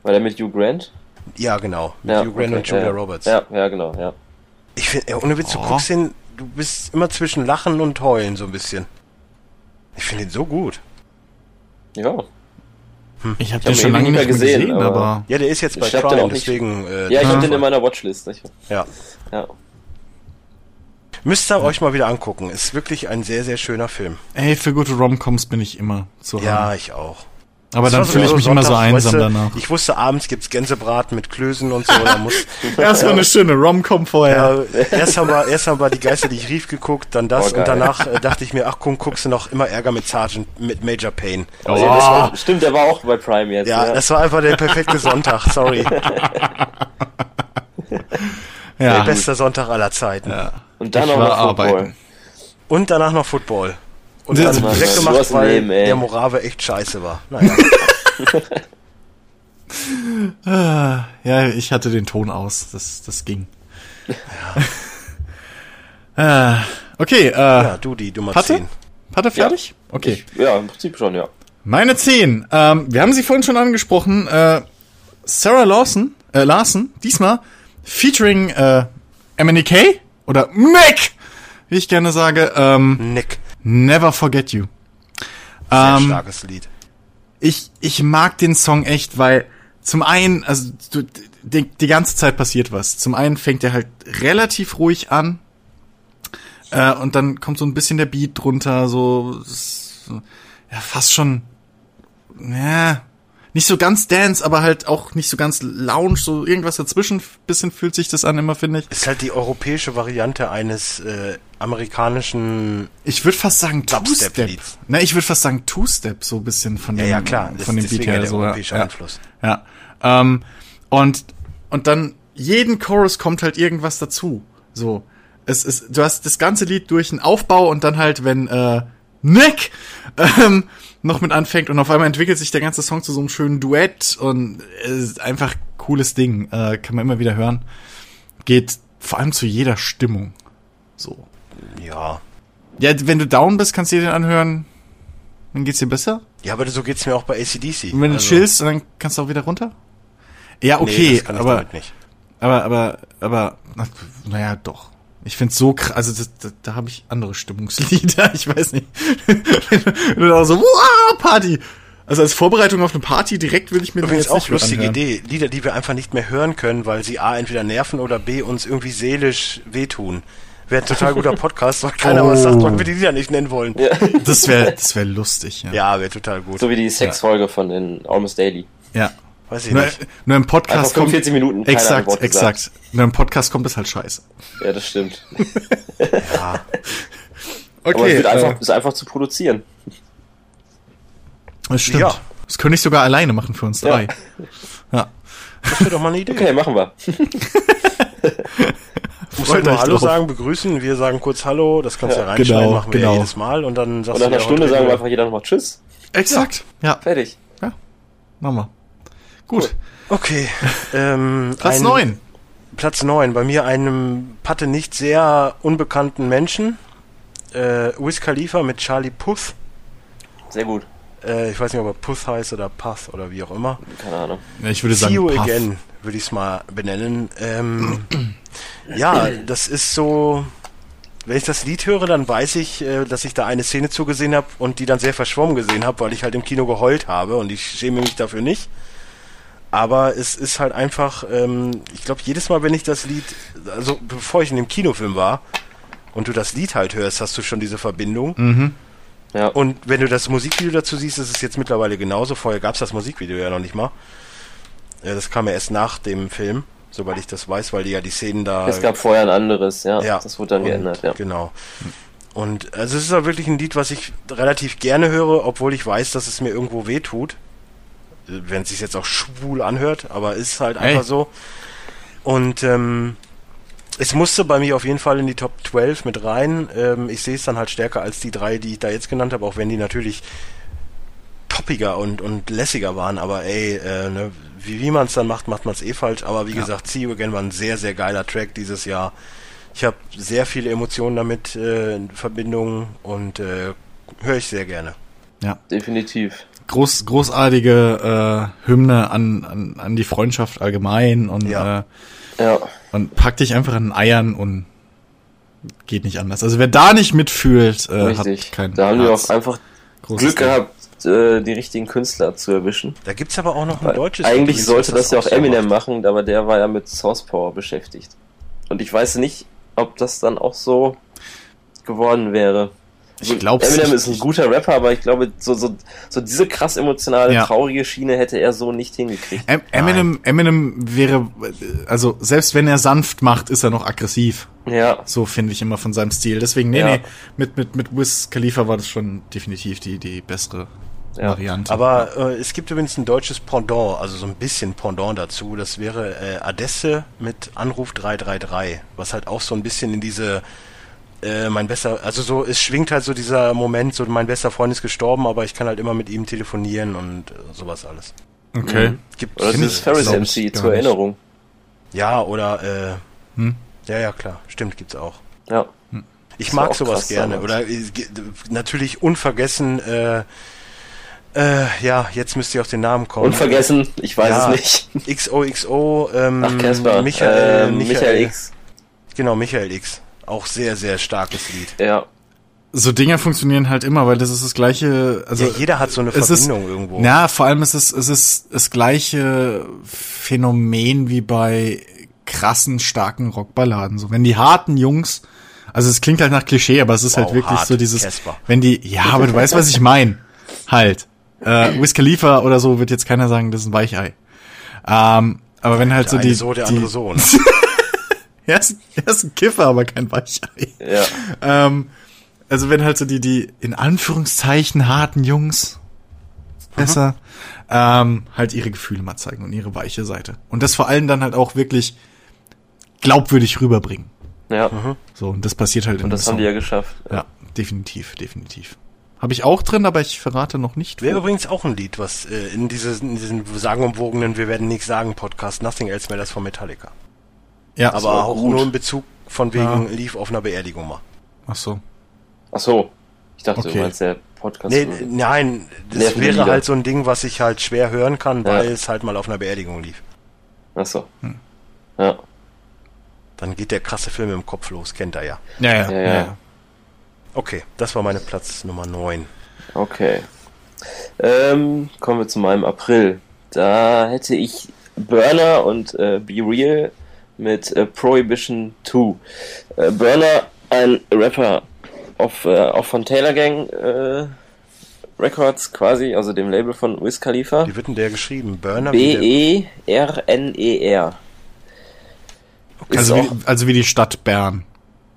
War der mit Hugh Grant? Ja, genau. Mit Ja, Hugh Grant okay, und Julia ja. Roberts. Ja, ja, genau, ja. Ich finde, ohne Witz, du Oh. guckst den, du bist immer zwischen Lachen und Heulen so ein bisschen. Ich finde ihn so gut. Ja. ich habe hab den schon ihn lange nie nicht mehr gesehen, gesehen, aber, aber- Ja, der ist jetzt bei Ich hab den Prime, auch nicht- deswegen. Äh, Ja, ich Ja. hab den in meiner Watchlist. Ich, ja. ja. Müsst ihr euch mal wieder angucken. Ist wirklich ein sehr, sehr schöner Film. ey, für gute Romcoms bin ich immer zu Ja, haben. ich auch. Aber Das dann fühle ich mich immer so Sonntag, einsam weißt du, danach. Ich wusste, abends gibt's Gänsebraten mit Klößen und so. Da muss, Erstmal eine schöne Romcom vorher. ja, erst, haben wir, erst haben wir die Geister, die ich rief, geguckt, dann das Oh, und danach äh, dachte ich mir, ach komm, guckst du noch immer Ärger mit Sergeant, mit Major Payne. Oh. Ja, das war, stimmt, der war auch bei Prime jetzt. Ja, Ja, das war einfach der perfekte Sonntag, sorry. Der Ja, beste Sonntag aller Zeiten. ja. Und dann Ich auch war noch Football. arbeiten. Und danach noch Football. Und Das- dann direkt gemacht, weil Leben, der Morave echt scheiße war. Naja. Ah, Ja, ich hatte den Ton aus. Das, das ging. Ja. okay, äh, ja, du, die Nummer Patte? 10. Patte fertig? Okay. Ich, ja, im Prinzip schon, ja. Meine 10. Ähm, wir haben sie vorhin schon angesprochen. Äh, Sarah Lawson, äh, Larson, diesmal featuring äh, MNEK oder Mac, wie ich gerne sage. Ähm, Nick. Never Forget You. Sehr Ähm, starkes Lied. ich, ich mag den Song echt, weil zum einen, also du, die, die ganze Zeit passiert was. Zum einen fängt er halt relativ ruhig an. Äh, und dann kommt so ein bisschen der Beat drunter, so, so ja, fast schon, ja, nicht so ganz Dance, aber halt auch nicht so ganz Lounge, so irgendwas dazwischen. Bisschen fühlt sich das an, immer finde ich. Ist halt die europäische Variante eines äh, amerikanischen. Ich würde fast sagen Two-Step. Ne, ich würde fast sagen Two-Step, so ein bisschen von Ja, dem, ja, klar. von dem Beat ja her. der So, ja. europäische ja. Einfluss. Ja. Ähm, und, und dann jeden Chorus kommt halt irgendwas dazu. So. Es ist, du hast das ganze Lied durch einen Aufbau und dann halt, wenn äh, Nick ähm, noch mit anfängt und auf einmal entwickelt sich der ganze Song zu so einem schönen Duett und es ist einfach cooles Ding. Äh, kann man immer wieder hören. Geht vor allem zu jeder Stimmung. So. Ja. Ja, wenn du down bist, kannst du dir den anhören. Dann geht's dir besser. Ja, aber so geht's mir auch bei ACDC. Und wenn du Also, chillst, dann kannst du auch wieder runter. Ja, okay, nee, aber. Aber, aber, aber, na- naja, doch. Ich find's so krass, also das, da, da habe ich andere Stimmungslieder, ich weiß nicht. wenn du da so, wow, Party. Also als Vorbereitung auf eine Party direkt würde ich mir Übrigens jetzt auch lustige anhören. Idee. Lieder, die wir einfach nicht mehr hören können, weil sie A, entweder nerven oder B, uns irgendwie seelisch wehtun. Wäre ein total guter Podcast, weil keiner Oh. was sagt, weil wir die Lieder nicht nennen wollen. Ja, Das wäre das wär lustig, ja. ja wäre total gut. So wie die Sexfolge von den Almost Daily. Ja. Weiß ich Nur, nicht. nur im Podcast Einfach 45 Minuten, hat ein Exakt, gesagt. exakt. Nur im Podcast kommt es halt scheiße. Ja, das stimmt. Ja. Aber es wird äh, einfach, ist einfach zu produzieren. das stimmt. Ja. Das könnte ich sogar alleine machen für uns Ja. drei. Ja. Das wäre doch mal eine Idee. Okay, machen wir. Muss Freut halt mal euch Hallo drauf. sagen, begrüßen. Wir sagen kurz Hallo. Das kannst du ja, Ja, reinschneiden, genau, machen wir genau. ja jedes Mal. Und dann sagst Und nach du einer ja, Stunde sagen wir einfach jeder nochmal Tschüss. Exakt. Ja, Fertig. machen wir. Gut. Okay. Ähm, Platz ein- neun. Platz 9. Bei mir einem Patte nicht sehr unbekannten Menschen. Äh, Wiz Khalifa mit Charlie Puth. Sehr gut. Äh, ich weiß nicht, ob er Puth heißt oder Puth oder wie auch immer. Keine Ahnung. Ja, ich würde sagen, See You Puff. Again, würde ich es mal benennen. Ähm, ja, das ist so. Wenn ich das Lied höre, dann weiß ich, äh, dass ich da eine Szene zugesehen habe und die dann sehr verschwommen gesehen habe, weil ich halt im Kino geheult habe und ich schäme mich dafür nicht. Aber es ist halt einfach, ähm, ich glaube, jedes Mal, wenn ich das Lied, also bevor ich in dem Kinofilm war und du das Lied halt hörst, hast du schon diese Verbindung. Mhm. Ja. Und wenn du das Musikvideo dazu siehst, ist es jetzt mittlerweile genauso. Vorher gab es das Musikvideo ja noch nicht mal. Ja, das kam ja erst nach dem Film, soweit ich das weiß, weil die ja die Szenen da. Es gab vorher ein anderes, ja. ja, Das wurde dann und- geändert, ja. Genau. Und also es ist auch wirklich ein Lied, was ich relativ gerne höre, obwohl ich weiß, dass es mir irgendwo weh tut. Wenn es sich jetzt auch schwul anhört, aber ist halt einfach Ey. so. Und ähm, es musste bei mir auf jeden Fall in die Top 12 mit rein. Ähm, ich sehe es dann halt stärker als die drei, die ich da jetzt genannt habe, auch wenn die natürlich poppiger und, und lässiger waren. Aber ey, äh, ne, wie, wie man es dann macht, macht man es eh falsch. Aber wie Ja. gesagt, See You Again war ein sehr, sehr geiler Track dieses Jahr. Ich habe sehr viele Emotionen damit äh, in Verbindung und äh, höre ich sehr gerne. Definitiv. Groß, großartige äh, Hymne an, an, an die Freundschaft allgemein und, Ja. äh, Ja. und pack dich einfach an den Eiern und geht nicht anders. Also wer da nicht mitfühlt, äh, Richtig. hat kein da haben wir Herz. auch einfach Großes Glück gehabt, äh, die richtigen Künstler zu erwischen. Da gibt's aber auch noch ein Weil deutsches. Eigentlich Lied, sollte was das ja auch so Eminem macht. machen, aber der war ja mit Source Power beschäftigt. Und ich weiß nicht, ob das dann auch so geworden wäre. Ich glaub's Eminem ist ein guter Rapper, aber ich glaube, so, so, so diese krass emotionale, Ja. traurige Schiene hätte er so nicht hingekriegt. Em Eminem, Eminem wäre, also selbst wenn er sanft macht, ist er noch aggressiv. Ja, So finde ich immer von seinem Stil. Deswegen, nee, Ja. nee, mit, mit, mit Wiz Khalifa war das schon definitiv die, die bessere Ja. Variante. Aber äh, es gibt übrigens ein deutsches Pendant, also so ein bisschen Pendant dazu. Das wäre äh, Adesse mit Anruf 333, was halt auch so ein bisschen in diese äh, mein bester, also so, es schwingt halt so dieser Moment, so mein bester Freund ist gestorben, aber ich kann halt immer mit ihm telefonieren und äh, sowas alles. okay. Mhm. Gibt oder dieses Ferris MC zur nicht. Erinnerung. ja oder äh, Hm? ja ja klar, stimmt gibt's auch. Ja. Ich Das mag sowas krass gerne. damals. Oder äh, natürlich unvergessen, äh, äh, ja, jetzt müsst ihr auf den Namen kommen. Unvergessen, ich weiß Ja. es nicht. XOXO, ähm, Ach, Casper. Michael, ähm, Michael X. Genau, Michael X. Auch sehr, sehr starkes Lied. Ja. So Dinger funktionieren halt immer, weil das ist das gleiche, also ja, jeder hat so eine es ist- Verbindung irgendwo. Na, vor allem ist es, es ist das gleiche Phänomen wie bei krassen, starken Rockballaden. So, wenn die harten Jungs, Also es klingt halt nach Klischee, aber es ist halt Wow, wirklich hart. so dieses, Casper. wenn die, ja, aber du weißt, was ich mein. Halt. Äh, Wiz Khalifa oder so wird jetzt keiner sagen, das ist ein Weichei. Ähm, aber wenn halt Der so eine die, so, der die andere so. Ne? er, ist, er ist ein Kiffer, aber kein Weichei. Ja. Ähm, also wenn halt so die, die in Anführungszeichen harten Jungs besser, ähm, halt ihre Gefühle mal zeigen und ihre weiche Seite. Und das vor allem dann halt auch wirklich glaubwürdig rüberbringen. Ja. So, und das passiert halt in Und das haben die ja geschafft. Ja, definitiv, definitiv. Habe ich auch drin, aber ich verrate noch nicht. Wäre übrigens auch ein Lied, was äh, in, dieses, in diesen sagenumwogenen Wir werden nichts sagen Podcast Nothing Else Matters von Metallica. Ja, Aber so, auch gut. nur in Bezug von wegen Ja. lief auf einer Beerdigung mal. ach so. Ach so. Ich dachte, Okay. du meinst der Podcast. Nee, nein, das wäre Lieder. halt so ein Ding, was ich halt schwer hören kann, Ja. weil es halt mal auf einer Beerdigung lief. Ach so. Hm. Ja. Dann geht der krasse Film im Kopf los, kennt er ja. Ja, ja, Ja, ja. ja. Okay, das war meine Platz Nummer 9. Okay. Ähm, kommen wir zu meinem April. Da hätte ich Burner und äh, Be Real mit äh, Prohibition 2. Äh, Burner, ein Rapper auf, äh, auch von Taylor Gang äh, Records quasi, also dem Label von Wiz Khalifa. Wie wird denn der geschrieben? Burner? wie der- B-E-R-N-E-R. Ist Also, auch, wie, also wie die Stadt Bern.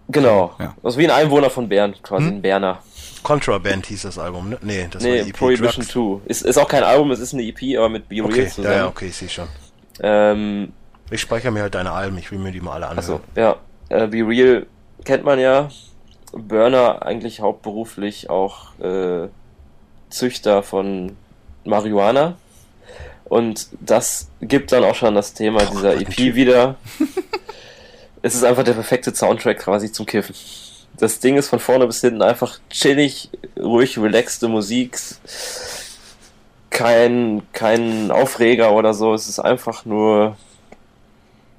genau. Ja. Also wie ein Einwohner von Bern, quasi Hm? ein Berner. Contraband hieß das Album, ne? Nee, das war Nee, die EP. Prohibition Drugs. 2. Ist, ist auch kein Album, es ist eine EP, aber mit Be Real Okay, zusammen. ja, ja, okay, ich sehe schon. Ähm, Ich speichere mir halt deine Alben, ich will mir die mal alle anhören. also, ja. Äh, Be Real kennt man ja. Burner eigentlich hauptberuflich auch äh, Züchter von Marihuana. Und das gibt dann auch schon das Thema dieser was ein EP wieder. es ist einfach der perfekte Soundtrack quasi zum Kiffen. Das Ding ist von vorne bis hinten einfach chillig, ruhig, relaxte Musik. Kein, kein Aufreger oder so. Es ist einfach nur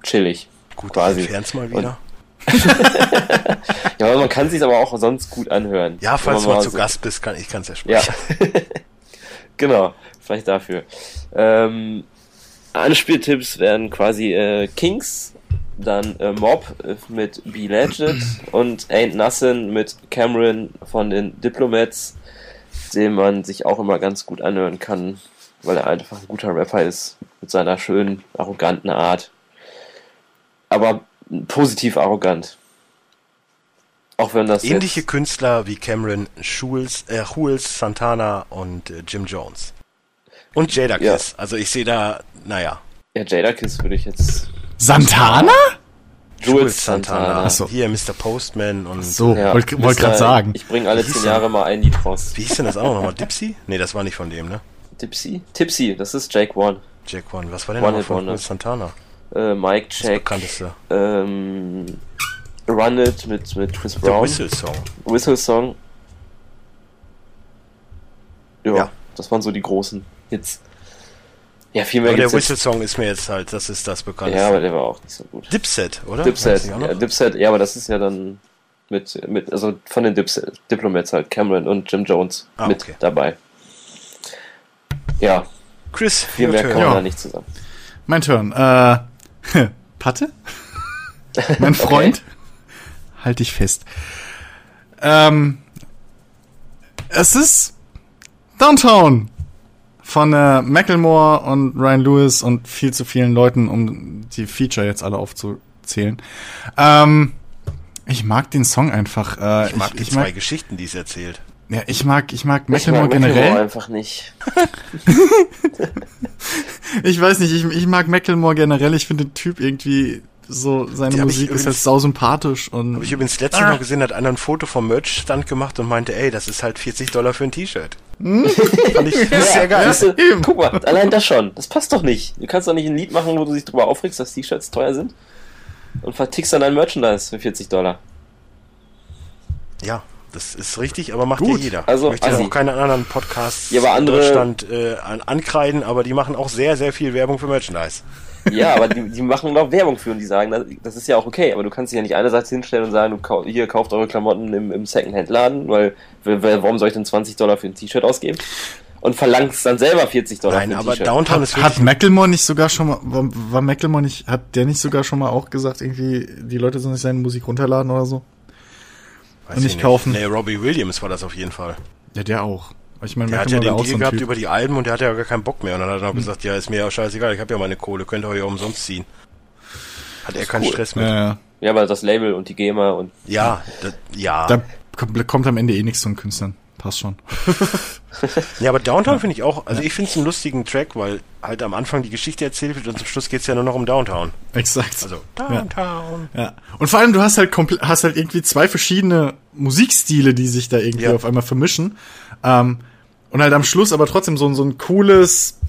chillig. Gut, quasi. entfern's mal wieder. Ja, man kann sich aber auch sonst gut anhören. ja, falls du man mal zu so- Gast bist, kann ich kann's ja Ja, sprechen. genau, vielleicht dafür. Ähm, Anspieltipps wären quasi äh, Kings, dann äh, Mob äh, mit Be Legend und Ain't Nothing mit Cameron von den Diplomats, den man sich auch immer ganz gut anhören kann, weil er einfach ein guter Rapper ist, mit seiner schönen, arroganten Art. Aber positiv arrogant. Auch wenn das Ähnliche Künstler wie Cameron, Schools, äh, Jules, Santana und äh, Jim Jones. Und Jada Ja. Kiss. Also ich sehe da, naja. Ja, Jadakiss würde ich jetzt. Santana? Jules Santana. Ach so. Hier Mr. Postman und So, Ja, wollte wollt gerade sagen. Ich bringe alle zehn? Jahre mal ein Lied raus. wie hieß denn das auch nochmal? Dipsy? Nee, das war nicht von dem, ne? Tipsy? Tipsy, das ist Jake One. Jack One. Was war denn nochmal von. Jules Santana? Äh, Mike Check. Ähm, Run It mit, mit Chris Brown. Whistle Song. Whistle Song. Ja, Ja. das waren so die großen Hits. Ja, viel mehr Aber der Whistle. Song ist mir jetzt halt, das ist das bekannteste. Ja, aber der war auch nicht so gut. Dipset, oder? Dipset, ja? Dipset, ja, aber das ist ja dann mit, mit also von den Dipset, Diplomats halt, Cameron und Jim Jones Ah, mit okay. dabei. Ja, Chris, viel mehr kann man Ja. da nicht zusammen. Mein Turn. Äh, Patte? Mein Freund? Halt dich fest. Ähm, es ist Downtown von äh, Macklemore und Ryan Lewis und viel zu vielen Leuten, um die Feature jetzt alle aufzuzählen. Ähm, ich mag den Song einfach. Äh, Ich mag die ich, zwei mag, Geschichten, die es erzählt. Ja, ich mag, ich mag Ich Macklemore mag Macklemore generell. einfach nicht. Ich weiß nicht, ich, ich mag Macklemore generell. Ich finde den Typ irgendwie so, seine Die hab ich Musik ist halt übrigens- sausympathisch und. Habe ich übrigens letztens noch gesehen, hat einer ein Foto vom Merch-Stand gemacht und meinte, ey, das ist halt 40 Dollar für ein T-Shirt. Fand ich das ist sehr geil. Du, eben. guck mal, allein das schon. Das passt doch nicht. Du kannst doch nicht ein Lied machen, wo du dich drüber aufregst, dass T-Shirts teuer sind. Und vertickst dann dein Merchandise für 40 Dollar. Ja, das ist richtig, aber macht Gut. ja jeder. Also, ich möchte Assi. auch keine anderen Podcasts Ja, aber andere- in Deutschland äh, an, ankreiden, aber die machen auch sehr, sehr viel Werbung für Merchandise. Ja, aber die, die machen doch Werbung für und die sagen, das, das ist ja auch okay, aber du kannst dich ja nicht einerseits hinstellen und sagen, du kau hier kauft eure Klamotten im, im Secondhand-Laden, weil, weil warum soll ich denn 20 Dollar für ein T-Shirt ausgeben? Und verlangst dann selber 40 Dollar Nein, aber. Downtown ist Hat. Macklemore nicht sogar schon mal, war, war Macklemore nicht, hat der nicht sogar schon mal auch gesagt, irgendwie, die Leute sollen sich seine Musik runterladen oder so? Weiß Und ich nicht kaufen. Nee, Robbie Williams war das auf jeden Fall. Ja, der auch. Ich meine, Der hat ja den Deal gehabt Typ. über die Alben und der hatte ja gar keinen Bock mehr. Und dann hat er auch gesagt, ja, ist mir ja scheißegal, ich habe ja meine Kohle, könnt ihr euch ja umsonst ziehen. Hat er keinen cool. Stress mit. Ja, ja. Ja, aber das Label und die GEMA und Ja, das, ja. Da kommt, kommt am Ende eh nichts von Künstlern. Passt schon. Ja, aber Downtown finde ich auch, also ich finde es einen lustigen Track, weil halt am Anfang die Geschichte erzählt wird und zum Schluss geht's ja nur noch um Downtown. Exakt. Also Downtown. Ja. Und vor allem, du hast halt komple- hast halt irgendwie zwei verschiedene Musikstile, die sich da irgendwie Ja. auf einmal vermischen. Ähm, und halt am Schluss aber trotzdem so, ein- so ein cooles,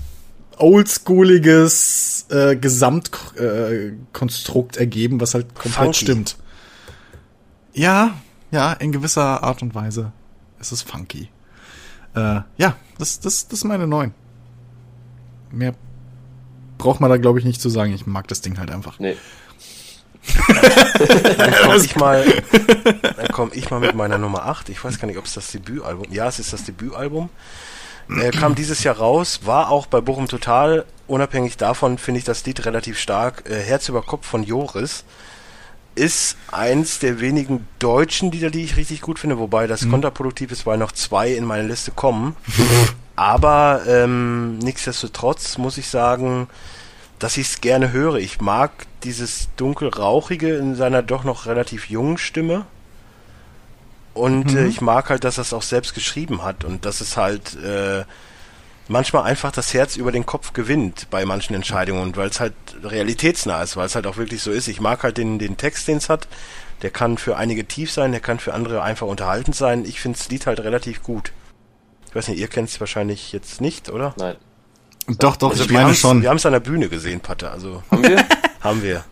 oldschooliges äh, Gesamtkonstrukt äh, ergeben, was halt komplett Funky. stimmt. Ja, ja, in gewisser Art und Weise ist es funky. Äh, ja, das, das, das ist meine neun. Mehr braucht man da, glaube ich, nicht zu sagen. Ich mag das Ding halt einfach. nee. Dann komme ich mal, dann komm ich mal mit meiner Nummer 8. Ich weiß gar nicht, ob es das Debütalbum, ja, es ist das Debütalbum. Äh, kam dieses Jahr raus, war auch bei Bochum Total, unabhängig davon finde ich das Lied relativ stark. Äh, Herz über Kopf von Joris ist eins der wenigen deutschen Lieder, die ich richtig gut finde, wobei das kontraproduktiv ist, weil noch zwei in meine Liste kommen. Aber ähm, nichtsdestotrotz muss ich sagen, dass ich es gerne höre. Ich mag dieses dunkelrauchige in seiner doch noch relativ jungen Stimme. Und äh, ich mag halt, dass er es auch selbst geschrieben hat und dass es halt äh, manchmal einfach das Herz über den Kopf gewinnt bei manchen Entscheidungen und weil es halt realitätsnah ist, weil es halt auch wirklich so ist. Ich mag halt den, den Text, den es hat. Der kann für einige tief sein, der kann für andere einfach unterhaltend sein. Ich finde das Lied halt relativ gut. Ich weiß nicht, ihr kennt es wahrscheinlich jetzt nicht, oder? Nein. Doch, doch, Also ich wir meine haben's- schon. Wir haben es an der Bühne gesehen, Patte. Also Haben wir? haben wir.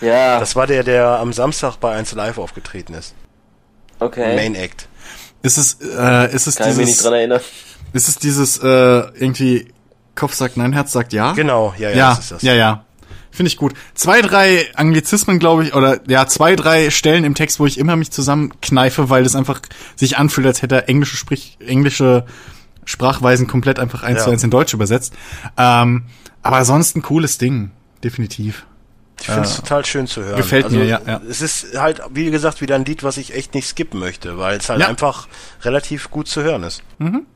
ja, Das war der, der am Samstag bei 1 Live aufgetreten ist. okay. Main Act. Ist es, äh, ist es Kann ich mich nicht dieses, dran erinnern. Ist es dieses, äh, irgendwie, Kopf sagt nein, Herz sagt ja? Genau, ja, ja, Ja, das ist das. ja, ja. Finde ich gut. Zwei, drei Anglizismen, glaube ich, oder ja, zwei, drei Stellen im Text, wo ich immer mich zusammenkneife, weil das einfach sich anfühlt, als hätte er englische, sprich, englische Sprachweisen komplett einfach eins Ja. zu eins in Deutsch übersetzt. Ähm, aber sonst ein cooles Ding. Definitiv. Ich finde es total schön zu hören. Gefällt also, mir, ja, ja. Es ist halt, wie gesagt, wieder ein Lied, was ich echt nicht skippen möchte, weil es halt Ja. einfach relativ gut zu hören ist. Mhm.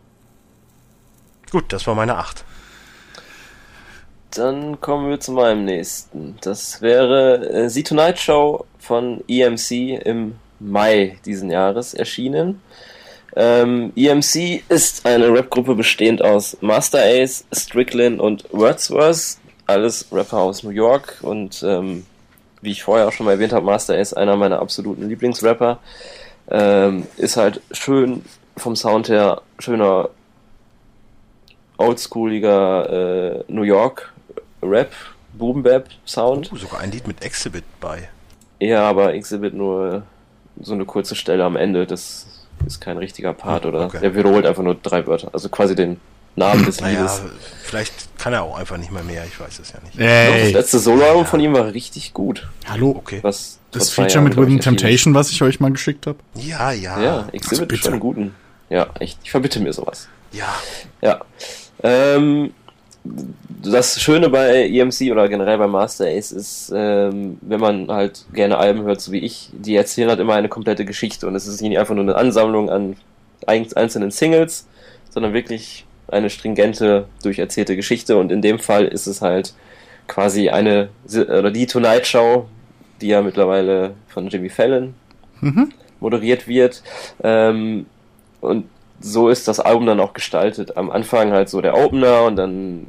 Gut, das war meine 8. Dann kommen wir zu meinem nächsten. Das wäre äh, The Tonight Show von EMC im Mai diesen Jahres erschienen. Ähm, EMC ist eine Rapgruppe bestehend aus Master Ace, Strickland und Wordsworth. Alles Rapper aus New York und ähm, wie ich vorher auch schon mal erwähnt habe, Master Ace einer meiner absoluten Lieblingsrapper. Ähm, ist halt schön vom Sound her, schöner oldschooliger äh, New York Rap, Boom Bap Sound. Uh, sogar ein Lied mit Exhibit bei. Ja, aber Exhibit nur so eine kurze Stelle am Ende, das ist kein richtiger Part oder okay. der wiederholt einfach nur drei Wörter, also quasi den Namen des Naja, Liedes. vielleicht kann er auch einfach nicht mehr mehr, ich weiß es ja nicht. Doch, Das letzte Soloalbum von ihm war richtig gut. hallo. Okay. Was Das Feature Jahren, mit ist. Temptation, was ich euch mal geschickt habe. Ja, ja. Ja, Exhibit bitte. ist schon einen guten. Ja, echt. Ich verbitte mir sowas. Ja. Ja. Ähm, das Schöne bei EMC oder generell bei Master Ace ist, ähm, wenn man halt gerne Alben hört, so wie ich, die erzählen halt immer eine komplette Geschichte und es ist nicht einfach nur eine Ansammlung an ein- einzelnen Singles, sondern wirklich eine stringente, durcherzählte Geschichte und in dem Fall ist es halt quasi eine, oder die Tonight Show, die ja mittlerweile von Jimmy Fallon Mhm. moderiert wird. Ähm, und so ist das Album dann auch gestaltet. Am Anfang halt so der Opener und dann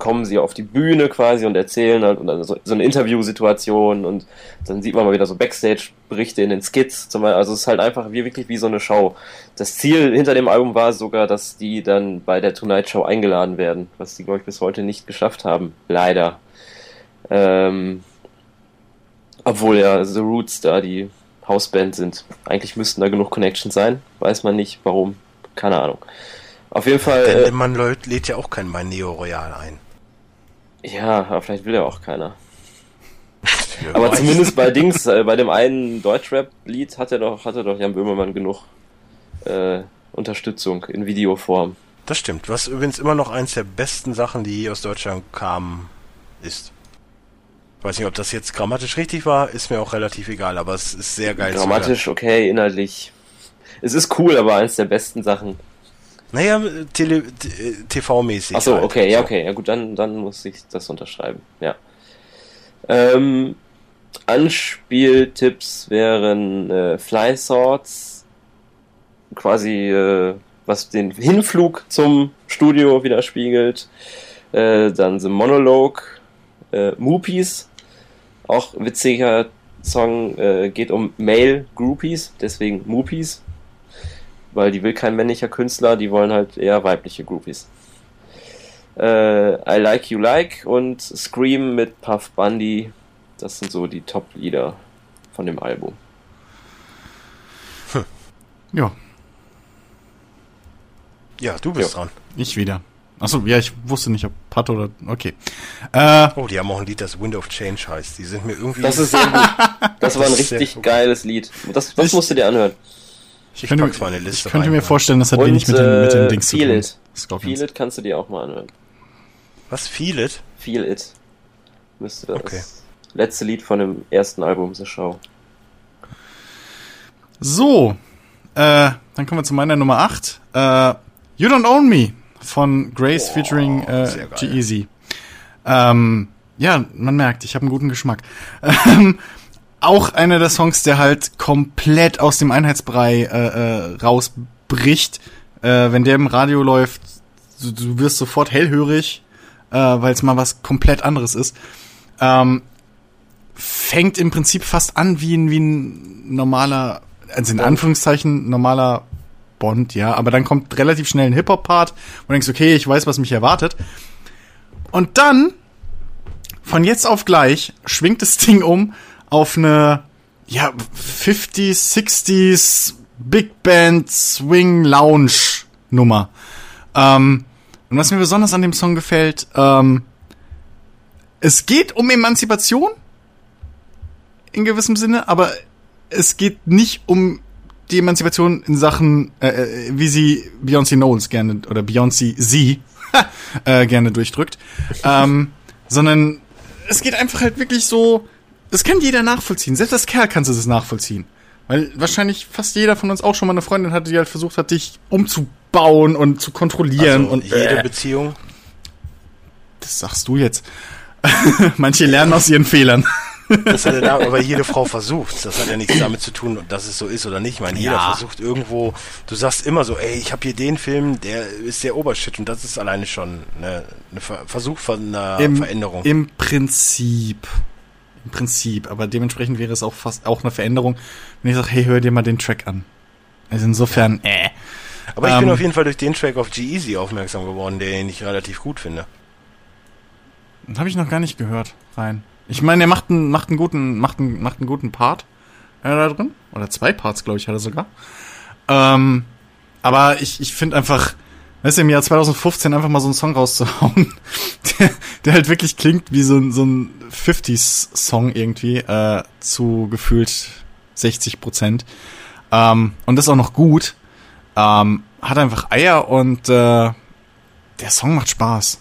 kommen sie auf die Bühne quasi und erzählen halt und dann so, so eine Interviewsituation und dann sieht man mal wieder so Backstage-Berichte in den Skits zum Beispiel. Also es ist halt einfach wie wirklich wie so eine Show. Das Ziel hinter dem Album war sogar, dass die dann bei der Tonight Show eingeladen werden, was die glaube ich bis heute nicht geschafft haben. Leider. Ähm, obwohl ja The Roots da die Hausband sind. Eigentlich müssten da genug Connections sein. Weiß man nicht, warum. Keine Ahnung. Auf jeden Fall. Denn Äh, man lädt, lädt ja auch keinen bei Neo Royal ein. ja, aber vielleicht will ja auch keiner. Wer Aber weiß. zumindest bei Dings, äh, bei dem einen Deutschrap-Lied hat er doch, hatte doch Jan Böhmermann genug äh, Unterstützung in Videoform. Das stimmt. Was übrigens immer noch eins der besten Sachen, die je aus Deutschland kamen, ist. Weiß nicht, ob das jetzt grammatisch richtig war, ist mir auch relativ egal, aber es ist sehr geil. Grammatisch okay, inhaltlich. Es ist cool, aber eins der besten Sachen. Naja, TV-mäßig. Ach so, halt. okay, ja, okay, ja gut, dann, dann muss ich das unterschreiben, ja. Ähm, Anspieltipps wären äh, Fly Swords, quasi äh, was den Hinflug zum Studio widerspiegelt. Äh, dann The Monologue, äh, Moopies, auch witziger Song, äh, geht um Male Groupies, deswegen Moopies, weil die will kein männlicher Künstler, die wollen halt eher weibliche Groupies. Äh, I Like You Like und Scream mit Puff Bundy, das sind so die Top-Lieder von dem Album. Ja, Ja, du bist Ja. dran. ich wieder. Achso, ja, ich wusste nicht, ob Pat oder. Okay. Äh, Oh, die haben auch ein Lied, das Wind of Change heißt. Die sind mir irgendwie. Das ist sehr gut. Das war ein richtig geiles Lied. Das, das Ich- musst du dir anhören. ich könnte, pack's mal in eine Liste ich könnte rein, mir vorstellen, das hat Und, wenig mit den, mit den äh, Dings zu Feel tun. It. Scorpions. Feel It kannst du dir auch mal anhören. Was? Feel It? Feel It. Müsste das Okay. letzte Lied von dem ersten Album The Show. So, äh, dann kommen wir zu meiner Nummer 8. Äh, you Don't Own Me von Grace featuring äh. G-Eazy. Ähm, ja, man merkt, ich habe einen guten Geschmack. Ähm, auch einer der Songs, der halt komplett aus dem Einheitsbrei äh, äh, rausbricht. Äh, wenn der im Radio läuft, du, du wirst sofort hellhörig, äh, weil es mal was komplett anderes ist. Ähm, fängt im Prinzip fast an wie ein, wie ein normaler, also in. Anführungszeichen normaler Bond, ja, aber dann kommt relativ schnell ein Hip-Hop-Part und du denkst, okay, ich weiß, was mich erwartet. Und dann, von jetzt auf gleich, schwingt das Ding um auf eine, ja, 50s, 60s Big Band Swing Lounge Nummer. Ähm, und was mir besonders an dem Song gefällt, ähm, es geht um Emanzipation in gewissem Sinne, aber es geht nicht um die Emanzipation in Sachen, äh, äh, wie sie Beyoncé Knowles gerne oder Beyoncé sie äh, gerne durchdrückt, ähm, sondern es geht einfach halt wirklich so, das kann jeder nachvollziehen. Selbst als Kerl kannst du das nachvollziehen. Weil wahrscheinlich fast jeder von uns auch schon mal eine Freundin hatte, die halt versucht hat, dich umzubauen und zu kontrollieren Also und jede äh, Beziehung. das sagst du jetzt. Manche lernen aus ihren Fehlern. Das hat ja, aber jede Frau versucht. Das hat ja nichts damit zu tun, dass es so ist oder nicht. Ich meine, jeder Ja. versucht irgendwo. Du sagst immer so, ey, ich habe hier den Film, der ist der Obershit und das ist alleine schon Ver Versuch von einer Im, Veränderung. Im Prinzip. Im Prinzip. Aber dementsprechend wäre es auch fast auch eine Veränderung, wenn ich sage, hey, hör dir mal den Track an. Also insofern, äh. aber ich bin ähm, auf jeden Fall durch den Track auf G-Eazy aufmerksam geworden, den ich relativ gut finde. Habe ich noch gar nicht gehört. Rein. Ich meine, er macht einen, macht einen guten, macht einen, macht einen guten Part äh, da drin. Oder zwei Parts, glaube ich, hat er sogar. Ähm, aber ich, ich finde einfach, weißt du, im Jahr 2015 einfach mal so einen Song rauszuhauen, der, der halt wirklich klingt wie so ein, so ein 50s-Song irgendwie, äh, zu gefühlt 60 Prozent. Ähm, und das auch noch gut. Ähm, hat einfach Eier und äh, der Song macht Spaß.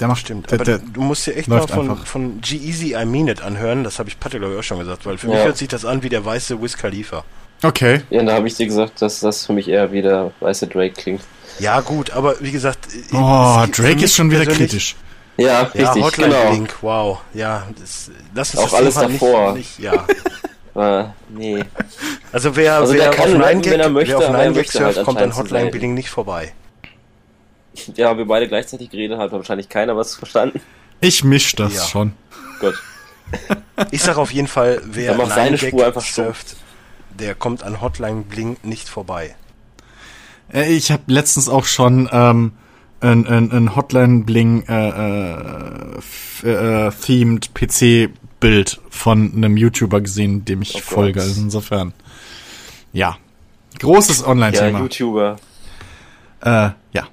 Der macht Stimmt, der, aber der, du musst dir echt mal von, einfach. von G-Eazy I Mean It anhören. Das habe ich Patte, glaube ich, auch schon gesagt, weil für Ja. mich hört sich das an wie der weiße Wiz Khalifa. Okay. Ja, da habe ich dir gesagt, dass das für mich eher wie der weiße Drake klingt. Ja, gut, aber wie gesagt. Oh, es gibt für Drake ist schon wieder kritisch. Ja, Ja, richtig, Hotline genau. Blink, wow. Ja, das, lass uns Auch das alles Thema davor. Nicht, nicht, ja. Äh, nee. Also wer, Also wer der kann auf Nine wenn er Gag, möchte, wer auf er Nine Gag möchte halt surft, kommt an Hotline sein. Bling nicht vorbei. Ja, wir beide gleichzeitig geredet, hat wahrscheinlich keiner was verstanden. Ich misch das Ja. schon. Gut. Ich sag auf jeden Fall, wer Dann mach Nine seine Gag Spur einfach surft, der kommt an Hotline Bling nicht vorbei. Äh, Ich habe letztens auch schon ähm, ein, ein, ein Hotline Bling äh, äh, äh, themed PC Bild von einem YouTuber gesehen, dem ich Oh folge. Also insofern, ja, großes Ja, Online-Thema. YouTuber. äh, ja,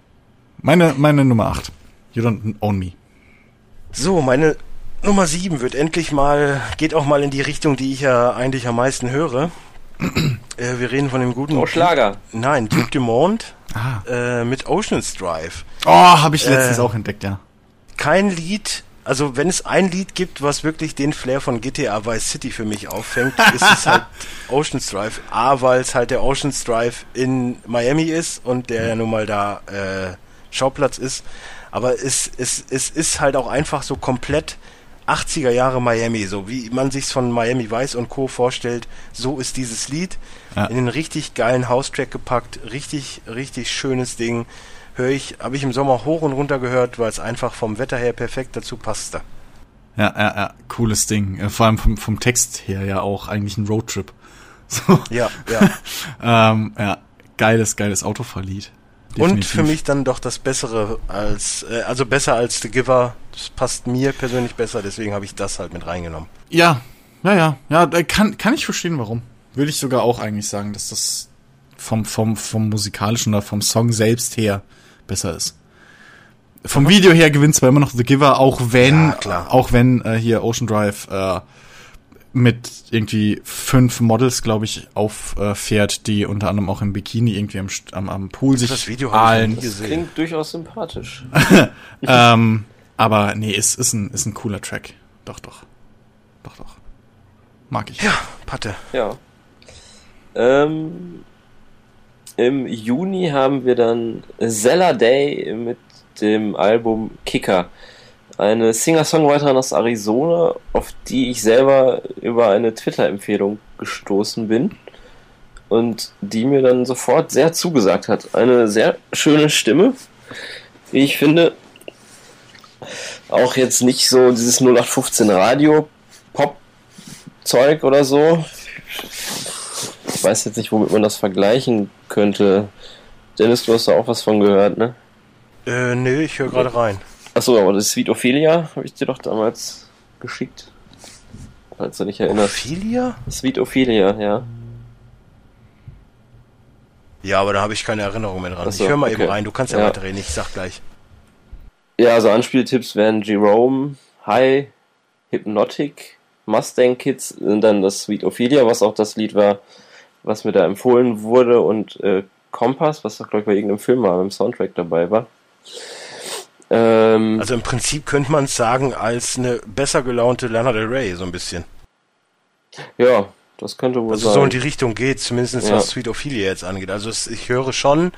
meine meine Nummer 8. You don't own me. So, meine Nummer 7 wird endlich mal, geht auch mal in die Richtung, die ich ja eigentlich am meisten höre. äh, wir reden von dem guten. Oh, Schlager. Nein, Duke Dumont Ah. äh, mit Oceans Drive. Oh, habe ich Äh. letztens auch entdeckt, ja. Kein Lied Also wenn es ein Lied gibt, was wirklich den Flair von GTA Vice City für mich auffängt, ist es halt Ocean's Drive. A, weil es halt der Ocean's Drive in Miami ist und der ja nun mal da äh, Schauplatz ist. Aber es, es, es ist halt auch einfach so komplett 80er Jahre Miami, so wie man sich's von Miami Vice und Co. vorstellt, so ist dieses Lied Ja. in einen richtig geilen House-Track gepackt, richtig, richtig schönes Ding. Höre ich, habe ich im Sommer hoch und runter gehört, weil es einfach vom Wetter her perfekt dazu passte. Ja, ja, ja, cooles Ding. Äh, Vor allem vom, vom Text her ja auch eigentlich ein Roadtrip. So, Ja, ja. ähm, ja, geiles, geiles Autofahrlied. Und Definitiv. für mich dann doch das Bessere als, äh, also besser als The Giver. Das passt mir persönlich besser, deswegen habe ich das halt mit reingenommen. Ja, ja, ja, ja, da kann, kann ich verstehen, warum. Würde ich sogar auch eigentlich sagen, dass das vom, vom, vom musikalischen oder vom Song selbst her besser ist. Vom Video her gewinnt zwar immer noch The Giver, auch wenn, Ja, auch wenn äh, hier Ocean Drive äh, mit irgendwie fünf Models, glaube ich, auffährt, die unter anderem auch im Bikini irgendwie am, am, am Pool sich Das Video ahlen. Das gesehen. klingt durchaus sympathisch. ähm, aber nee, ist, ist, ein, ist ein cooler Track. Doch, doch. Doch, doch. Mag ich. Ja, Patte. Ja. Ähm, Im Juni haben wir dann Zella Day mit dem Album Kicker. Eine Singer-Songwriterin aus Arizona, auf die ich selber über eine Twitter-Empfehlung gestoßen bin und die mir dann sofort sehr zugesagt hat. Eine sehr schöne Stimme, wie ich finde. Auch jetzt nicht so dieses 0815 Radio-Pop-Zeug oder so. Ich weiß jetzt nicht, womit man das vergleichen könnte. Dennis, du hast da auch was von gehört, ne? Äh, nö, ich höre gerade rein. Achso, aber das Sweet Ophelia habe ich dir doch damals geschickt. Falls du dich erinnerst. Ophelia? Sweet Ophelia, ja. Ja, aber da habe ich keine Erinnerung mehr dran. So, ich höre mal okay. eben rein, du kannst ja, Ja. weiterreden, ich sag gleich. Ja, also Anspieltipps wären Jerome, High, Hypnotic, Mustang Kids und dann das Sweet Ophelia, was auch das Lied war, was mir da empfohlen wurde und äh, Kompass, was doch glaube ich bei irgendeinem Film mal im Soundtrack dabei war. Ähm, Also im Prinzip könnte man es sagen als eine besser gelaunte Lana Del Rey, so ein bisschen. ja, das könnte wohl Also sein. so in die Richtung geht, zumindest Ja. was Sweet Ophelia jetzt angeht. Also es, ich höre schon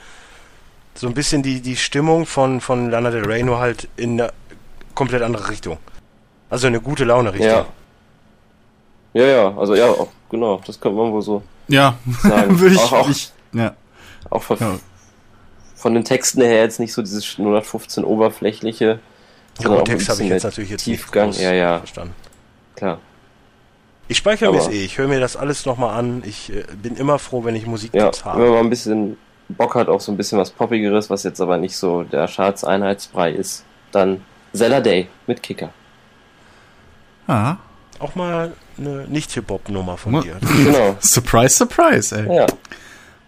so ein bisschen die, die Stimmung von, von Lana Del Rey, nur halt in eine komplett andere Richtung. Also eine gute Laune Richtung. ja. Ja, ja, also ja, auch, genau, das könnte man wohl so Ja, sagen. würde ich, auch, auch, ich, ja. auch von, Ja. Von den Texten her jetzt nicht so dieses 015 oberflächliche, Ja, sondern auch den ein Text habe ich bisschen jetzt natürlich jetzt Tiefgang. nicht groß Ja, ja, verstanden. klar. Ich speichere mir es eh, ich höre mir das alles nochmal an. Ich äh, bin immer froh, wenn ich Ja, Musiktipps wenn habe. man mal ein bisschen Bock hat auf so ein bisschen was Poppigeres, was jetzt aber nicht so der Charts-Einheitsbrei ist, dann Zella Day mit Kicker. Ah, Auch mal eine Nicht-Hip-Hop-Nummer von dir. Genau. surprise, surprise, ey. Ja,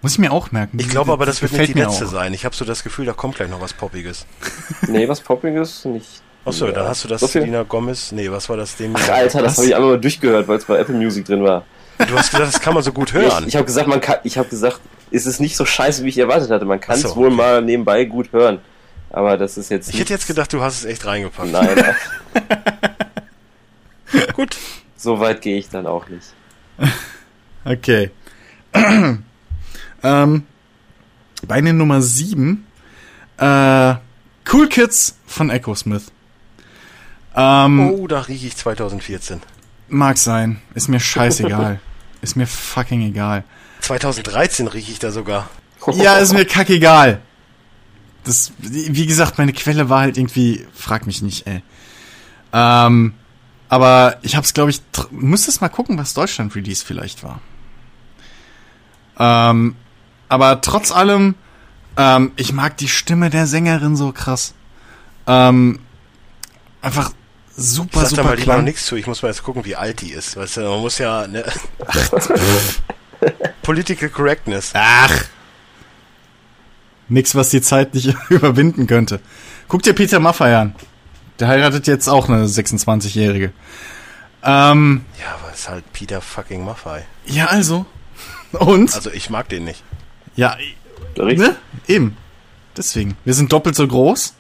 Muss ich mir auch merken. Ich glaube aber, das wird nicht die letzte auch. sein. Ich habe so das Gefühl, da kommt gleich noch was Poppiges. nee, was Poppiges nicht. Achso, Ja. dann hast du das So viel? Selena Gomez. Nee, was war das Ding? Ach, Alter, das habe ich einmal mal durchgehört, weil es bei Apple Music drin war. Du hast gesagt, das kann man so gut Ich, hören. ich habe gesagt, man kann, ich habe gesagt, es ist nicht so scheiße, wie ich erwartet hatte. Man kann Ach es so, wohl okay. mal nebenbei gut hören. Aber das ist jetzt Ich hätte jetzt gedacht, du hast es echt reingepackt. Nein, Gut. so weit gehe ich dann auch nicht. Okay. Ähm, Beine Nummer 7. Äh, cool Kids von Echo Smith. Ähm, Oh, da rieche ich 2014. Mag sein. Ist mir scheißegal. ist mir fucking egal. 2013 rieche ich da sogar. Ja, ist mir kackegal. Das, wie gesagt, meine Quelle war halt irgendwie, frag mich nicht, ey. Ähm, aber ich hab's, glaube ich, tr- müsstest mal gucken, was Deutschland Release vielleicht war. Ähm, aber trotz allem, ähm, ich mag die Stimme der Sängerin so krass. Ähm, einfach Ich super, sag da super mal lieber nichts zu. Ich muss mal jetzt gucken, wie alt die ist. Weißt du, man muss ja... Ne Political Correctness. Ach. Nix, was die Zeit nicht überwinden könnte. Guck dir Peter Maffay an. Der heiratet jetzt auch eine 26-Jährige. Ähm, Ja, aber ist halt Peter fucking Maffei. ja, also. Und? Also ich mag den nicht. Ja, ne? Eben. Deswegen. Wir sind doppelt so groß.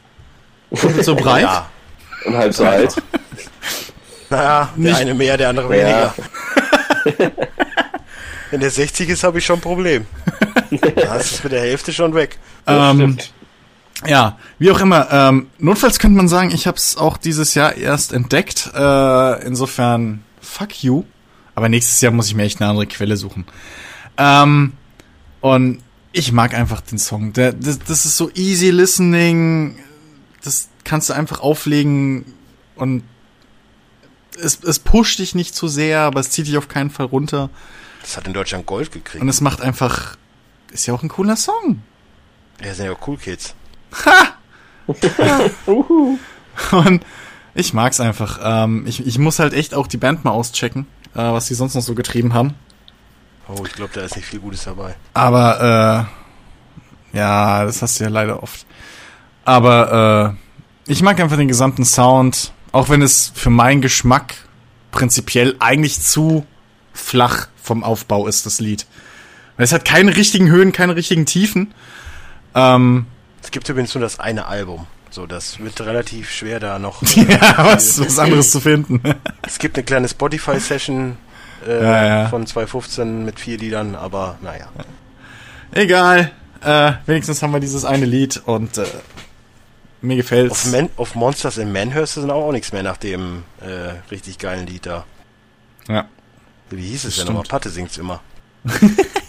Doppelt so breit. Ja. Und halb so alt. Naja, der Nicht- eine mehr, der andere Ja. weniger. Wenn der 60 ist, habe ich schon ein Problem. Da ist es mit der Hälfte schon weg. Das Ähm, stimmt. Ja, wie auch immer. Ähm, notfalls könnte man sagen, ich habe es auch dieses Jahr erst entdeckt. Äh, insofern, fuck you. Aber nächstes Jahr muss ich mir echt eine andere Quelle suchen. Ähm, und ich mag einfach den Song. Der, das, das ist so easy listening. Das kannst du einfach auflegen und es, es pusht dich nicht zu sehr, aber es zieht dich auf keinen Fall runter. Das hat in Deutschland Gold gekriegt. Und es macht einfach, ist ja auch ein cooler Song. Ja, sind ja Cool Kids. Und ich mag's einfach. Ähm, ich, ich muss halt echt auch die Band mal auschecken, äh, was die sonst noch so getrieben haben. Oh, ich glaube, da ist nicht viel Gutes dabei. Aber äh, ja, das hast du ja leider oft. Aber äh, ich mag einfach den gesamten Sound, auch wenn es für meinen Geschmack prinzipiell eigentlich zu flach vom Aufbau ist, das Lied. Weil es hat keine richtigen Höhen, keine richtigen Tiefen. Ähm, Es gibt übrigens nur das eine Album. So, das wird relativ schwer da noch. ja, was, was anderes zu finden. Es gibt eine kleine Spotify-Session äh, Ja, ja. von 2015 mit vier Liedern, aber naja. Egal. Äh, wenigstens haben wir dieses eine Lied und äh, mir gefällt's. Auf, Man auf Monsters in Manhurst sind auch, auch nichts mehr nach dem äh, richtig geilen Lied da. Ja. Wie hieß es denn nochmal? Patte singt's immer.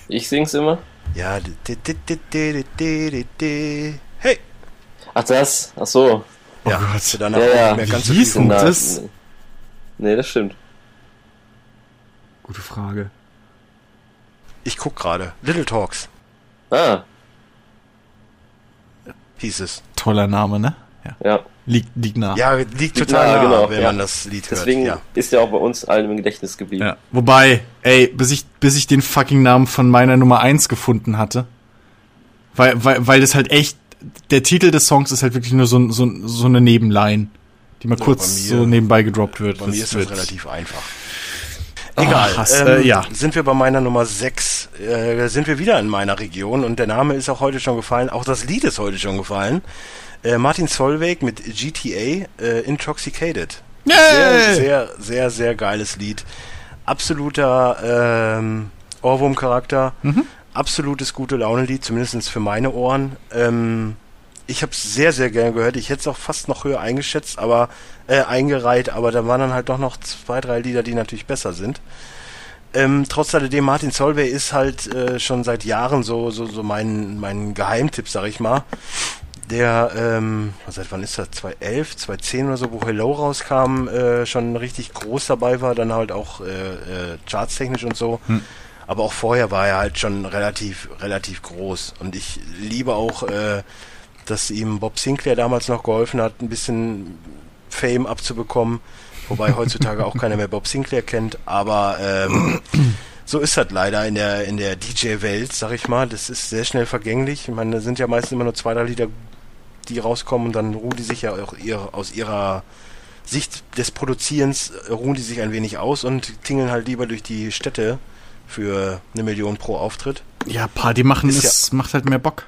Ich sing's immer. Ja. di- di- di- di- di- di- di- di. Hey! Ach das? Ach so. Oh ja, Gott. für danach Ja, auch ja. nicht mehr ganz so Wie hieß viel. denn das? Nee, das stimmt. Gute Frage. Ich guck gerade. Little Talks Ah, hieß es. Toller Name, ne? Ja. ja. Liegt, liegt nah. Ja, liegt Ja, total nah, genau, wenn ja. man das Lied Deswegen hört. ist ja auch bei uns allen im Gedächtnis geblieben. Ja. Wobei, ey, bis ich, bis ich den fucking Namen von meiner Nummer 1 gefunden hatte. Weil, weil, weil das halt echt, der Titel des Songs ist halt wirklich nur so, so, so eine Nebenline, die mal Ja, kurz mir- so nebenbei gedroppt wird. Bei mir ist das relativ einfach. Egal. Ach, Hass, ähm, äh, ja. Sind wir bei meiner Nummer 6, äh, sind wir wieder in meiner Region und der Name ist auch heute schon gefallen, auch das Lied ist heute schon gefallen. Äh, Martin Solveig mit GTA, äh, Intoxicated. Yay! Sehr, sehr, sehr, sehr geiles Lied. Absoluter ähm, Ohrwurm-Charakter. Mhm. Absolutes gute Laune-Lied, zumindest für meine Ohren. Ähm, ich habe es sehr, sehr gern gehört. Ich hätte es auch fast noch höher eingeschätzt, aber äh, eingereiht, aber da waren dann halt doch noch zwei, drei Lieder, die natürlich besser sind. Ähm, trotz alledem, Martin Solveig ist halt äh, schon seit Jahren so, so, so mein, mein Geheimtipp, sag ich mal. Der, ähm, seit wann ist das? 2011, 2010 oder so, wo Hello rauskam, äh, schon richtig groß dabei war, dann halt auch äh, äh, chartstechnisch und so. Aber auch vorher war er halt schon relativ, relativ groß. Und ich liebe auch, äh, dass ihm Bob Sinclair damals noch geholfen hat, ein bisschen Fame abzubekommen. Wobei heutzutage auch keiner mehr Bob Sinclair kennt. Aber ähm, so ist das leider in der, in der DJ-Welt, sag ich mal. Das ist sehr schnell vergänglich. Ich meine, da sind ja meistens immer nur zwei, drei Lieder, die rauskommen und dann ruhen die sich ja auch ihr, aus ihrer Sicht des Produzierens, äh, ruhen die sich ein wenig aus und tingeln halt lieber durch die Städte für eine Million pro Auftritt. Ja, Party machen Ist ist, macht halt mehr Bock.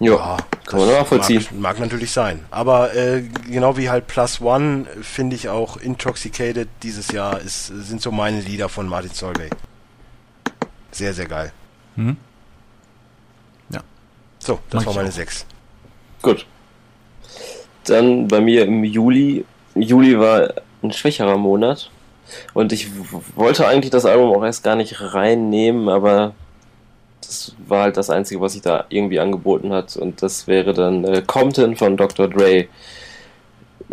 Ja, kann man nachvollziehen. Mag, mag natürlich sein. Aber äh, genau wie halt Plus One finde ich auch Intoxicated dieses Jahr ist, sind so meine Lieder von Martin Solveig. Sehr, sehr geil. Hm? Ja. So, das Mag war meine auch. sechs. Gut. Dann bei mir im Juli. Juli war ein schwächerer Monat. Und ich wollte eigentlich das Album auch erst gar nicht reinnehmen, aber das war halt das Einzige, was sich da irgendwie angeboten hat. Und das wäre dann äh, Compton von Dr. Dre.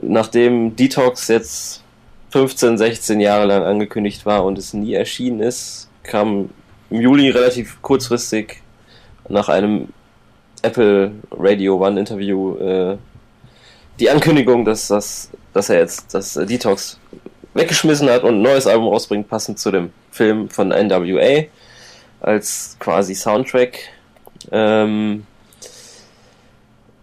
Nachdem Detox jetzt 15, 16 Jahre lang angekündigt war und es nie erschienen ist, kam im Juli relativ kurzfristig nach einem Apple Radio One Interview äh, die Ankündigung, dass, das, dass er jetzt das Detox weggeschmissen hat und ein neues Album rausbringt, passend zu dem Film von NWA als quasi Soundtrack. Ähm,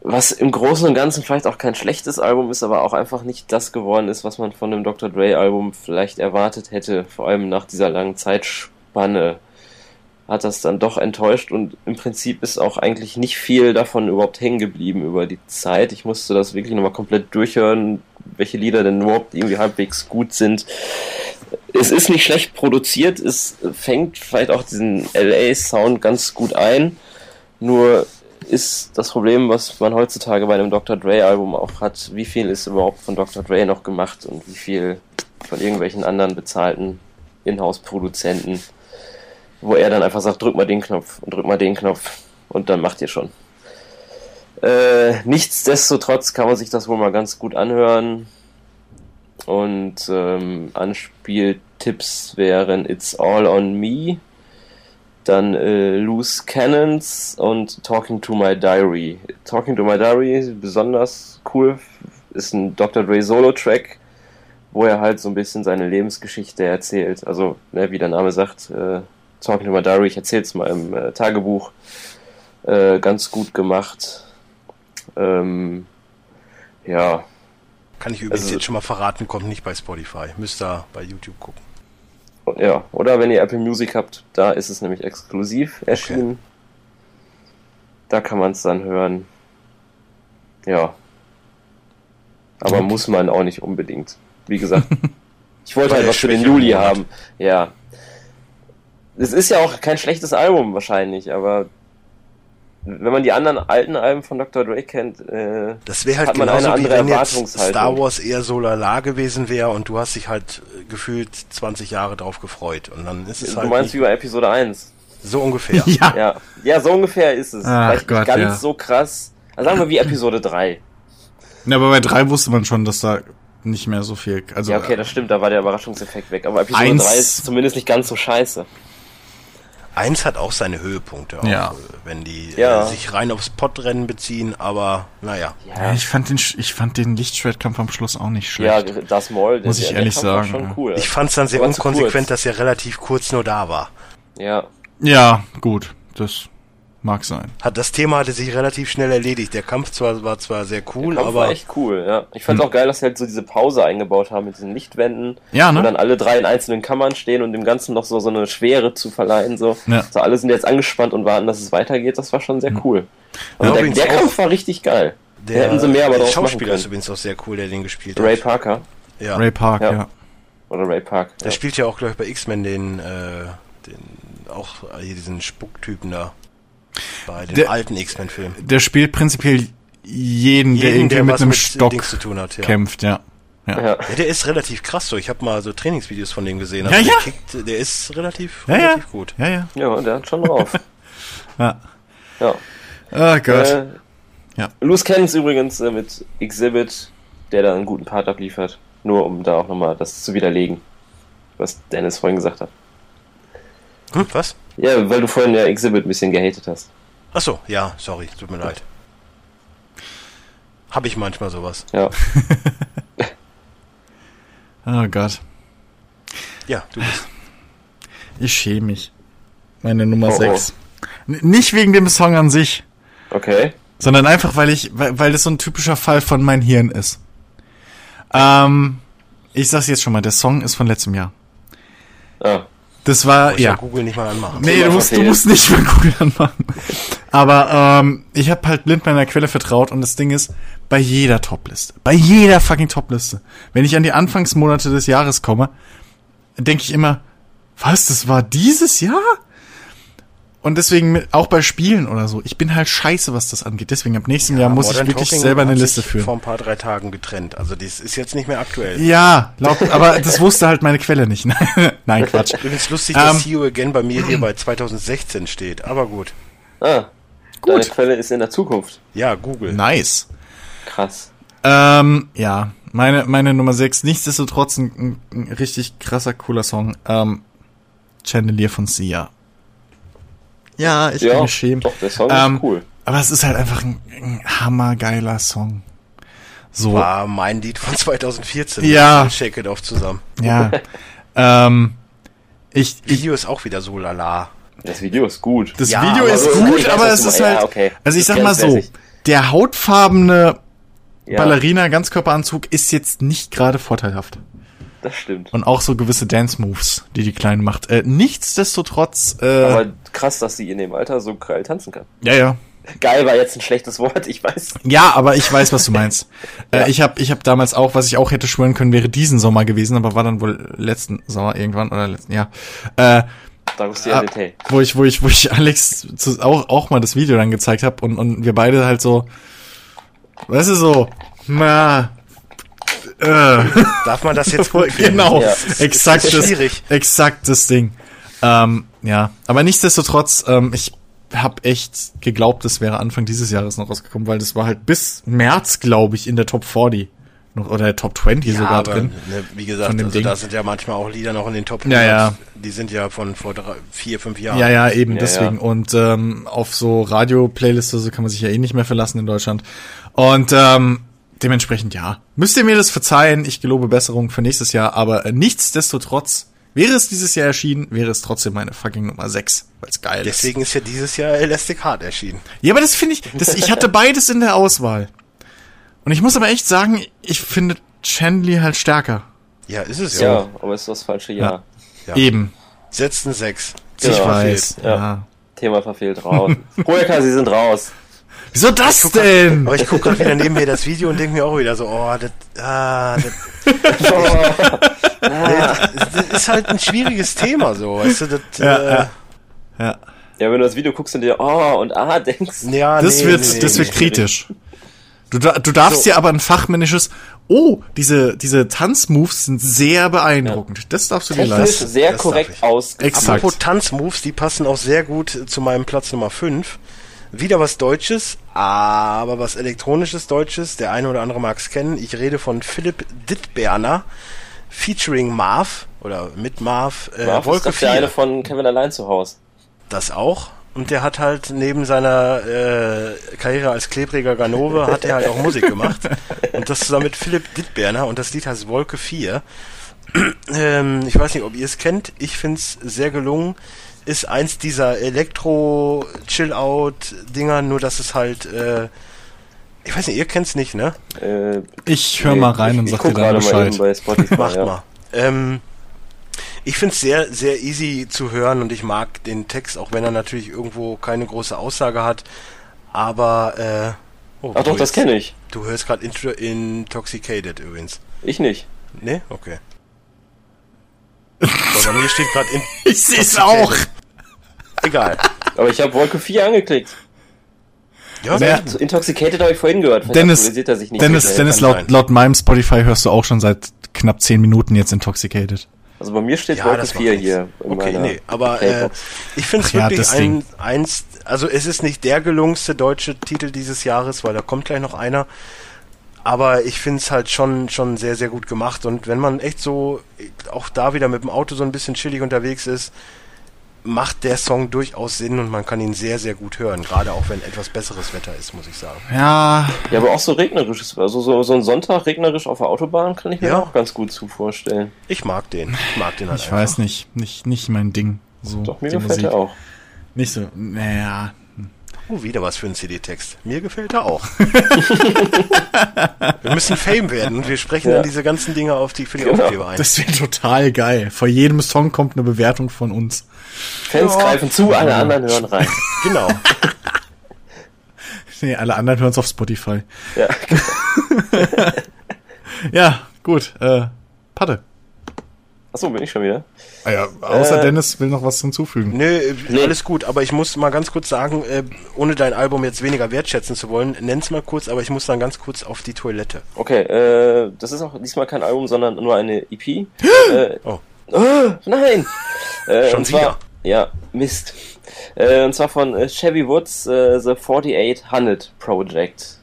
was im Großen und Ganzen vielleicht auch kein schlechtes Album ist, aber auch einfach nicht das geworden ist, was man von dem Dr. Dre Album vielleicht erwartet hätte, vor allem nach dieser langen Zeitspanne hat das dann doch enttäuscht und im Prinzip ist auch eigentlich nicht viel davon überhaupt hängen geblieben über die Zeit. Ich musste das wirklich nochmal komplett durchhören, welche Lieder denn überhaupt irgendwie halbwegs gut sind. Es ist nicht schlecht produziert, es fängt vielleicht auch diesen LA-Sound ganz gut ein, nur ist das Problem, was man heutzutage bei einem Dr. Dre-Album auch hat, wie viel ist überhaupt von Dr. Dre noch gemacht und wie viel von irgendwelchen anderen bezahlten Inhouse-Produzenten wo er dann einfach sagt, drück mal den Knopf und drück mal den Knopf und dann macht ihr schon. Äh, nichtsdestotrotz kann man sich das wohl mal ganz gut anhören. Und ähm, Anspieltipps wären It's All on Me, dann äh, Loose Cannons und Talking to My Diary. Talking to My Diary, besonders cool, ist ein Dr. Dre Solo-Track, wo er halt so ein bisschen seine Lebensgeschichte erzählt. Also, ne, wie der Name sagt, äh, Talking to My Diary, ich erzähle es mal im äh, Tagebuch, äh, ganz gut gemacht. Ähm, ja. Kann ich übrigens Also- jetzt schon mal verraten, kommt nicht bei Spotify. Müsst ihr bei YouTube gucken. Ja, oder wenn ihr Apple Music habt, da ist es nämlich exklusiv erschienen. Da kann man es dann hören. Ja. Aber Okay. muss man auch nicht unbedingt. Wie gesagt, ich wollte halt was für den Juli Monat. haben. Ja. Es ist ja auch kein schlechtes Album wahrscheinlich, aber wenn man die anderen alten Alben von Dr. Dre kennt, äh, Das wäre halt Hat man genauso eine wie andere wenn jetzt. Star Wars eher so lala gewesen wäre und du hast dich halt äh, gefühlt 20 Jahre drauf gefreut. Und dann ist es du halt meinst wie bei Episode 1. so ungefähr. Ja. Ja, ja, so ungefähr ist es. Ach Vielleicht Gott, nicht ganz ja. so krass. Also sagen wir wie Episode 3. Na, aber bei drei wusste man schon, dass da nicht mehr so viel. Also Ja, okay, das stimmt, da war der Überraschungseffekt weg. Aber Episode Eins- 3 ist zumindest nicht ganz so scheiße. Eins hat auch seine Höhepunkte, auch, Ja. äh, wenn die Ja. äh, sich rein aufs Podrennen beziehen, aber naja. Ja, Ja, ich fand den, ich fand den Lichtschwertkampf am Schluss auch nicht ja schlecht. das Maul, Muss ich ehrlich sagen, schon ja. cool. Ich fand es dann sehr unkonsequent, dass er relativ kurz nur da war. Ja, Ja, gut, das mag sein. Hat das Thema hatte sich relativ schnell erledigt. Der Kampf zwar war zwar sehr cool, der Kampf aber war echt cool, ja. Ich fand auch geil, dass sie halt so diese Pause eingebaut haben mit diesen Lichtwänden. Ja, ne? dann alle drei in einzelnen Kammern stehen und dem Ganzen noch so, so eine Schwere zu verleihen. So. Ja. so alle sind jetzt angespannt und warten, dass es weitergeht. Das war schon sehr cool. Also Ja, der, der Kampf war richtig geil. der, hätten sie mehr aber der Schauspieler ist übrigens auch sehr cool, der den gespielt Ray hat. Parker. Ja. Ray Park, Ja. ja. Oder Ray Park. Der ja. spielt ja auch, glaube ich, bei X-Men den, äh, den, auch hier diesen Spucktypen da. Bei dem Der- alten X-Men-Film. Der spielt prinzipiell jeden, der Jeden, irgendwie der mit einem mit Stock Dings zu tun hat, ja. kämpft, ja. Ja. Ja. Ja, der ist relativ krass so. Ich habe mal so Trainingsvideos von dem gesehen. Ja, Also ja. Der, kickt, der ist relativ, Ja, ja. relativ gut. Ja, ja. Ja, der hat schon drauf. Ja. ja. Oh Gott. Äh, Ja. Loose Cannons übrigens äh, mit Exhibit, der da einen guten Part abliefert. Nur um da auch nochmal das zu widerlegen, was Dennis vorhin gesagt hat. Hm, was? Ja, weil du vorhin ja Exhibit ein bisschen gehatet hast. Ach so, ja, sorry, tut mir leid. Habe ich manchmal sowas. Ja. oh Gott. Ja, du bist. Ich schäme mich. Meine Nummer Oh, oh. 6. Nicht wegen dem Song an sich, Okay. sondern einfach, weil ich, weil, weil das so ein typischer Fall von mein Hirn ist. Ähm, ich sag's jetzt schon mal, der Song ist von letztem Jahr. Ah. Das war, Ich ja. ja. Google nicht mal anmachen. Nee, du musst, du musst nicht mal Google anmachen. Aber ähm, ich habe halt blind meiner Quelle vertraut und das Ding ist, bei jeder Topliste, bei jeder fucking Topliste, wenn ich an die Anfangsmonate des Jahres komme, denke ich immer, was, das war dieses Jahr? Und deswegen mit, auch bei Spielen oder so, ich bin halt scheiße, was das angeht. Deswegen ab nächsten Jahr muss Modern ich wirklich Talking selber eine Liste sich führen. Vor ein paar, drei Tagen getrennt. Also das ist jetzt nicht mehr aktuell. Ja, laut, aber das wusste halt meine Quelle nicht. Nein, Quatsch. Übrigens lustig, dass See You Again bei mir hier bei 2016 steht. Aber gut. Ah. Gut. Deine Quelle ist in der Zukunft. Ja, Google. Nice. Krass. Ähm, ja, meine, meine Nummer 6, nichtsdestotrotz ein, ein, ein richtig krasser, cooler Song. Ähm, Chandelier von Sia. Ja, ich ja, bin geschämt. doch, der Song Ähm, ist cool. Aber es ist halt einfach ein, ein hammergeiler Song. So, War mein Lied von 2014. Ja. Shake It Off zusammen. ja. ähm, ich, ich, Video ist auch wieder so lala. Das Video ist gut. das Ja, Video ist so- gut, weiß, aber es ist halt, Ja, okay. also ich Das sag mal so, der hautfarbene Ja. Ballerina Ganzkörperanzug ist jetzt nicht gerade vorteilhaft. Das stimmt. Und auch so gewisse Dance-Moves, die die Kleine macht. Äh, nichtsdestotrotz, äh, Aber krass, dass sie in dem Alter so geil tanzen kann. ja, ja. Geil war jetzt ein schlechtes Wort, ich weiß. Ja, aber ich weiß, was du meinst. Ja. äh, ich habe ich hab damals auch, was ich auch hätte schwören können, wäre diesen Sommer gewesen, aber war dann wohl letzten Sommer irgendwann oder letzten Jahr. Äh. Detail. wo ich, wo ich, wo ich Alex zu, auch, auch mal das Video dann gezeigt habe und, und wir beide halt so, weißt du so, na, äh, Darf man das jetzt gut finden? genau, Ja. exakt das, schwierig. exakt das Ding. Ähm, ja, aber nichtsdestotrotz, ähm, ich habe echt geglaubt, das wäre Anfang dieses Jahres noch rausgekommen, weil das war halt bis März, glaube ich, in der Top 40 noch oder der Top 20 sogar aber, drin. Ne, wie gesagt, Von dem also Ding. da sind ja manchmal auch Lieder noch in den Top Ja, ja. Die sind ja von vor drei, vier, fünf Jahren. Ja, ja, eben Ja, deswegen. ja. Und ähm, auf so Radio-Playlists oder so kann man sich ja eh nicht mehr verlassen in Deutschland. Und ähm, dementsprechend ja. Müsst ihr mir das verzeihen, ich gelobe Besserung für nächstes Jahr, aber äh, nichtsdestotrotz, wäre es dieses Jahr erschienen, wäre es trotzdem meine fucking Nummer 6, weil es geil ist. Deswegen ist ja dieses Jahr Elastic Heart erschienen. Ja, aber das finde ich, das, ich hatte beides in der Auswahl. Und ich muss aber echt sagen, ich finde Chandley halt stärker. Ja, ist es Ja, ja. aber ist das falsche Jahr. Ja. Eben. Setzt ein Sechs. Ich Genau. weiß. Ja. Ja. Thema verfehlt raus. Projeka, sie sind raus. Wieso das denn? Aber ich gucke gerade wieder neben mir das Video und denke mir auch wieder so, oh, das, ah, das, das ist halt ein schwieriges Thema so, weißt du, das, Ja, äh, ja. Ja. Ja, wenn du das Video guckst und dir oh und ah denkst, ja, Das nee, wird, nee, nee, das wird nee. kritisch. Du, du darfst So. dir aber ein fachmännisches, oh, diese, diese Tanzmoves sind sehr beeindruckend. Das darfst du dir technisch leisten. sehr das korrekt ich. Exakt. Apropos Tanzmoves, die passen auch sehr gut zu meinem Platz Nummer 5. Wieder was Deutsches, aber was elektronisches Deutsches. Der eine oder andere mag es kennen. Ich rede von Philipp Dittberner, featuring Marv oder mit Marv, äh, Marv ist Wolke doch der eine 4. von Kevin allein zu Hause. Das auch. Und der hat halt neben seiner äh, Karriere als klebriger Ganove hat er halt auch Musik gemacht. Und das zusammen mit Philipp Dittberner und das Lied heißt Wolke 4. ähm, ich weiß nicht, ob ihr es kennt. Ich find's sehr gelungen. Ist eins dieser Elektro-Chill-Out-Dinger, nur dass es halt, äh, ich weiß nicht, ihr kennt's nicht, ne? Äh, Ich höre nee, mal rein ich, und ich sag guck dir dann gerade mal Bescheid. Spotify. Macht ja. mal. Ähm, ich finde es sehr, sehr easy zu hören und ich mag den Text, auch wenn er natürlich irgendwo keine große Aussage hat. Aber, äh, oh, Ach doch, das kenne ich. Du hörst gerade Intro Intoxicated übrigens. Ich nicht. Ne? Okay. So, bei mir steht gerade in. Ich seh's auch. Egal. Aber ich habe Wolke 4 angeklickt. Ja, Ja. nee. So Intoxicated habe ich vorhin gehört. Vielleicht Dennis, er sich nicht Dennis. Dennis laut, laut meinem Spotify hörst du auch schon seit knapp 10 Minuten jetzt Intoxicated. Also bei mir steht Ja, Wolke das macht 4 nichts. hier. Okay, nee, aber äh, ich finde es ja, wirklich das ein, eins, also es ist nicht der gelungenste deutsche Titel dieses Jahres, weil da kommt gleich noch einer. Aber ich finde es halt schon, schon sehr, sehr gut gemacht. Und wenn man echt so, auch da wieder mit dem Auto so ein bisschen chillig unterwegs ist, macht der Song durchaus Sinn und man kann ihn sehr, sehr gut hören. Gerade auch wenn etwas besseres Wetter ist, muss ich sagen. Ja, Ja, aber auch so regnerisches, also so, so ein Sonntag regnerisch auf der Autobahn kann ich mir Ja. auch ganz gut zu vorstellen. Ich mag den. Ich mag den halt ich einfach. weiß nicht, nicht, nicht mein Ding. So, Doch, mir gefällt er auch. Nicht so, naja. Oh, wieder was für ein CD-Text. Mir gefällt er auch. wir müssen Fame werden und wir sprechen Ja. dann diese ganzen Dinge auf die, für die Genau. Aufkleber ein. Das wäre total geil. Vor jedem Song kommt eine Bewertung von uns. Fans Ja. greifen zu, alle anderen hören rein. genau. Nee, alle anderen hören es auf Spotify. Ja. Ja, gut. Äh, Patte. Achso, bin ich schon wieder. Ah ja, außer Äh, Dennis will noch was hinzufügen. Nö, äh, Nee. alles gut, aber ich muss mal ganz kurz sagen, äh, ohne dein Album jetzt weniger wertschätzen zu wollen, nenn's mal kurz, aber ich muss dann ganz kurz auf die Toilette. Okay, äh, das ist auch diesmal kein Album, sondern nur eine EP. äh, Oh. oh, nein! Äh, Schon und zwar, wieder? Ja, Mist. Äh, und zwar von äh, Chevy Woods, äh, The 4800 Project.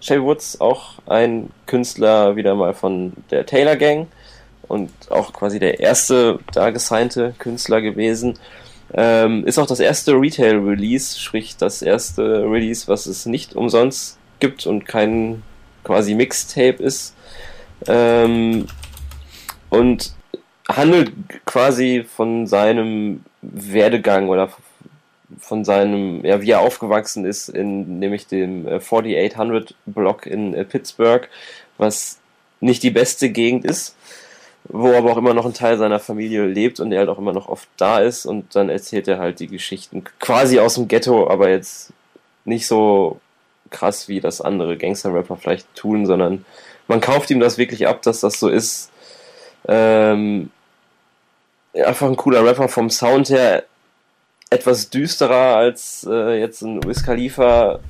Chevy Woods, auch ein Künstler wieder mal von der Taylor Gang und auch quasi der erste da gesignte Künstler gewesen. Ähm, ist auch das erste Retail-Release, sprich das erste Release, was es nicht umsonst gibt und kein quasi Mixtape ist. Ähm, und handelt quasi von seinem Werdegang oder von seinem, ja, wie er aufgewachsen ist in nämlich dem äh, 4800 Block in äh, Pittsburgh, was nicht die beste Gegend ist. Wo aber auch immer noch ein Teil seiner Familie lebt und er halt auch immer noch oft da ist und dann erzählt er halt die Geschichten quasi aus dem Ghetto, aber jetzt nicht so krass wie das andere Gangster-Rapper vielleicht tun, sondern man kauft ihm das wirklich ab, dass das so ist. Ähm, einfach ein cooler Rapper vom Sound her, etwas düsterer als äh, jetzt ein Wiz Khalifa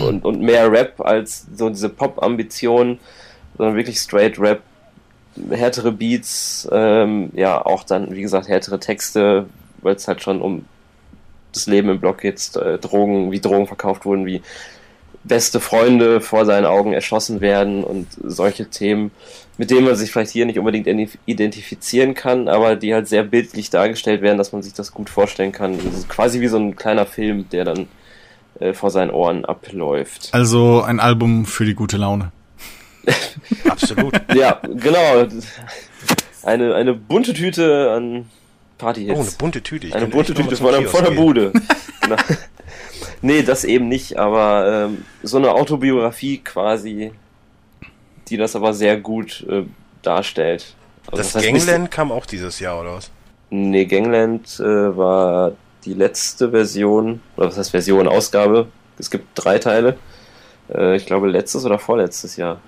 und, und mehr Rap als so diese Pop-Ambitionen, sondern wirklich straight Rap, härtere Beats, ähm, ja auch dann, wie gesagt, härtere Texte, weil es halt schon um das Leben im Block geht, äh, Drogen, wie Drogen verkauft wurden, wie beste Freunde vor seinen Augen erschossen werden und solche Themen, mit denen man sich vielleicht hier nicht unbedingt identifizieren kann, aber die halt sehr bildlich dargestellt werden, dass man sich das gut vorstellen kann. quasi wie so ein kleiner Film, der dann äh, vor seinen Ohren abläuft. Also ein Album für die gute Laune. Absolut. ja, genau. Eine, eine bunte Tüte an Partyhits. Oh, eine bunte Tüte. Ich eine bunte Tüte von der Kiosk gehen. Bude. genau. Nee, das eben nicht, aber ähm, so eine Autobiografie quasi, die das aber sehr gut äh, darstellt. Also Das heißt nicht- Gangland kam auch dieses Jahr, oder was? Nee, Gangland äh, war die letzte Version, oder was heißt Version, Ausgabe. Es gibt drei Teile. Äh, ich glaube letztes oder vorletztes Jahr.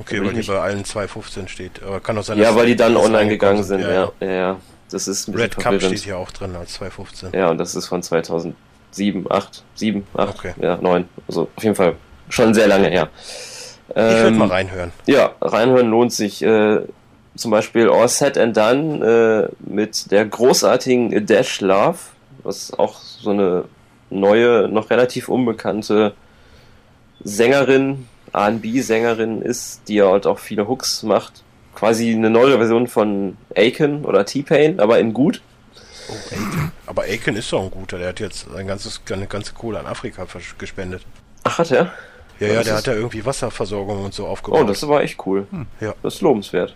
Okay, weil die bei allen 2.15 steht. Aber kann auch sein, Ja, weil die dann online gegangen sind, ja. Ja, ja. Das ist ein Red Cup steht hier auch drin als 2.15. Ja, und das ist von 2007, 8, 7, 8, Okay. ja, 9. Also auf jeden Fall schon sehr lange her. Ich würde Ähm, mal reinhören. Ja, reinhören lohnt sich. Äh, zum Beispiel All Set and Done äh, mit der großartigen Dash Love, was auch so eine neue, noch relativ unbekannte Sängerin, R&B-Sängerin ist, die ja halt auch viele Hooks macht. Quasi eine neue Version von Aiken oder T-Pain, aber in gut. Oh, Aiken. Aber Aiken ist doch ein guter. Der hat jetzt sein ganzes, seine ganze Kohle an Afrika gespendet. Ach, hat er? Ja, Ja, ja, der hat da irgendwie Wasserversorgung und so aufgebaut. Oh, das war echt cool. Ja. Das ist lobenswert.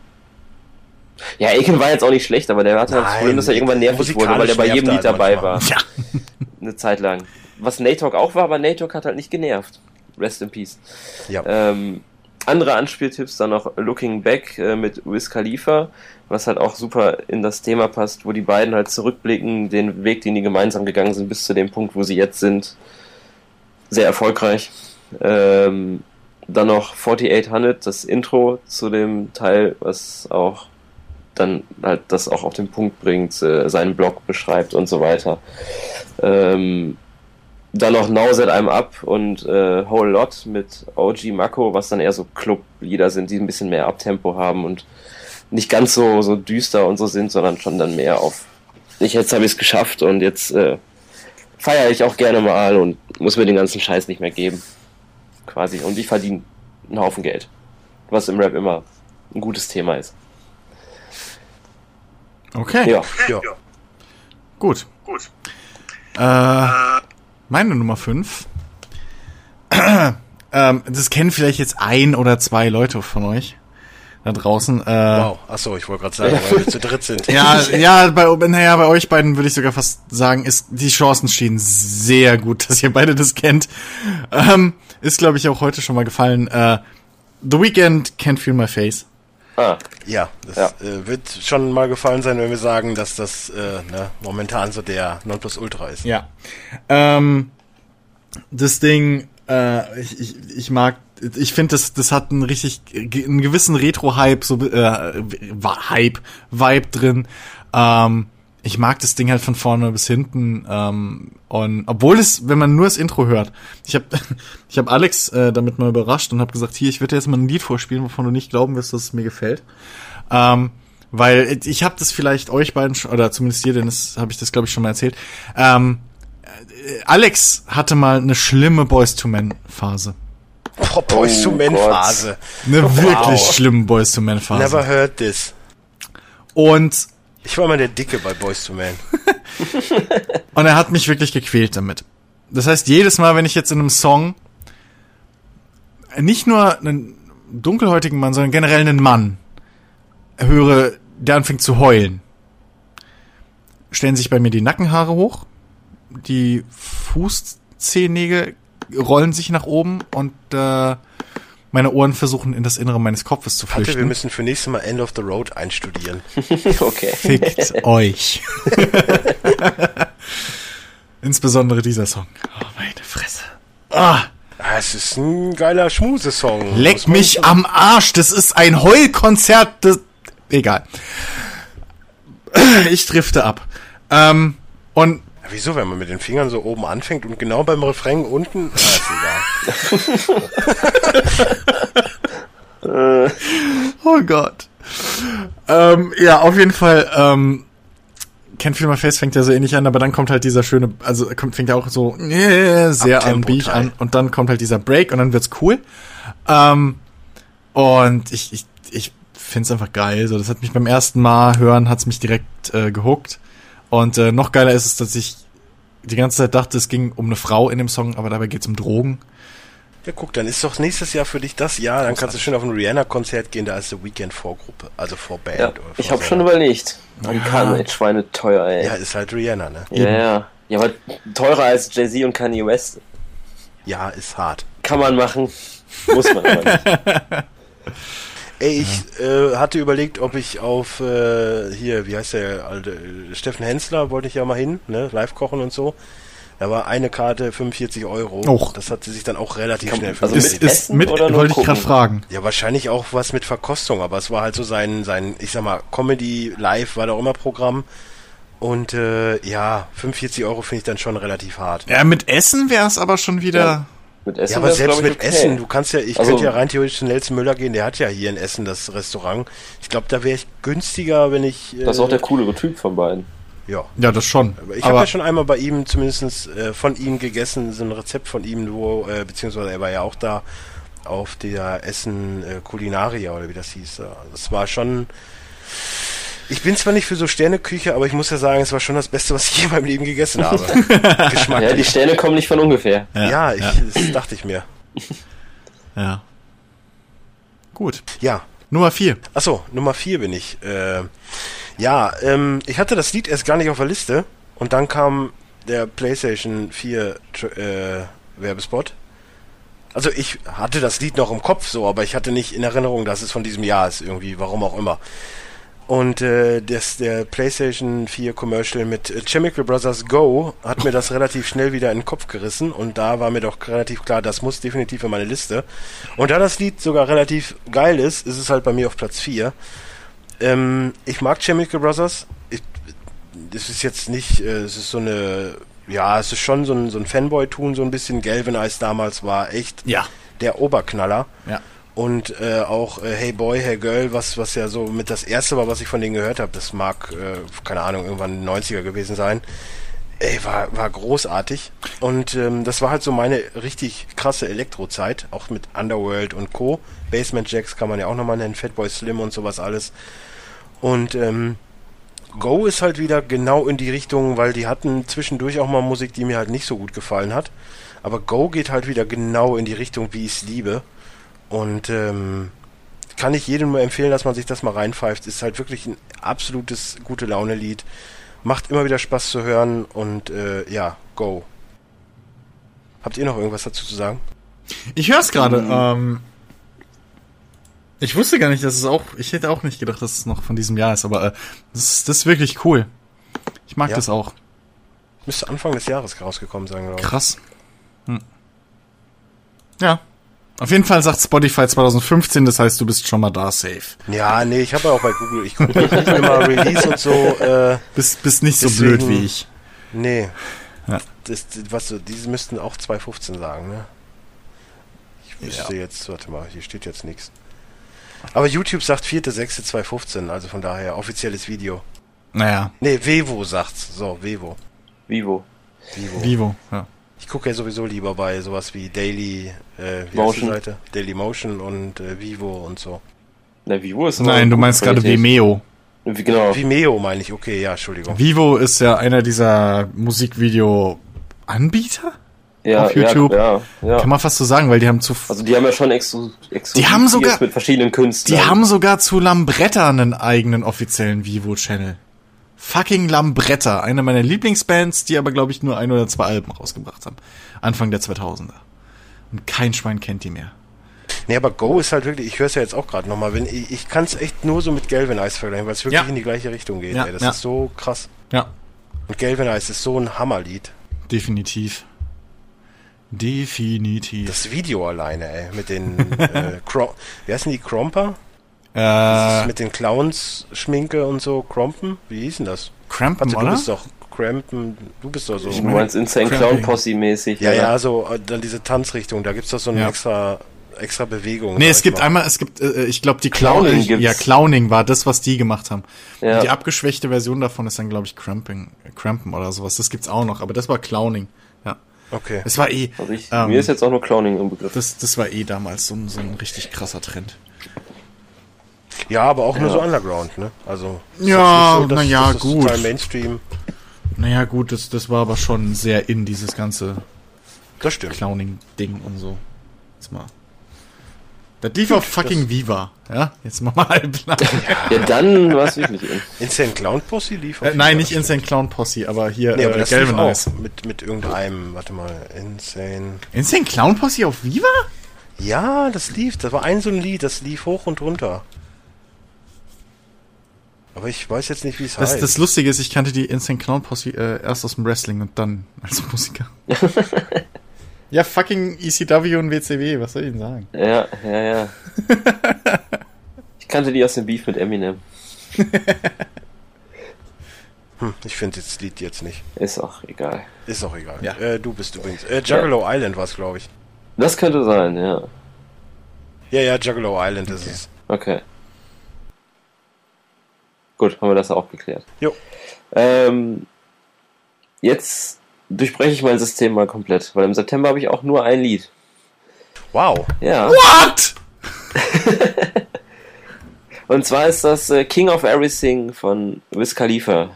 Ja, Aiken war jetzt auch nicht schlecht, aber der hatte halt das Problem, dass er irgendwann nervig wurde, weil er bei musikalisch jedem Lied halt dabei war. manchmal. Ja. Eine Zeit lang. Was Natok auch war, aber Natok hat halt nicht genervt. Rest in Peace. Ja. Ähm, andere Anspieltipps dann noch Looking Back äh, mit Wiz Khalifa, was halt auch super in das Thema passt, wo die beiden halt zurückblicken, den Weg, den die gemeinsam gegangen sind, bis zu dem Punkt, wo sie jetzt sind. Sehr erfolgreich. Ähm, dann noch 4800, das Intro zu dem Teil, was auch dann halt das auch auf den Punkt bringt, äh, seinen Blog beschreibt und so weiter. Ähm, dann noch Now Set I'm Up und äh, Whole Lot mit OG Mako, was dann eher so Clublieder sind, die ein bisschen mehr Abtempo haben und nicht ganz so, so düster und so sind, sondern schon dann mehr auf ich jetzt habe ich es geschafft und jetzt äh, feiere ich auch gerne mal und muss mir den ganzen Scheiß nicht mehr geben. Quasi. Und ich verdiene einen Haufen Geld. Was im Rap immer ein gutes Thema ist. Okay, Ja. ja. gut. Gut. Äh, meine Nummer 5. ähm, das kennen vielleicht jetzt ein oder zwei Leute von euch da draußen. Äh, Wow. Achso, ich wollte gerade sagen, weil wir zu dritt sind. Ja, ja, bei, naja, bei euch beiden würde ich sogar fast sagen, ist, die Chancen stehen sehr gut, dass ihr beide das kennt. Ähm, ist, glaube ich, auch heute schon mal gefallen. Äh, The Weeknd Can't Feel My Face. Ah, Ja, das Ja. Äh, wird schon mal gefallen sein, wenn wir sagen, dass das äh, ne, momentan so der Nonplusultra ist. Ja. Ähm, das Ding, äh, ich, ich, ich mag, ich finde, das, das hat einen richtig, einen gewissen Retro-Hype, so, äh, Hype, Vibe drin. Ähm, ich mag das Ding halt von vorne bis hinten. Ähm, und obwohl es, wenn man nur das Intro hört, ich habe ich hab Alex äh, damit mal überrascht und habe gesagt, hier, ich würde dir jetzt mal ein Lied vorspielen, wovon du nicht glauben wirst, dass es mir gefällt. Ähm, weil ich habe das vielleicht euch beiden, schon- oder zumindest dir, denn das habe ich das, glaube ich, schon mal erzählt. Ähm, äh, Alex hatte mal eine schlimme Boys to Men Phase. Oh, Boys to Men. Phase. Eine Wow. wirklich schlimme Boys to Men Phase. Never heard this. Und Ich war mal der Dicke bei Boys to Men. Und er hat mich wirklich gequält damit. Das heißt, jedes Mal, wenn ich jetzt in einem Song nicht nur einen dunkelhäutigen Mann, sondern generell einen Mann höre, der anfängt zu heulen, stellen sich bei mir die Nackenhaare hoch, die Fußzehennägel rollen sich nach oben und äh, meine Ohren versuchen in das Innere meines Kopfes zu Hatte, wir flüchten. müssen für nächstes Mal End of the Road einstudieren. okay. Fickt euch. Insbesondere dieser Song. Oh, meine Fresse. Ah, Ah, es ist ein geiler Schmusesong. leck mich sagen. am Arsch. Das ist ein Heulkonzert. Das, egal. Ich drifte ab. Ähm, und Ja, Wieso, wenn man mit den Fingern so oben anfängt und genau beim Refrain unten? Ah, ist egal. Oh Gott. Ähm, ja, auf jeden Fall, ähm, Ken My Face fängt ja so ähnlich an, aber dann kommt halt dieser schöne, also kommt, fängt ja auch so äh, sehr an. Beach an und dann kommt halt dieser Break und dann wird's cool. Ähm, und ich, ich, ich find's einfach geil. So, das hat mich beim ersten Mal hören, hat's mich direkt äh, gehuckt. Und äh, noch geiler ist es, dass ich die ganze Zeit dachte, es ging um eine Frau in dem Song, aber dabei geht's um Drogen. Ja, guck, dann ist doch nächstes Jahr für dich das Jahr. Dann kannst du schön auf ein Rihanna-Konzert gehen, da ist die Weekend-Vorgruppe, also Vorband. Ja, oder ich habe schon überlegt. Man kann echt Schweine teuer, ey. Ja, ist halt Rihanna, ne? Ja, ja. Ja, aber teurer als Jay-Z und Kanye West. Ja, ist hart. Kann man machen. Muss man aber nicht. Ey, ich äh, hatte überlegt, ob ich auf äh, hier, wie heißt der alte Steffen Hensler, wollte ich ja mal hin, ne, live kochen und so. Da war eine Karte 45 Euro. Och. Das hat sie sich dann auch relativ Kann- schnell also für Ist, mit ist Essen mit, oder nur wollte ich gerade fragen. Ja, wahrscheinlich auch was mit Verkostung, aber es war halt so sein, sein, ich sag mal, Comedy live war da auch immer Programm. Und äh, ja, 45 Euro finde ich dann schon relativ hart. Ja, mit Essen wäre es aber schon wieder. Ja. Mit Essen Ja, aber selbst mit okay. Essen, du kannst ja, ich Also- könnte ja rein theoretisch zu Nelson Müller gehen, der hat ja hier in Essen das Restaurant. Ich glaube, da wäre ich günstiger, wenn ich. Äh, Das ist auch der coolere Typ von beiden. Ja. Ja, das schon. Ich habe ja schon einmal bei ihm zumindest äh, von ihm gegessen, so ein Rezept von ihm, wo, äh, beziehungsweise er war ja auch da auf der Essen äh, Kulinaria oder wie das hieß. Das war schon. Ich bin zwar nicht für so Sterneküche, aber ich muss ja sagen, es war schon das Beste, was ich je in meinem Leben gegessen habe. Ja, die. Sterne kommen nicht von ungefähr. Ja, ich, das dachte ich mir. Ja. Gut. Ja, Nummer vier. Achso, Nummer vier bin ich. Äh, ja, ähm, ich hatte das Lied erst gar nicht auf der Liste und dann kam der PlayStation 4 Tr- äh, Werbespot. Also ich hatte das Lied noch im Kopf so, aber ich hatte nicht in Erinnerung, dass es von diesem Jahr ist, irgendwie, warum auch immer. Und äh, das, der PlayStation 4 Commercial mit äh, Chemical Brothers Go hat mir das relativ schnell wieder in den Kopf gerissen und da war mir doch relativ klar, das muss definitiv in meine Liste. Und da das Lied sogar relativ geil ist, ist es halt bei mir auf Platz 4. Ähm, ich mag Chemical Brothers. Ich, das ist jetzt nicht, äh, es ist so eine, ja, es ist schon so ein, so ein Fanboy-Tun, so ein bisschen. Galvanize damals war echt Ja. der Oberknaller. Ja. Und äh, auch äh, Hey Boy, Hey Girl, was, was ja so mit das erste war, was ich von denen gehört habe, das mag, äh, keine Ahnung, irgendwann 90er gewesen sein. Ey, war, war großartig. Und ähm, das war halt so meine richtig krasse Elektrozeit, auch mit Underworld und Co. Basement Jacks kann man ja auch nochmal nennen, Fatboy Slim und sowas alles. Und ähm, Go ist halt wieder genau in die Richtung, weil die hatten zwischendurch auch mal Musik, die mir halt nicht so gut gefallen hat. Aber Go geht halt wieder genau in die Richtung, wie ich es liebe. Und ähm, kann ich jedem nur empfehlen, dass man sich das mal reinpfeift. Ist halt wirklich ein absolutes gute Laune-Lied. Macht immer wieder Spaß zu hören und äh, ja, Go. Habt ihr noch irgendwas dazu zu sagen? Ich höre es gerade. Ähm, ich wusste gar nicht, dass es auch. Ich hätte auch nicht gedacht, dass es noch von diesem Jahr ist, aber äh, das, ist- das ist wirklich cool. Ich mag Ja. das auch. Müsste Anfang des Jahres rausgekommen sein, glaube ich. Krass. Hm. Ja. Auf jeden Fall sagt Spotify 2015, das heißt, du bist schon mal da safe. Ja, nee, ich habe ja auch bei Google, ich gucke immer Release und so, äh, Bist, bist nicht so Deswegen- blöd wie ich. nee. Ja. Das, was so, diese müssten auch 2015 sagen, ne? Ich wüsste jetzt, warte mal, hier steht jetzt nichts. Aber YouTube sagt 4.6.2015, also von daher offizielles Video. Naja, Nee, Vevo sagt's. So, Vevo. Vivo. Vivo. Vivo. Ja. Ich gucke ja sowieso lieber bei sowas wie Daily, äh, wie Motion. Seite? Daily Motion und äh, Vivo und so. Na, Vivo ist Nein, du meinst gerade. Vimeo. Genau. Vimeo meine ich, okay, ja, Entschuldigung. Vivo ist ja einer dieser Musikvideo-Anbieter? Ja, auf YouTube? Ja, ja, ja. Kann man fast so sagen, weil die haben zu, Also die haben ja schon exklu exklusiv Die haben sogar- mit verschiedenen Künstlern. die haben sogar zu Lambretta einen eigenen offiziellen Vivo-Channel. Fucking Lambretta, eine meiner Lieblingsbands, die aber glaube ich nur ein oder zwei Alben rausgebracht haben. Anfang der 2000er. Und kein Schwein kennt die mehr. Nee, aber Go ist halt wirklich, ich höre es ja jetzt auch gerade nochmal, wenn ich, ich kann es echt nur so mit Galvanize vergleichen, weil es wirklich Ja. in die gleiche Richtung geht. Ja, ey. Das ja. ist so krass. Ja, Und Galvanize ist so ein Hammerlied. definitiv. Definitiv. Das Video alleine, ey, mit den, äh, wie heißen die, Cromper? Das ist äh, mit den Clowns, Schminke und so, Crompen? Wie hieß denn das? Crampen, Warte, du oder? bist doch Crampen, du bist doch so. Du meinst Insane. Clown Posse mäßig. Ja, oder? ja, so, äh, dann diese Tanzrichtung, da gibt's doch so eine Ja. extra, extra Bewegung. Nee, es ich gibt mal. einmal, es gibt, äh, ich glaube, die Clowning Clowning, ja, Clowning war das, was die gemacht haben. Ja. Und die abgeschwächte Version davon ist dann, glaube ich, Cramping, Crampen oder sowas. Das gibt's auch noch, aber das war Clowning. Ja. Okay. Es war eh, Also ich, ähm, mir ist jetzt auch nur Clowning im Begriff. das, das war eh damals so ein, so ein richtig krasser Trend. Ja, aber auch nur Ja. so Underground, ne? Also. Ja, jetzt nicht na dass- ja, dass das gut. Total Mainstream. Naja, gut, das, das war aber schon sehr in, dieses ganze Das stimmt. Clowning-Ding und so. Jetzt mal. Das lief auf fucking Viva, ja? Jetzt mal mal halblang. Ja, dann war es wirklich in. Insane Clown Posse lief auf äh, nein, jeden nicht Fall. Insane Clown Posse, aber hier Nee, aber äh, das lief Galvanize. auch mit, mit irgendeinem, warte mal, Insane. Insane Clown Posse auf Viva? Ja, das lief, das war ein so ein Lied, das lief hoch und runter. Aber ich weiß jetzt nicht, wie es heißt. das Lustige ist, ich kannte die Insane Clown Posse äh, erst aus dem Wrestling und dann als Musiker. ja, fucking ECW und WCW, was soll ich denn sagen? Ja, ja, ja. Ich kannte die aus dem Beef mit Eminem. hm, ich finde das Lied jetzt nicht. Ist auch egal. Ist auch egal. Ja. Äh, du bist übrigens. Äh, Juggalo Island war es, glaube ich. Das könnte sein, ja. Ja, ja, Juggalo Island ist es. Okay. Gut, haben wir das auch geklärt. Jo. Ähm, jetzt durchbreche ich mein System mal komplett, weil im September habe ich auch nur ein Lied. Wow. Ja. What? Und zwar ist das äh, King of Everything von Wiz Khalifa.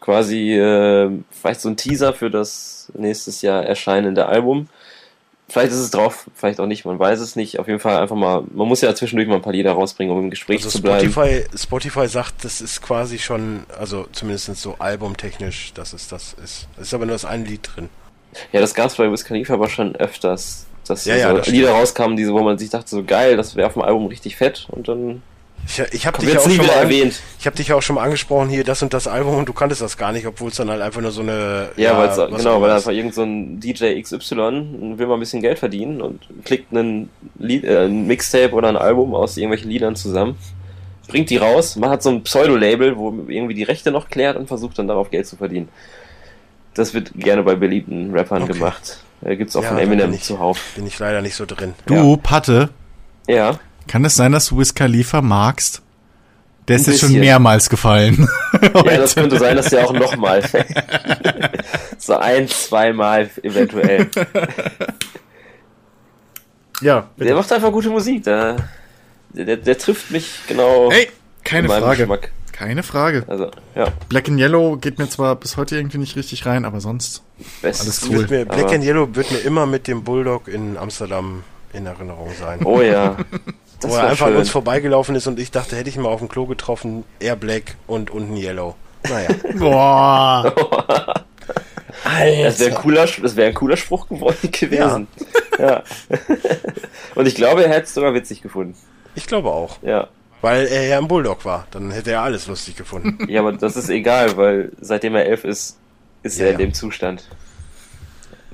Quasi äh, vielleicht so ein Teaser für das nächstes Jahr erscheinende Album. Vielleicht ist es drauf, vielleicht auch nicht, man weiß es nicht. Auf jeden Fall einfach mal, man muss ja zwischendurch mal ein paar Lieder rausbringen, um im Gespräch Also zu bleiben. Spotify, Spotify sagt, das ist quasi schon, also zumindest so albumtechnisch, dass es das ist. Es ist aber nur das ein Lied drin. Ja, das gab es bei Wiz Khalifa aber schon öfters, dass Ja, so ja, das Lieder rauskamen, diese, wo man sich dachte, so geil, das wäre auf dem Album richtig fett und dann Ich, ich habe dich ja jetzt auch nie schon mal erwähnt. ich habe dich ja auch schon mal angesprochen hier das und das Album und du kanntest das gar nicht, obwohl es dann halt einfach nur so eine Ja, weil was genau, weil einfach irgend so ein DJ XY will mal ein bisschen Geld verdienen und klickt einen Lied, äh, ein Mixtape oder ein Album aus irgendwelchen Liedern zusammen, bringt die raus, man hat so ein Pseudo-Label, wo irgendwie die Rechte noch klärt und versucht dann darauf Geld zu verdienen. Das wird gerne bei beliebten Rappern Okay. gemacht. Äh, gibt's auch Ja, von da Eminem bin ich- zuhauf. bin ich leider nicht so drin. Du, Patte, Ja, kann es sein, dass du Wiz Khalifa magst? Der ist jetzt schon mehrmals gefallen. ja, das könnte sein, dass der auch nochmal so ein, zweimal eventuell. ja, Der macht einfach gute Musik, der, der, der trifft mich genau Ey, in keine Frage. Geschmack. Keine Frage. Also, ja, Black and Yellow geht mir zwar bis heute irgendwie nicht richtig rein, aber sonst. best. Alles cool. Mir, Black aber- and Yellow wird mir immer mit dem Bulldog in Amsterdam in Erinnerung sein. Oh ja. Das wo er einfach an schön. uns vorbeigelaufen ist und ich dachte, hätte ich ihn mal auf dem Klo getroffen, er Black und unten Yellow. Naja. Boah. Das wäre ein cooler, das wäre ein cooler Spruch geworden gewesen. Ja. Und ich glaube, er hätte es sogar witzig gefunden. Ich glaube auch. Ja. Weil er ja ein Bulldog war. Dann hätte er alles lustig gefunden. Ja, aber das ist egal, weil seitdem er elf ist, ist Ja, er in ja. dem Zustand.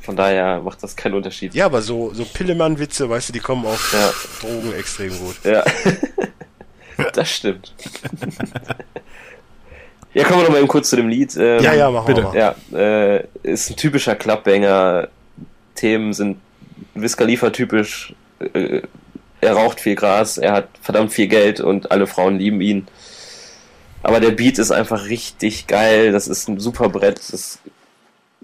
Von daher macht das keinen Unterschied. Ja, aber so, so Pillemann-Witze, weißt du, die kommen auf Ja. Drogen extrem gut. Ja. Das stimmt. Ja, kommen wir noch mal eben kurz zu dem Lied. Ähm, Ja, ja, machen bitte. wir mal. Ja, äh, ist ein typischer Clubbanger. Themen sind Wiz Khalifa typisch. Äh, er raucht viel Gras, er hat verdammt viel Geld und alle Frauen lieben ihn. Aber der Beat ist einfach richtig geil. Das ist ein super Brett. Das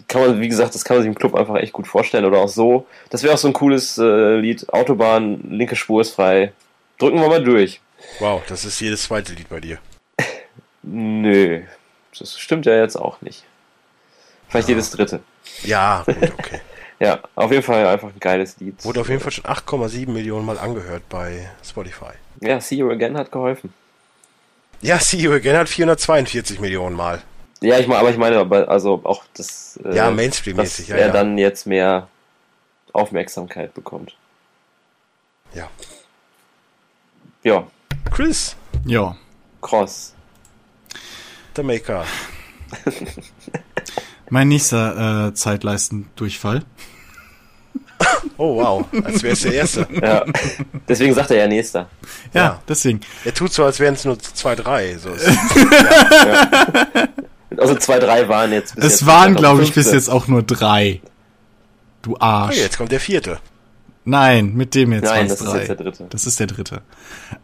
kann man, wie gesagt, das kann man sich im Club einfach echt gut vorstellen oder auch so. Das wäre auch so ein cooles äh, Lied. Autobahn, linke Spur ist frei. Drücken wir mal durch. Wow, das ist jedes zweite Lied bei dir. Nö, das stimmt ja jetzt auch nicht. Vielleicht jedes dritte. Ja, gut, okay. Ja, auf jeden Fall einfach ein geiles Lied. Wurde auf jeden Fall schon 8,7 Millionen Mal angehört bei Spotify. Ja, See You Again hat geholfen. Ja, See You Again hat 442 Millionen Mal. Ja, ich meine, aber ich meine, aber also auch das, äh, Ja, Mainstream-mäßig, dass ja, er ja. dann jetzt mehr Aufmerksamkeit bekommt. Ja. Ja, Chris, Ja. Cross. der Maker. Mein nächster äh, Zeitleistendurchfall. Oh wow, als wäre es der erste. Ja. Deswegen sagt er ja nächster. Ja, Ja. deswegen. Er tut so, als wären es nur zwei, drei. So ist Also zwei, drei waren jetzt bis Es jetzt waren, glaube ich, bis 2015. jetzt auch nur drei. Du oh, Arsch. jetzt kommt der vierte. Nein, mit dem jetzt Nein, das ist drei. jetzt der dritte. Das ist der dritte.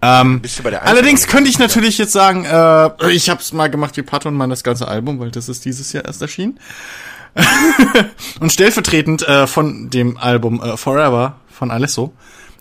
Ähm, Bist du bei der allerdings könnte ich natürlich jetzt sagen, äh, ich habe es mal gemacht wie Pato und mal das ganze Album, weil das ist dieses Jahr erst erschienen. und stellvertretend äh, von dem Album äh, Forever von Alesso.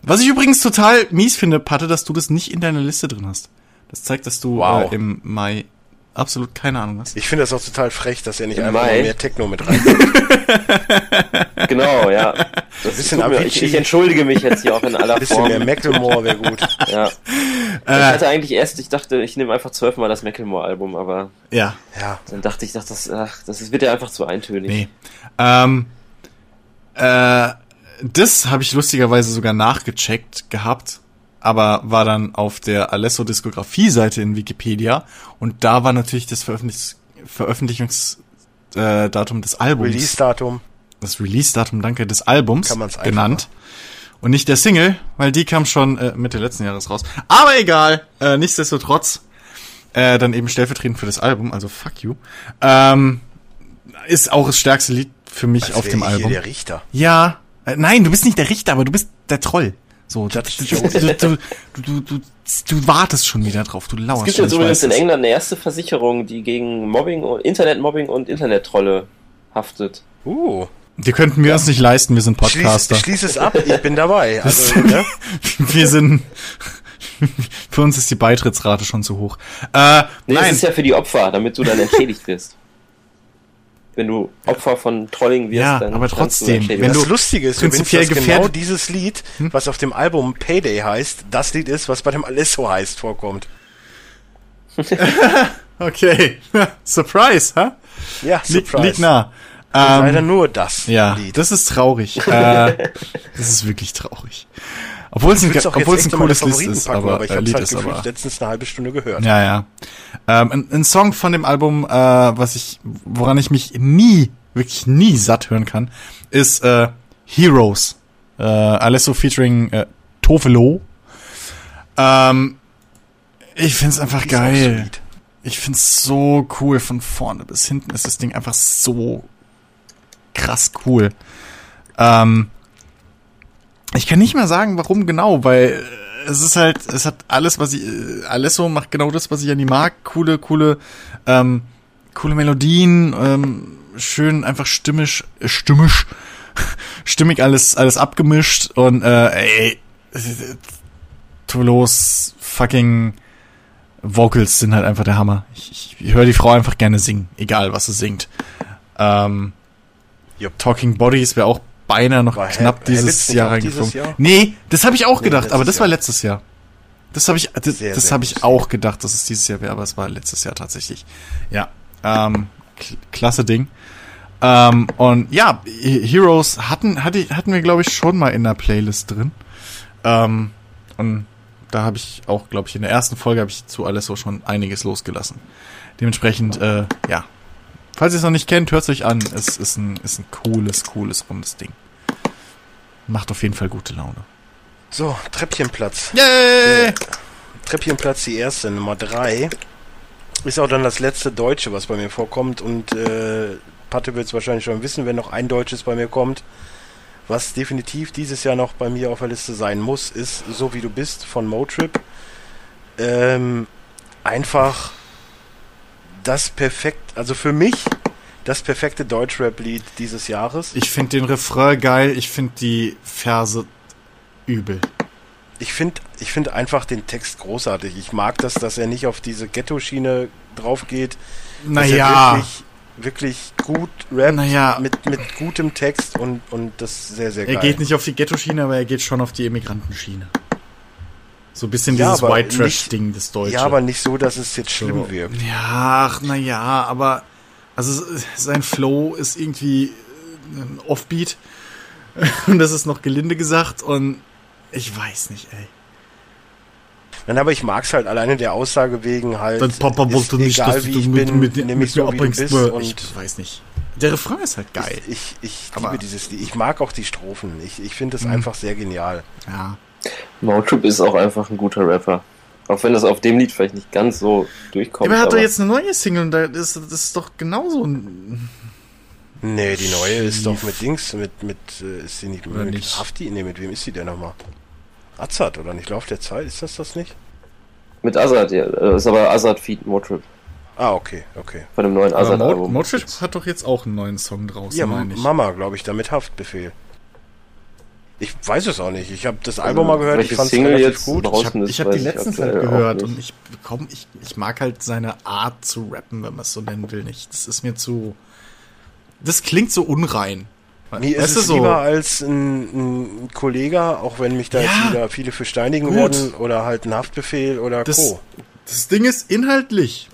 Was ich übrigens total mies finde, Patte, dass du das nicht in deiner Liste drin hast. Das zeigt, dass du Wow. äh, im Mai absolut keine Ahnung hast. Ich finde das auch total frech, dass er nicht Im einfach Mai? mehr Techno mit rein. Genau, ja. Das bisschen mir, ich, ich entschuldige mich jetzt hier auch in aller Ein bisschen Form. mehr Macklemore wäre gut. Ja. ich hatte eigentlich erst, ich dachte, ich nehme einfach zwölfmal das Macklemore-Album, aber Ja, Ja. dann dachte ich, ach, das, ach, das wird ja einfach zu eintönig. nee. Ähm, äh, das habe ich lustigerweise sogar nachgecheckt gehabt, aber war dann auf der Alesso-Diskografie-Seite in Wikipedia und da war natürlich das Veröffentlich Veröffentlichungsdatum äh, des Albums. Release-Datum. das Release-Datum, danke, des Albums Kann man's genannt. Und nicht der Single, weil die kam schon äh, Mitte letzten Jahres raus. Aber egal, äh, nichtsdestotrotz, äh, dann eben stellvertretend für das Album, also fuck you, ähm, ist auch das stärkste Lied für mich Als auf dem Album. Hier der Richter. Ja, äh, nein, du bist nicht der Richter, aber du bist der Troll. So, du, du, du, du, du, du, du wartest schon wieder drauf, du Es lauerst gibt schon. jetzt ich übrigens weiß in es. England eine erste Versicherung, die gegen Mobbing und Internetmobbing und Internettrolle haftet. Uh. Die könnten wir uns nicht leisten, wir sind Schließ, Podcaster. schließ es ab, ich bin dabei. Also, ne? wir sind, für uns ist die Beitrittsrate schon zu hoch. Äh, Nee, nein, das ist ja für die Opfer, damit du dann entschädigt wirst. Wenn du Opfer von Trolling wirst, Ja, dann aber kannst du trotzdem, entschädigt wenn das du Lustige ist übrigens, prinzipiell dass genau gefährdet- dieses Lied, Hm? was auf dem Album Payday heißt, das Lied ist, was bei dem Alesso heißt, vorkommt. okay. Surprise, ha? Ja, Liegt, Surprise. liegt nah. Leider Ähm, nur das ja, Lied. das ist traurig. äh, das ist wirklich traurig. Obwohl es ein, obwohl es ein cooles Lied Favoriten ist, packen, aber, aber ich äh, habe halt ist gefühlt aber. letztens eine halbe Stunde gehört. Ja, ja. Ähm, ein, ein Song von dem Album, äh, was ich, woran ich mich nie, wirklich nie satt hören kann, ist äh, Heroes. Äh, Alesso featuring äh, Tovelo. Ähm, ich find's einfach geil. Ich find's so cool. Von vorne bis hinten ist das Ding einfach so krass cool. Ähm, ich kann nicht mehr sagen, warum genau, weil äh, es ist halt, es hat alles, was ich, äh, Alesso macht genau das, was ich an die mag. Coole, coole, ähm, coole Melodien, ähm, schön einfach stimmisch, äh, stimmisch, stimmig alles, alles abgemischt und äh, ey, Toulouse fucking Vocals sind halt einfach der Hammer. Ich, ich, ich höre die Frau einfach gerne singen, egal was sie singt. Ähm, Jupp. Talking Bodies wäre auch beinahe noch War knapp Hab- dieses nicht Jahr dieses reingeflogen. Jahr? Nee, das habe ich auch Nee, gedacht, aber das war Jahr. letztes Jahr. Das habe ich, das, Sehr, das habe ich auch gedacht, dass es dieses Jahr wäre, aber es war letztes Jahr tatsächlich. Ja, ähm, kl- klasse Ding. Ähm, und ja, He- Heroes hatten, hatte, hatten wir, glaube ich, schon mal in der Playlist drin. Ähm, und da habe ich auch, glaube ich, in der ersten Folge habe ich zu alles so schon einiges losgelassen. Dementsprechend, äh, ja. Falls ihr es noch nicht kennt, hört es euch an. Es ist ein, ist ein cooles, cooles, rundes Ding. Macht auf jeden Fall gute Laune. So, Treppchenplatz. Yay! Treppchenplatz, die erste, Nummer drei. Ist auch dann das letzte Deutsche, was bei mir vorkommt. Und äh, Patte wird es wahrscheinlich schon wissen, wenn noch ein Deutsches bei mir kommt. Was definitiv dieses Jahr noch bei mir auf der Liste sein muss, ist So wie du bist von Motrip. Ähm, einfach das perfekt, also für mich das perfekte Deutschrap-Lied dieses Jahres. Ich finde den Refrain geil, ich finde die Verse übel. Ich finde ich find einfach den Text großartig. Ich mag das, dass er nicht auf diese Ghetto-Schiene drauf geht. Naja, Wirklich, wirklich gut rappt Naja. mit, mit gutem Text und, und das sehr, sehr geil. er geht nicht auf die Ghetto-Schiene, aber er geht schon auf die Emigranten-Schiene. So ein bisschen Ja, dieses White Trash-Ding des Deutschen. Ja, aber nicht so, dass es jetzt schlimm So. wirkt. Ja, ach, na ja, aber also sein Flow ist irgendwie äh, ein Offbeat und das ist noch gelinde gesagt und Ich weiß nicht, ey. Nein, aber ich mag's halt alleine der Aussage wegen halt. Dein Papa wollte nicht, egal, dass du ich mit, bin, mit, mit, mir so, du abbringst. bist. nur- Und Ich weiß nicht. Der Refrain ist halt geil. ich, ich Aber- liebe dieses Lied. Ich mag auch die Strophen. Ich, ich finde es Mhm. einfach sehr genial. Ja. Motrip ist auch einfach ein guter Rapper. Auch wenn das auf dem Lied vielleicht nicht ganz so durchkommt. aber er hat doch jetzt eine neue Single und da ist, das ist doch genauso ein. Nee, die neue ist Schief. doch mit Dings, mit, mit, äh, ist sie nicht Oder mit nicht? Hafti? Nee, mit wem ist sie denn nochmal? Azad, oder nicht? Lauf der Zeit, ist das das nicht? Mit Azad, ja. Das ist aber Azad Feed Motrip. Ah, okay, okay. Von dem neuen Azad-Album. Motrip hat doch jetzt auch einen neuen Song draußen, Ja, meine ich. Mama, glaube ich, damit Haftbefehl. Ich weiß es auch nicht. Ich habe das Album mal gehört, ich Welche fand es relativ jetzt gut. Ich habe ist, ich hab die ich aktuell halt gehört und ich bekomme, ich, ich mag halt seine Art zu rappen, wenn man es so nennen will, nicht. Das ist mir zu. Das klingt so unrein. Mir ist Weißt du, es so- lieber als ein, ein Kollege, auch wenn mich da Ja, jetzt wieder viele für steinigen gut. werden, oder halt ein Haftbefehl oder Das, Co. das Ding ist inhaltlich.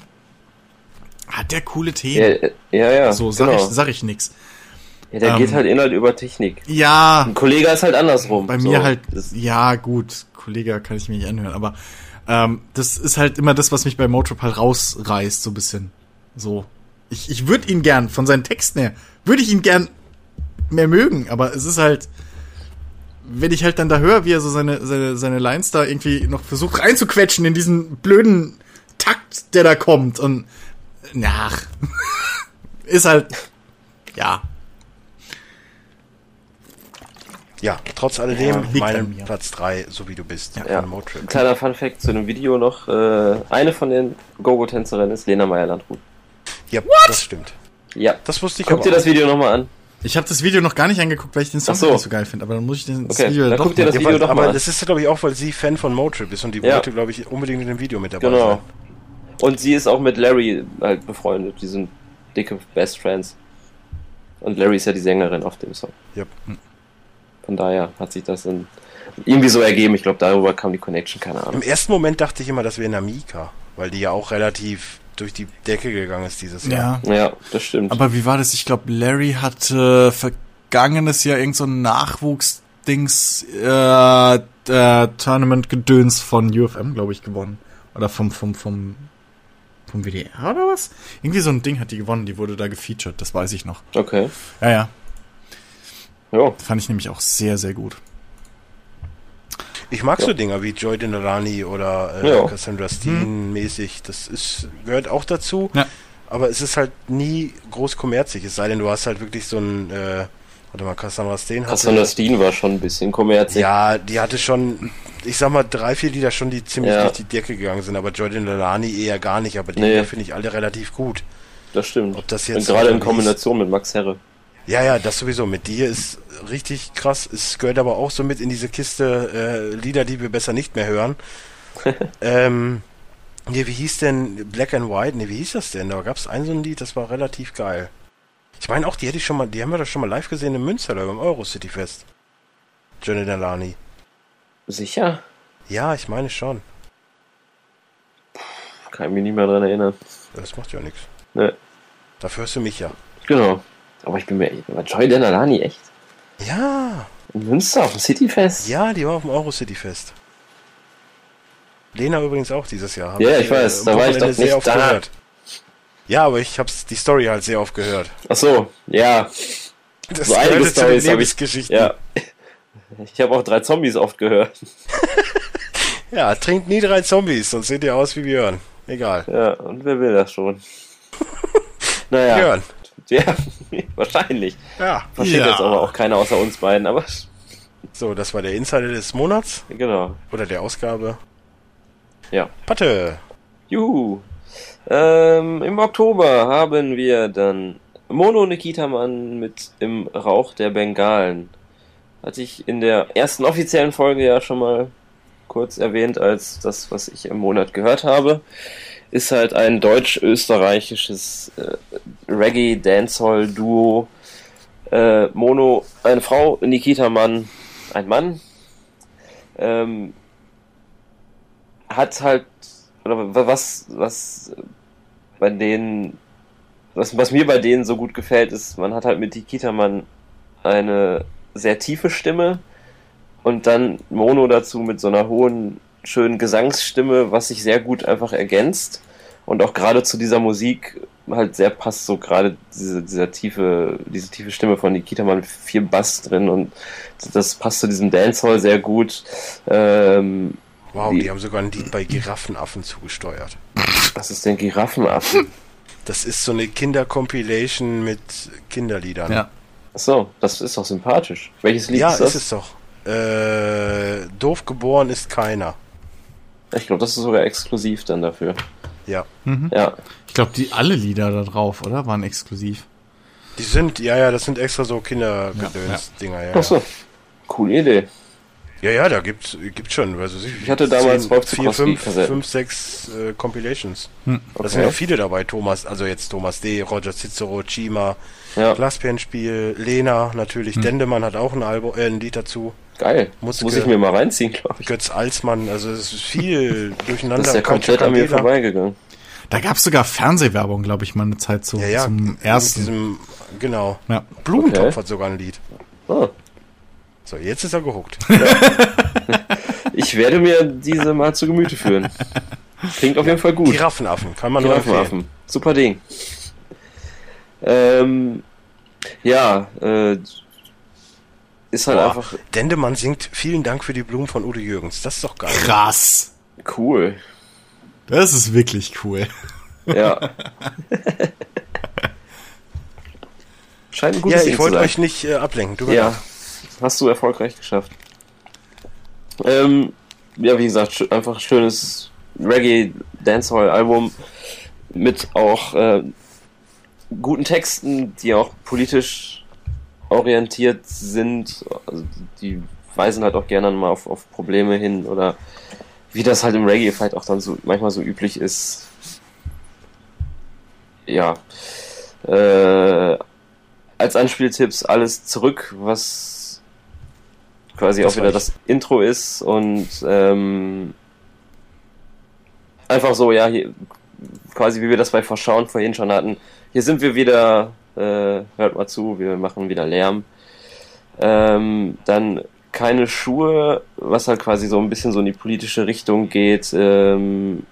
Hat der coole Themen. Ja, ja, ja. so, sag, genau. ich, sag ich nix. Ja, der ähm, geht halt Inhalt über Technik. Ja, Ein Kollege ist halt andersrum. bei so. mir halt. Das, Ja, gut, Kollege kann ich mir nicht anhören, aber ähm, das ist halt immer das, was mich bei Motrip halt rausreißt, so ein bisschen. So. Ich, ich würde ihn gern, von seinen Texten her, würde ich ihn gern mehr mögen, aber es ist halt, wenn ich halt dann da höre, wie er so seine, seine, seine Lines da irgendwie noch versucht reinzuquetschen in diesen blöden Takt, der da kommt und nach. ist halt, ja. Ja, trotz alledem, Ja, liegt an mein mir. Platz 3, so wie du bist, ja. von Motrip. Kleiner Funfact zu dem Video noch. Äh, eine von den Gogo-Tänzerinnen ist Lena Meyer-Landrut. Ja, das stimmt. Ja. Das wusste ich Guck dir das Video nochmal an. Ich habe das Video noch gar nicht angeguckt, weil ich den Song so. nicht so geil finde, aber dann muss ich den, das Okay, Video dann doch guck dir mal- das Ja, Video weil, doch mal aber an. das ist, glaube ich, auch, weil sie Fan von Motrip ist und die Ja. wollte, glaube ich, unbedingt in dem Video mit dabei Genau. sein. Und sie ist auch mit Larry halt befreundet. Die sind dicke Best Friends. Und Larry ist ja die Sängerin auf dem Song. Yep. Von daher hat sich das dann irgendwie so ergeben. Ich glaube, darüber kam die Connection, keine Im Ahnung. ersten Moment dachte ich immer, das wäre Namika, weil die ja auch relativ durch die Decke gegangen ist dieses Jahr. Ja. Ja, das stimmt. Aber wie war das? Ich glaube, Larry hatte vergangenes Jahr irgend so ein Nachwuchsdings äh, äh, Tournament-Gedöns von UFM, glaube ich, gewonnen. Oder vom, vom, vom, vom WDR oder was? Irgendwie so ein Ding hat die gewonnen, die wurde da gefeatured, das weiß ich noch. okay. Ja, ja. Ja. Fand ich nämlich auch sehr, sehr gut. Ich mag so Ja. Dinger wie Joy Denarani oder äh, Ja. Cassandra Steen mäßig. Das ist, gehört auch dazu. Ja. Aber es ist halt nie groß kommerzig. Es sei denn, du hast halt wirklich so ein, äh, warte mal, Cassandra Steen hatte. Cassandra Steen war schon ein bisschen kommerziell. Ja, die hatte schon, ich sag mal, drei, vier Lieder schon, die ziemlich Ja. durch die Decke gegangen sind. Aber Joy Denarani eher gar nicht. Aber die Nee. Finde ich alle relativ gut. Das stimmt. Ob das Und jetzt gerade in Kombination mit Max Herre. Ja, ja, das sowieso. Mit dir ist richtig krass. Es gehört aber auch so mit in diese Kiste äh, Lieder, die wir besser nicht mehr hören. ähm, nee, wie hieß denn Black and White? Nee, wie hieß das denn? Da gab es ein so ein Lied, das war relativ geil. Ich meine auch, die hätte ich schon mal, die haben wir doch schon mal live gesehen in Münster, da beim Eurocity Fest. Johnny Delani. Sicher? Ja, ich meine schon. Kann ich mich nicht mehr dran erinnern. Das macht ja nichts. Ne. Dafür hörst du mich ja. Genau. Aber ich bin mir war Joy Denalani echt? Ja, In Münster auf dem Cityfest? ja, die war auf dem Eurocity Fest. Lena übrigens auch dieses Jahr. Hab Ja, ich weiß, am da war ich doch sehr nicht oft da. gehört. Ja, aber ich hab's die Story halt sehr oft gehört. Ach so, ja. Das So einige Storys habe ich. Ja. Ich habe auch drei Zombies oft gehört. ja, trinkt nie drei Zombies, sonst seht ihr aus wie Björn. Egal. Ja, und wer will das schon? naja. Björn. Ja, wahrscheinlich. Ja. Versteht Ja. jetzt aber auch keiner außer uns beiden, aber So, das war der Insider des Monats genau. oder der Ausgabe. Ja. Patte. Juhu. Ähm, Im Oktober haben wir dann Mono Nikita Mann mit Im Rauch der Bengalen. Hatte ich in der ersten offiziellen Folge ja schon mal kurz erwähnt als das, was ich im Monat gehört habe. Ist halt ein deutsch-österreichisches äh, Reggae-Dancehall-Duo. Äh, Mono, eine Frau, Nikita Mann, ein Mann. Ähm, hat halt, oder wa- was, was bei denen, was, was mir bei denen so gut gefällt, ist, man hat halt mit Nikita Mann eine sehr tiefe Stimme, und dann Mono dazu mit so einer hohen, schönen Gesangsstimme, was sich sehr gut einfach ergänzt und auch gerade zu dieser Musik halt sehr passt, so gerade diese, dieser tiefe, diese tiefe Stimme von Nikita mal mit viel Bass drin und das passt zu diesem Dancehall sehr gut. Ähm, Wow, Die- die haben sogar ein Lied bei Giraffenaffen zugesteuert. was ist denn Giraffenaffen? Das ist so eine Kinder-Compilation mit Kinderliedern. Ja. Achso, das ist doch sympathisch. Welches Lied Ja, ist das? ist es doch. Äh, doof geboren ist keiner. Ich glaube, das ist sogar exklusiv dann dafür. Ja. Ja, Ich glaube, die alle Lieder da drauf, oder? Waren exklusiv. Die sind, ja, ja, das sind extra so Ja, Kindergedöns-Dinger, ja. achso. Coole Idee. Ja, ja, da gibt's, gibt's schon. Also, Ich hatte damals Rolf vier, fünf, Zukowski-Kassetten. fünf, sechs äh, Compilations. Hm. Da sind Okay. auch viele dabei. Thomas, also jetzt Thomas D., Roger Cicero, Chima, Ja, Glasperlenspiel, Lena natürlich. Hm. Dendemann hat auch ein, Album, äh, ein Lied dazu. Geil. Muss ge- ich mir mal reinziehen, glaube ich. Götz Alsmann, also es ist viel durcheinander. Das ist ja komplett an mir vorbeigegangen. Da gab es sogar Fernsehwerbung, glaube ich, mal eine Zeit so Ja, ja, zum ersten. Diesem, genau. ja. Blumentopf Okay. hat sogar ein Lied. Ah, So, jetzt ist er gehuckt. ich werde mir diese mal zu Gemüte führen. Klingt auf jeden Fall gut. Giraffenaffen, kann man nur empfehlen. Giraffenaffen. Super Ding. Ähm, ja, äh, ist halt Boah, einfach Dendemann singt Vielen Dank für die Blumen von Udo Jürgens. Das ist doch geil. Krass. cool. Das ist wirklich cool. Ja. Scheint ein gutes Ja, ich wollte euch nicht äh, ablenken. Du Ja, hast du erfolgreich geschafft. Ähm, ja, wie gesagt, sch einfach schönes Reggae Dancehall Album mit auch äh, guten Texten, die auch politisch orientiert sind. Also die weisen halt auch gerne mal auf, auf Probleme hin oder wie das halt im Reggae vielleicht auch dann so manchmal so üblich ist. Ja. Äh, als Anspieltipps alles zurück, was quasi Das auch wieder ich. das Intro ist und ähm, einfach so, ja, hier, quasi wie wir das bei Verschauen vorhin schon hatten. Hier sind wir wieder, äh, hört mal zu, wir machen wieder Lärm. Ähm, dann keine Schuhe, was halt quasi so ein bisschen so in die politische Richtung geht. Ähm,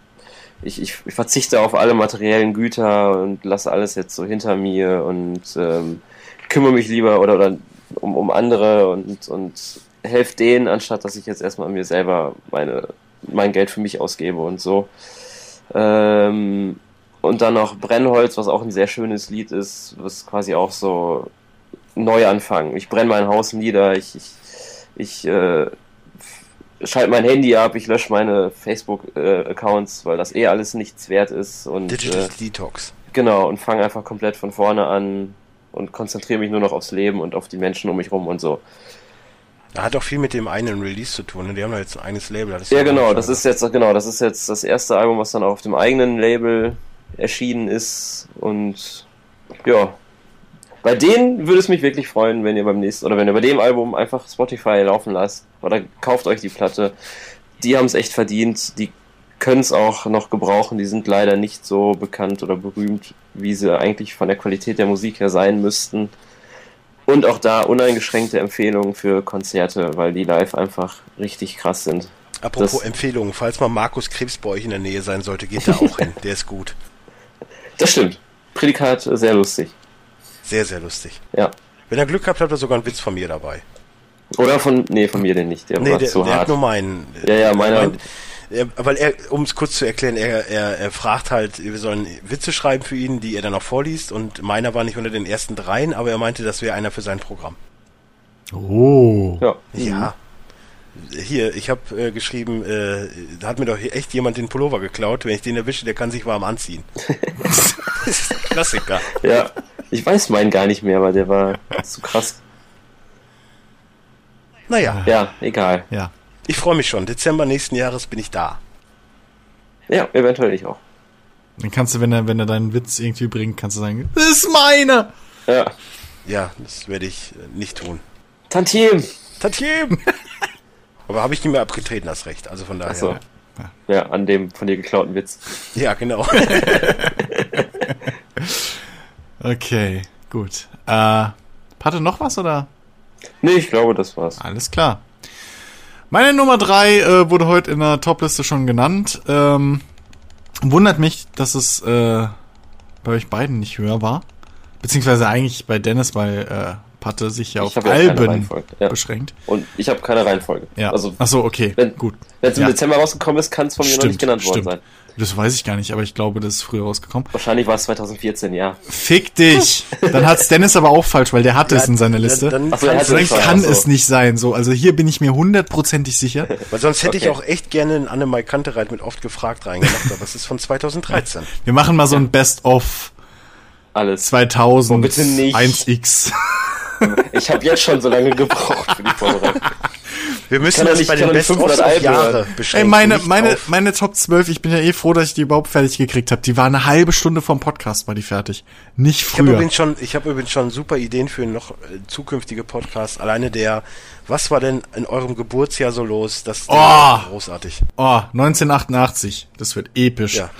ich, ich, ich verzichte auf alle materiellen Güter und lasse alles jetzt so hinter mir und ähm, kümmere mich lieber oder, oder um, um andere und, und helfe denen, anstatt dass ich jetzt erstmal mir selber meine, mein Geld für mich ausgebe und so. Ähm, und dann noch Brennholz, was auch ein sehr schönes Lied ist, was quasi auch so Neuanfang. Ich brenne mein Haus nieder, ich, ich, ich äh, schalte mein Handy ab, ich lösche meine Facebook-Accounts, weil das eh alles nichts wert ist und Digital äh, Detox. genau und fange einfach komplett von vorne an und konzentriere mich nur noch aufs Leben und auf die Menschen um mich rum und so. Da hat auch viel mit dem einen Release zu tun. Ne? Die haben da jetzt ein eigenes Label. Das Ja, ja genau, das ist jetzt genau, das ist jetzt das erste Album, was dann auch auf dem eigenen Label erschienen ist und ja, bei denen würde es mich wirklich freuen, wenn ihr beim nächsten oder wenn ihr bei dem Album einfach Spotify laufen lasst oder kauft euch die Platte. Die haben es echt verdient, die können es auch noch gebrauchen, die sind leider nicht so bekannt oder berühmt, wie sie eigentlich von der Qualität der Musik her sein müssten. Und auch da uneingeschränkte Empfehlungen für Konzerte, weil die live einfach richtig krass sind. Apropos das- Empfehlungen, falls mal Markus Krebs bei euch in der Nähe sein sollte, geht da auch hin. Der ist gut. Das stimmt. Prädikat äh, sehr lustig. Sehr, sehr lustig. Ja. Wenn ihr Glück habt, habt ihr sogar einen Witz von mir dabei. Oder von, nee, von mir denn nicht. Der Nee, war der, zu der hat hart. nur meinen. Ja, ja, meiner- Mein- er, weil er, um es kurz zu erklären, er, er, er fragt halt, wir sollen Witze schreiben für ihn, die er dann auch vorliest und meiner war nicht unter den ersten dreien, aber er meinte, das wäre einer für sein Programm. Oh. ja. Ja. Hier, ich habe äh, geschrieben, äh, da hat mir doch echt jemand den Pullover geklaut. Wenn ich den erwische, der kann sich warm anziehen. das ist ein Klassiker. ja. Ich weiß meinen gar nicht mehr, aber der war zu krass. Naja, Ja, egal. Ja. ich freue mich schon. Dezember nächsten Jahres bin ich da. Ja, eventuell ich auch. Dann kannst du, wenn er, wenn er deinen Witz irgendwie bringt, kannst du sagen, das ist meine. Ja. Ja, das werde ich äh, nicht tun. Tantiem! Tantiem! Aber habe ich nicht mehr abgetreten, das Recht. Also von daher. Achso. Ja, an dem von dir geklauten Witz. Ja, genau. Okay, gut. Äh, hatte noch was oder? Nee, ich glaube, das war's. Alles klar. Meine Nummer drei äh, wurde heute in der Topliste schon genannt. Ähm, wundert mich, dass es äh, bei euch beiden nicht höher war. Beziehungsweise eigentlich bei Dennis, weil Patte sich ja auf Ich keine Alben ja. beschränkt. Und ich habe keine Reihenfolge. Ja. Also, Ach so, okay, wenn gut. wenn es im Ja. Dezember rausgekommen ist, kann es von mir noch nicht genannt worden stimmt. sein. Das weiß ich gar nicht, aber ich glaube, das ist früher rausgekommen. Wahrscheinlich war es 2014, ja. Fick dich! Dann hat's Dennis aber auch falsch, weil der hatte es in seiner Liste. Dann, Ach so, dann hatte Dann kann so. es nicht sein. So, also hier bin ich mir hundertprozentig sicher. Weil sonst hätte ich Okay. auch echt gerne einen Annemai Kantereit mit oft gefragt reingemacht, aber es ist von 2013. Wir machen mal so ein Best of Alles. 2000 Oh, bitte nicht. 1x. Ich habe jetzt schon so lange gebraucht für die Vorbereitung. Wir müssen das nicht- bei den doch nicht Best of 500 Alben Jahre beschränken. Ey, meine, meine, auf- meine Top 12, ich bin ja eh froh, dass ich die überhaupt fertig gekriegt habe. Die war eine halbe Stunde vom Podcast, war die fertig. Nicht Ich habe früher. übrigens schon, ich habe übrigens schon super Ideen für noch äh, zukünftige Podcasts. Alleine der, was war denn in eurem Geburtsjahr so los? Das ist Oh! großartig. Oh, 1988. Das wird episch. Ja.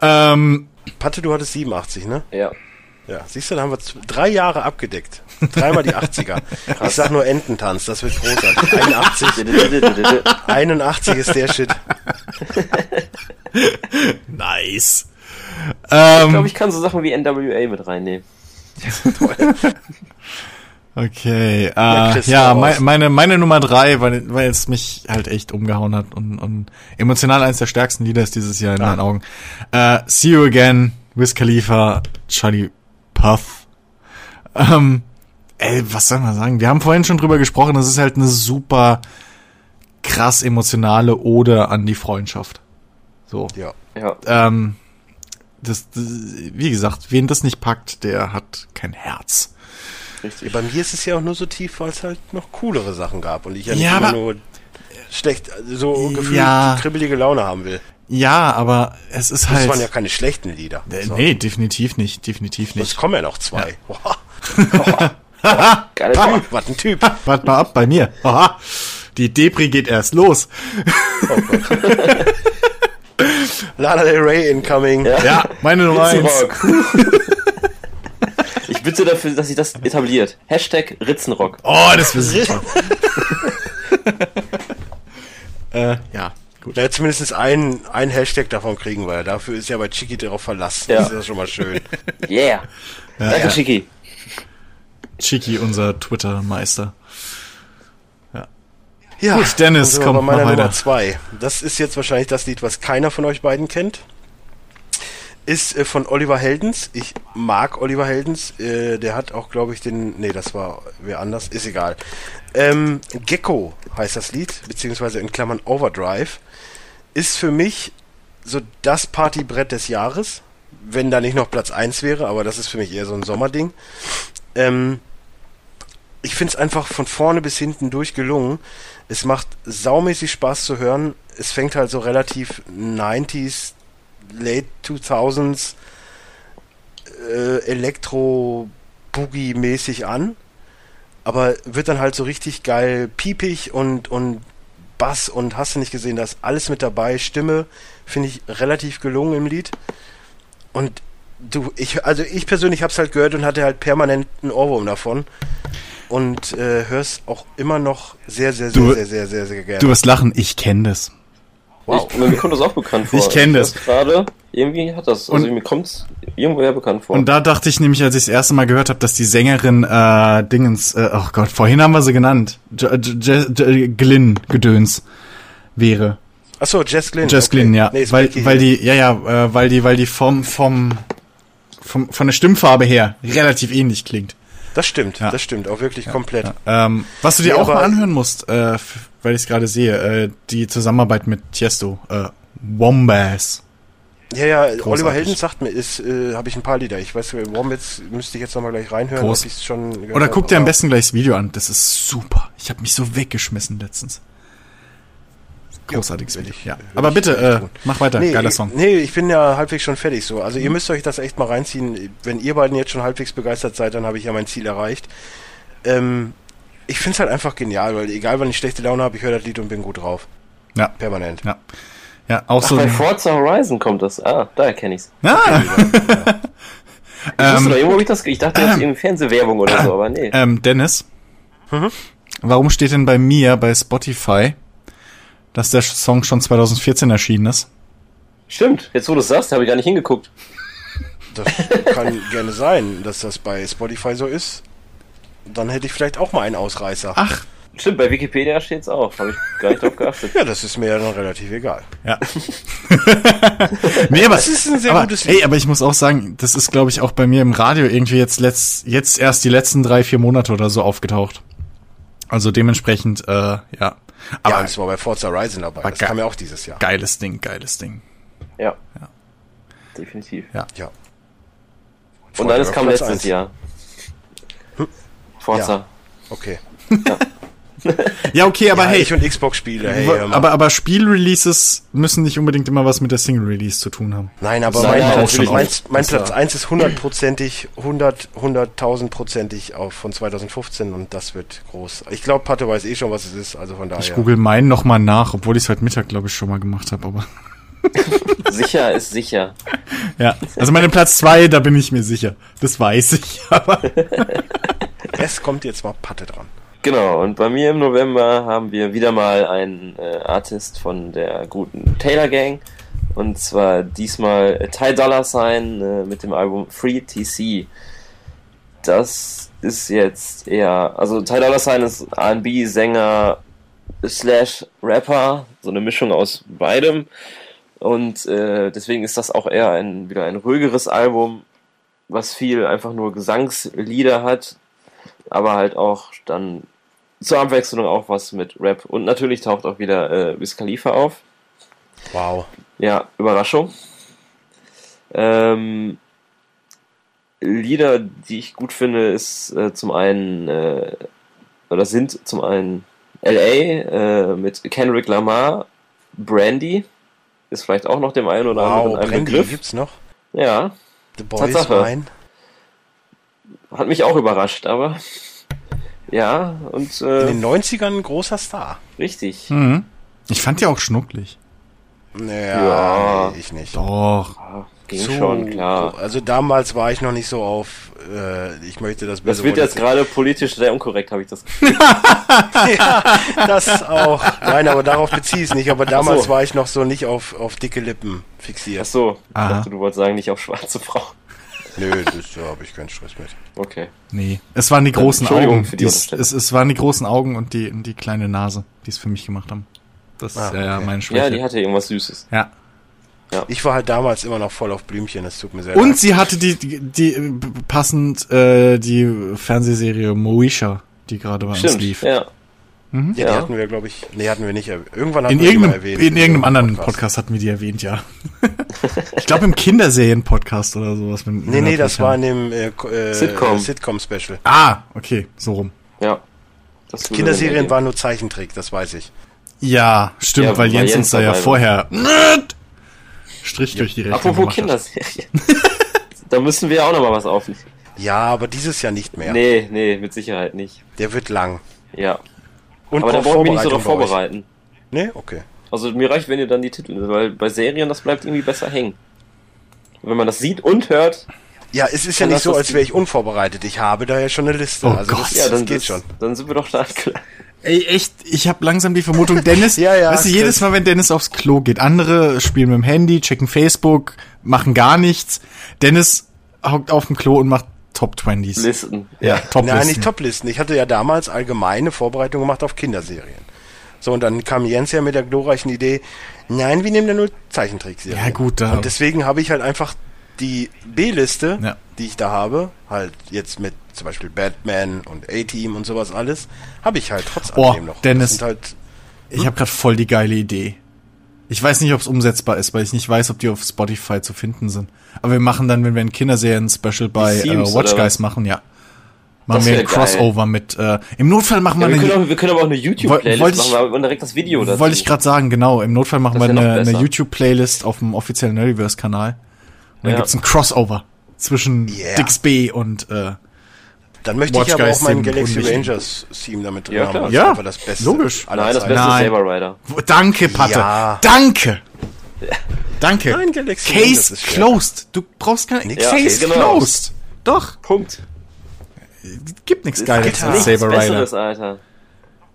Ähm, Patte, du hattest 87, ne? Ja. Ja, siehst du, da haben wir drei Jahre abgedeckt. Dreimal die 80er. Ich sag nur Ententanz, das wird großartig. 81, 81 ist der Shit. nice. Ich Ähm, glaube, ich kann so Sachen wie NWA mit reinnehmen. okay. Äh, Ja, ja, raus. meine, meine Nummer drei, weil, weil es mich halt echt umgehauen hat und, und emotional eines der stärksten Lieder ist dieses Jahr in Ah. meinen Augen. Äh, See You Again, Wiz Khalifa, Charlie Puff. Ähm, ey, was soll man sagen? Wir haben vorhin schon drüber gesprochen, das ist halt eine super krass emotionale Ode an die Freundschaft. So. Ja. Ja. Ähm, das, das, wie gesagt, wen das nicht packt, der hat kein Herz. Richtig. Bei mir ist es ja auch nur so tief, weil es halt noch coolere Sachen gab und ich ja nicht Ja, immer aber- nur schlecht, so gefühlt Ja. kribbelige Laune haben will. Ja, aber es ist Das halt. waren ja keine schlechten Lieder. Äh, So. Nee, definitiv nicht, definitiv Es nicht. kommen ja noch zwei. Boah, Geiler boah, Typ. was ein Typ. Wart mal ab bei mir. Haha. Die Depri geht erst los. Lana Del Rey incoming. Ja. Ja, meine Nummer eins. Ritzenrock. Ich bitte dafür, dass sich das etabliert. Hashtag Ritzenrock. Oh, das wird super. äh, ja, gut. Ja, zumindest ein, ein Hashtag davon kriegen wir. Dafür ist ja bei Chiki darauf verlassen. Ja. Das ist ja schon mal schön. Yeah. Danke, ja. Schicki. Chiki, unser Twitter-Meister. Ja, Gut, Dennis, komm, bei meiner Nummer zwei. Das ist jetzt wahrscheinlich das Lied, was keiner von euch beiden kennt. Ist äh, von Oliver Heldens. Ich mag Oliver Heldens. Äh, der hat auch, glaube ich, den. Nee, das war wer anders. Ist egal. Ähm, Gecko heißt das Lied, beziehungsweise in Klammern Overdrive. Ist für mich so das Partybrett des Jahres. Wenn da nicht noch Platz 1 wäre, aber das ist für mich eher so ein Sommerding. Ähm, ich finde es einfach von vorne bis hinten durch gelungen. Es macht saumäßig Spaß zu hören. Es fängt halt so relativ 90s, late 2000s äh, Elektro-Boogie-mäßig an. Aber wird dann halt so richtig geil piepig und, und Bass und hast du nicht gesehen, da ist alles mit dabei. Stimme finde ich relativ gelungen im Lied. Und du, ich, also ich persönlich habe es halt gehört und hatte halt permanent einen Ohrwurm davon. Und äh, hör's auch immer noch sehr, sehr, sehr, Du- sehr, sehr, sehr, sehr gerne. Du wirst lachen, ich kenne das. Wow. Ich, mir kommt das auch bekannt vor. Ich kenn das. Gerade, irgendwie hat das, also Und- mir kommt's irgendwoher bekannt vor. Und da dachte ich nämlich, als ich das erste Mal gehört habe, dass die Sängerin äh, Dingens, äh, oh Gott, vorhin haben wir sie genannt, J J J Glynn Gedöns wäre. Achso, Jess Glynn. Jess okay. Glynn, ja, Nee, weil weil die, ja ja, äh, weil die, weil die vom vom vom von der Stimmfarbe her relativ ähnlich klingt. Das stimmt, Ja. das stimmt, auch wirklich komplett. Ähm, was du dir auch mal anhören musst, äh, weil ich es gerade sehe, äh, die Zusammenarbeit mit Tiesto, äh, Wombas. Ja, ja, Oliver Großartig. Helden sagt mir, ist, äh, habe ich ein paar Lieder. Ich weiß, Wombats müsste ich jetzt nochmal gleich reinhören, Groß. ob ich's schon gehört Oder guck dir am besten gleich das Video an. Das ist super. Ich habe mich so weggeschmissen letztens. Großartiges Video. ich- Ja. Aber ich- bitte, ich äh, mach weiter. Nee, Geiler ich- Song. Nee, ich bin ja halbwegs schon fertig so. Also ihr müsst euch das echt mal reinziehen. Wenn ihr beiden jetzt schon halbwegs begeistert seid, dann habe ich ja mein Ziel erreicht. Ähm, ich finde es halt einfach genial, weil egal wann ich schlechte Laune habe, ich höre das Lied und bin gut drauf. Ja. Permanent. Ja. Ja, auch Ach, so. bei Forza Horizon kommt das. Ah, da erkenne ich's. Ah, Ich wusste Ähm, doch, irgendwo hab ich das, ich dachte, das ist irgendwie Fernsehwerbung oder so, aber nee. ähm, Dennis. Mhm. warum steht denn bei mir bei Spotify, dass der Song schon 2014 erschienen ist? Stimmt, jetzt wo du es sagst, habe ich gar nicht hingeguckt. Das kann gerne sein, dass das bei Spotify so ist. Dann hätte ich vielleicht auch mal einen Ausreißer. Ach, Stimmt, bei Wikipedia steht's auch. Habe ich gar nicht drauf geachtet. Ja, das ist mir ja dann relativ egal. ja. nee, aber, Das ist ein sehr aber, gutes Lied. ey, aber ich muss auch sagen, das ist, glaube ich, auch bei mir im Radio irgendwie jetzt letzt, jetzt erst die letzten drei, vier Monate oder so aufgetaucht. Also dementsprechend, äh, ja. Aber ja, das war bei Forza Horizon dabei. Das kam ja auch dieses Jahr. geiles Ding, geiles Ding. Ja. Ja. Definitiv. Ja. Ja. Und dann Forza es kam letztes eins. Jahr. Forza. Ja. Okay. Ja, okay, aber ja, hey, ich und Xbox-Spiele, hey. Aber, aber Spielreleases müssen nicht unbedingt immer was mit der Single-Release zu tun haben. Nein, aber mein, nein, Platz, mein, mein Platz war- 1 ist hundertprozentig, 100, 100.000prozentig auf von 2015 und das wird groß. Ich glaube, Patte weiß eh schon, was es ist, also von daher. Ich google meinen nochmal nach, obwohl ich es heute Mittag, glaube ich, schon mal gemacht habe. Aber Sicher ist sicher. ja, also meine Platz zwei, da bin ich mir sicher. Das weiß ich. Aber Es kommt jetzt mal Patte dran. Genau, und bei mir im November haben wir wieder mal einen äh, Artist von der guten Taylor Gang. Und zwar diesmal Ty Dollar Sign äh, mit dem Album Free TC. Das ist jetzt eher, also Ty Dollar Sign ist R&B-Sänger slash Rapper, so eine Mischung aus beidem. Und äh, deswegen ist das auch eher ein, wieder ein ruhigeres Album, was viel einfach nur Gesangslieder hat, aber halt auch dann zur Abwechslung auch was mit Rap. Und natürlich taucht auch wieder äh, Wiz Khalifa auf. Wow. Ja, Überraschung. Ähm, Lieder, die ich gut finde, ist äh, zum einen, äh, oder sind zum einen LA äh, mit Kendrick Lamar, Brandy, ist vielleicht auch noch dem einen oder Wow, anderen ein Brandy Begriff. gibt's noch? Ja, The Boys Tatsache. Mine. hat mich auch überrascht, aber ja, und In äh, den 90ern ein großer Star. richtig. mhm. ich fand die auch schnucklig. Naja, Ja. nee, ich nicht. Doch. Ah, Ging Zu- schon, klar. Also damals war ich noch nicht so auf, äh, ich möchte das Das wird jetzt gerade politisch sehr unkorrekt, habe ich das Gefühl. ja, das auch. Nein, aber darauf beziehe ich es nicht. Aber damals so. war ich noch so nicht auf, auf dicke Lippen fixiert. Ach so, ich Aha. dachte, du wolltest sagen, nicht auf schwarze Frau. Nö, das da habe ich keinen Stress mit. Okay. Nee. Es waren die großen Entschuldigung Augen. für die es, es, es waren die großen Augen und die, die kleine Nase, die es für mich gemacht haben. Das Ah, ist ja, ja okay. meine Ja, Schwäche. die hatte irgendwas Süßes. ja. Ich war halt damals immer noch voll auf Blümchen, das tut mir sehr Und leid. sie hatte die, die, die passend äh, die Fernsehserie Moesha, die gerade bei uns Stimmt, lief. ja. Ja, die Ja. hatten wir, glaube ich. Nee, hatten wir nicht. Irgendwann hatten In wir die mal irgendeinem, erwähnt. in irgendeinem anderen Podcast. Podcast. hatten wir die erwähnt, ja. ich glaube im Kinderserien-Podcast oder sowas. Wenn, Nee, nee, das war in dem äh, äh, Sitcom. Sitcom-Special. Ah, okay, so rum. Ja. Kinderserien waren nur Zeichentrick, das weiß ich. Ja, stimmt, Ja, weil weil Jens Jens uns da ja vorher Strich durch die. Rechnung Apropos. Kinderserien. da müssen wir ja auch noch mal was aufnehmen. Ja, aber dieses Jahr nicht mehr. Nee, nee, mit Sicherheit nicht. Der wird lang. Ja. Und Aber da brauchen wir nicht so euch. vorbereiten. Nee, okay. Also mir reicht, wenn ihr dann die Titel, weil bei Serien, das bleibt irgendwie besser hängen. Wenn man das sieht und hört, Ja, es ist ja nicht so, das als wäre ich unvorbereitet. Ich habe da ja schon eine Liste. Oh also Gott. das, ja, dann das geht ist- schon. Dann sind wir doch startklar. Ey, echt, ich habe langsam die Vermutung, Dennis, Ja, ja, weißt du, das- jedes Mal, wenn Dennis aufs Klo geht, andere spielen mit dem Handy, checken Facebook, machen gar nichts. Dennis hockt auf dem Klo und macht Top 20s. Listen. Ja, Top Nein, nicht Toplisten. Ich hatte ja damals allgemeine Vorbereitung gemacht auf Kinderserien. So, und dann kam Jens ja mit der glorreichen Idee, nein, wir nehmen ja nur Zeichentrickserien. Ja, gut, da- Und deswegen habe ich halt einfach die B-Liste, Ja. die ich da habe, halt jetzt mit zum Beispiel Batman und A-Team und sowas alles, habe ich halt trotz Oh, alledem noch. Dennis. Halt, Ich habe gerade voll die geile Idee. Ich weiß nicht, ob es umsetzbar ist, weil ich nicht weiß, ob die auf Spotify zu finden sind. Aber wir machen dann, wenn wir ein Kinderserien-Special bei äh, Watch Guys machen, ja. Machen wir ein Crossover mit, äh, im Notfall machen Ja, wir wir, eine, können auch, wir können aber auch eine wollte YouTube-Playlist ich- machen, aber direkt das Video dazu. wollte ich gerade sagen, genau, im Notfall machen Das wir eine, eine. YouTube-Playlist auf dem offiziellen Nerdiverse-Kanal. Und dann Ja. gibt's ein Crossover zwischen Yeah. Dix B und, äh, dann möchte Watch ich aber Guys auch meinen Galaxy. Rangers Theme damit drin Ja, haben. klar. Das Ja, einfach das Beste. logisch. Nein, das beste Nein. ist Saber Rider. danke, Patte. Ja. Danke. Danke. Nein, Galaxy Rangers Case closed. Du brauchst keine, Nix. Case Ja, genau. closed. Doch. Punkt. Gibt nichts Es Geiles als nichts Saber Rider. Besseres, Alter.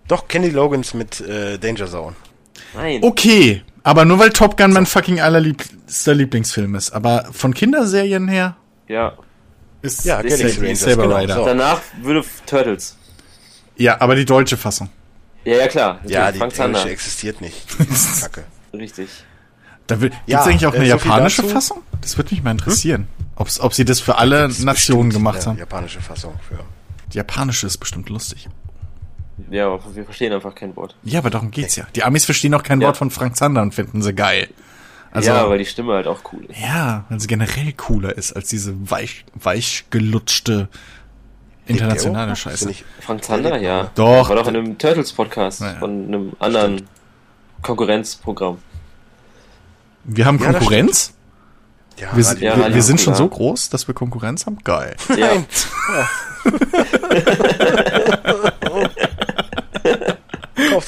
Doch, Kenny Logans mit äh, Danger Zone. Nein. Okay, aber nur weil Top Gun mein fucking allerliebster Lieblingsfilm ist. Aber von Kinderserien her Ja. Ist Ja, ist Galaxy Rangers, Saber genau, Rider. so. Danach würde Turtles. Ja, aber die deutsche Fassung. Ja, ja, klar. Ja, die Frank Zander. englische existiert nicht. Kacke. Richtig. Da will, Ja, gibt's eigentlich auch äh, eine so viel japanische dazu. Fassung? Das würde mich mal interessieren. Ob's, ob sie das für alle Gibt's Nationen bestimmt gemacht haben. Japanische Fassung für. Die japanische ist bestimmt lustig. Ja, aber wir verstehen einfach kein Wort. Ja, aber darum geht's ja. Die Amis verstehen auch kein Ja. Wort von Frank Zander und finden sie geil. Also, ja, weil die Stimme halt auch cool ist. ja, weil sie generell cooler ist als diese weich, weich gelutschte internationale Scheiße. nicht- Frank Zander, ja. Doch. War doch in einem Turtles-Podcast Ja, ja. von einem anderen Konkurrenzprogramm. Wir haben Ja, Konkurrenz? Ja, Wir, sind- Ja, wir, wir sind schon so groß, dass wir Konkurrenz haben? Geil. Ja.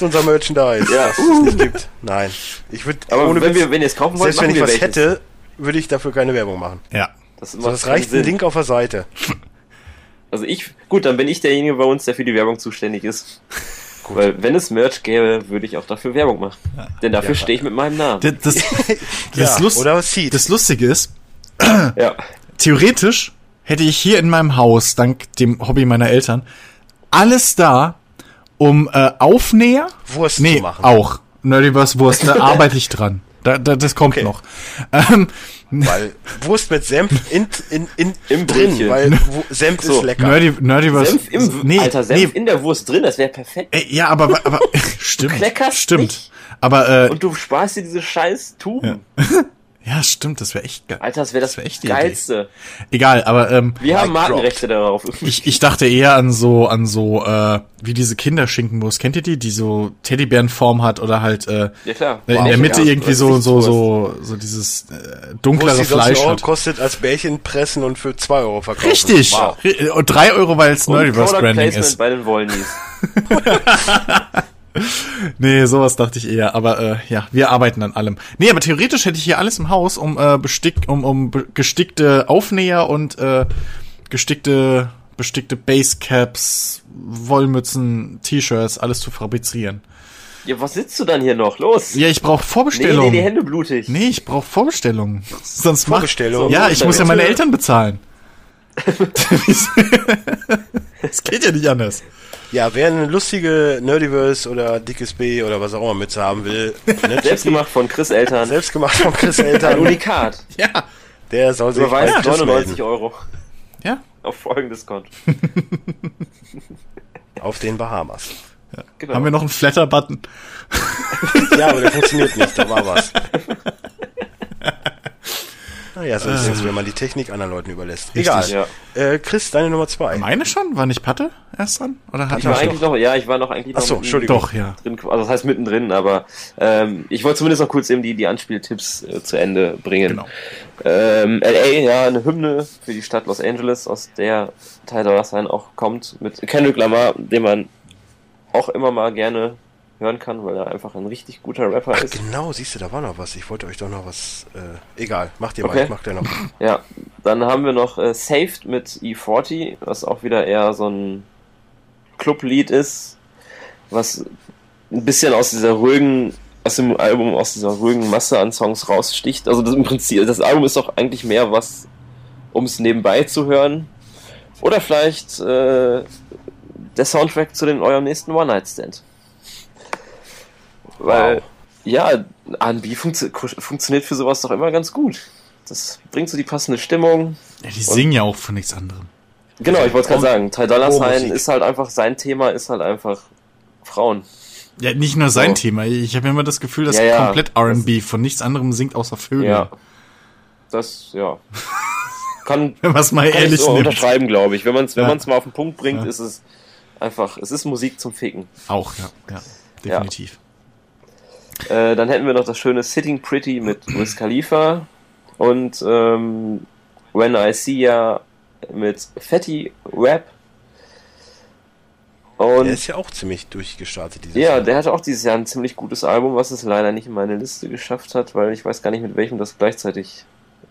Kauft unser Merchandise, Ja. was es nicht gibt. Nein. Ich würde, Aber ohne wenn, Witz, wir, wenn ihr es kaufen wollt, selbst wenn ich wir was welches. hätte, würde ich dafür keine Werbung machen. Ja. Das, So, das reicht ein Sinn. Link auf der Seite. Also ich, gut, dann bin ich derjenige bei uns, der für die Werbung zuständig ist. Weil wenn es Merch gäbe, würde ich auch dafür Werbung machen. Denn dafür Ja. stehe ich mit meinem Namen. Das, das, das, Ja, Lust, das Lustige ist, ja. theoretisch hätte ich hier in meinem Haus, dank dem Hobby meiner Eltern, alles da, um äh, Aufnäher, Wurst nee, zu machen. auch, Nerdiverse Wurst, da arbeite ich dran. Da, da, das kommt Okay. noch. Ähm, Weil Wurst mit Senf in, in, in, Im drin, Brötchen. weil Senf So, ist lecker. Nerdy, Nerdiverse, Senf im, nee, Alter, Senf nee, in der Wurst drin, das wäre perfekt. ey, ja, aber, aber, stimmt, kleckerst stimmt. nicht. Aber, äh, Und du sparst dir diese scheiß Tuben. ja, stimmt, das wäre echt geil. Alter, das wäre das, Das wär echt die Geilste. Egal, aber, ähm, Wir haben. Markenrechte darauf. Ich, ich dachte eher an so, an so, äh, wie diese Kinderschinkenwurst. Kennt ihr die, die so Teddybärenform hat oder halt, äh, Ja, klar. in Wow. der Mitte Ja, irgendwie so, so, so, so dieses äh, Wurst, dunklere 20 Fleisch Euro hat. kostet, als Bärchen pressen und für 2 Euro verkaufen. Richtig! Wow. Und drei Euro, weil es Nerdiverse Branding Placement ist. bei den Wollnies. Nee, sowas dachte ich eher. Aber äh, ja, wir arbeiten an allem. Nee, aber theoretisch hätte ich hier alles im Haus, um äh, bestick, um, um gestickte Aufnäher und äh, gestickte, bestickte Basecaps, Wollmützen, T-Shirts, alles zu fabrizieren. Ja, was sitzt du dann hier noch? Los! Ja, ich brauche nee, Vorbestellungen. nee, die Hände blutig. Nee, ich brauche Vorbestellungen. Sonst mach- Vorbestellungen? Ja, ich muss ja meine. Eltern bezahlen. Es geht ja nicht anders. Ja, wer eine lustige Nerdiverse oder dickes B oder was auch immer Mütze haben will, ne, Selbst gemacht von Chris Eltern. selbst gemacht von Chris Ein Eltern, Unikat. Ja. der soll sich Überweist Chris 99 melden. Euro Ja. auf folgendes Konto. auf den Bahamas. Genau. Haben wir noch einen Flatter-Button? Ja, aber der funktioniert nicht, da war was. Naja, so ist es, wenn man die Technik anderen Leuten überlässt. Egal. Ja. Äh, Chris, deine Nummer zwei. Meine schon? War nicht Patte erst dran? Oder hat Ich war eigentlich noch, ja, ich war noch eigentlich Ach noch so, mitten Entschuldigung. Doch, ja. drin, also das heißt mittendrin, aber ähm, ich wollte zumindest noch kurz eben die, die Anspieltipps äh, zu Ende bringen. Genau. Ähm, LA, ja, eine Hymne für die Stadt Los Angeles, aus der Tyler Sign auch kommt, mit Kendrick Lamar, den man auch immer mal gerne hören kann, weil er einfach ein richtig guter Rapper Ach, ist. genau, siehst du, da war noch was. Ich wollte euch doch noch was. Äh, egal, macht ihr mal, Okay. ich mach gleich noch. Ja, dann haben wir noch äh, Saved mit E40, was auch wieder eher so ein Clublied ist, was ein bisschen aus dieser ruhigen, aus dem Album, aus dieser ruhigen Masse an Songs raussticht. Also das im Prinzip, das Album ist doch eigentlich mehr was, um es nebenbei zu hören. Oder vielleicht äh, der Soundtrack zu den eurem nächsten One Night Stand. Weil, Wow. ja, R&B funktio funktioniert für sowas doch immer ganz gut. Das bringt so die passende Stimmung. Ja, die singen ja auch von nichts anderem. Genau, ich wollte es gerade sagen. Ty Dolla Sign ist halt einfach, sein Thema ist halt einfach Frauen. Ja, nicht nur sein So. Thema. Ich habe immer das Gefühl, dass Ja, ja. komplett R&B von nichts anderem singt außer Vögel. Ja. Das, ja. Kann, Wenn man es mal ehrlich so nimmt. unterschreiben, glaube ich. Wenn man es wenn Ja. man's mal auf den Punkt bringt, Ja. ist es einfach, es ist Musik zum Ficken. Auch, ja. Ja, definitiv. Äh, dann hätten wir noch das schöne Sitting Pretty mit Wiz Khalifa und ähm, When I See Ya mit Fatty Rap. Und Der ist ja auch ziemlich durchgestartet, dieses Ja, Jahr. der hatte auch dieses Jahr ein ziemlich gutes Album, was es leider nicht in meine Liste geschafft hat, weil ich weiß gar nicht, mit welchem das gleichzeitig.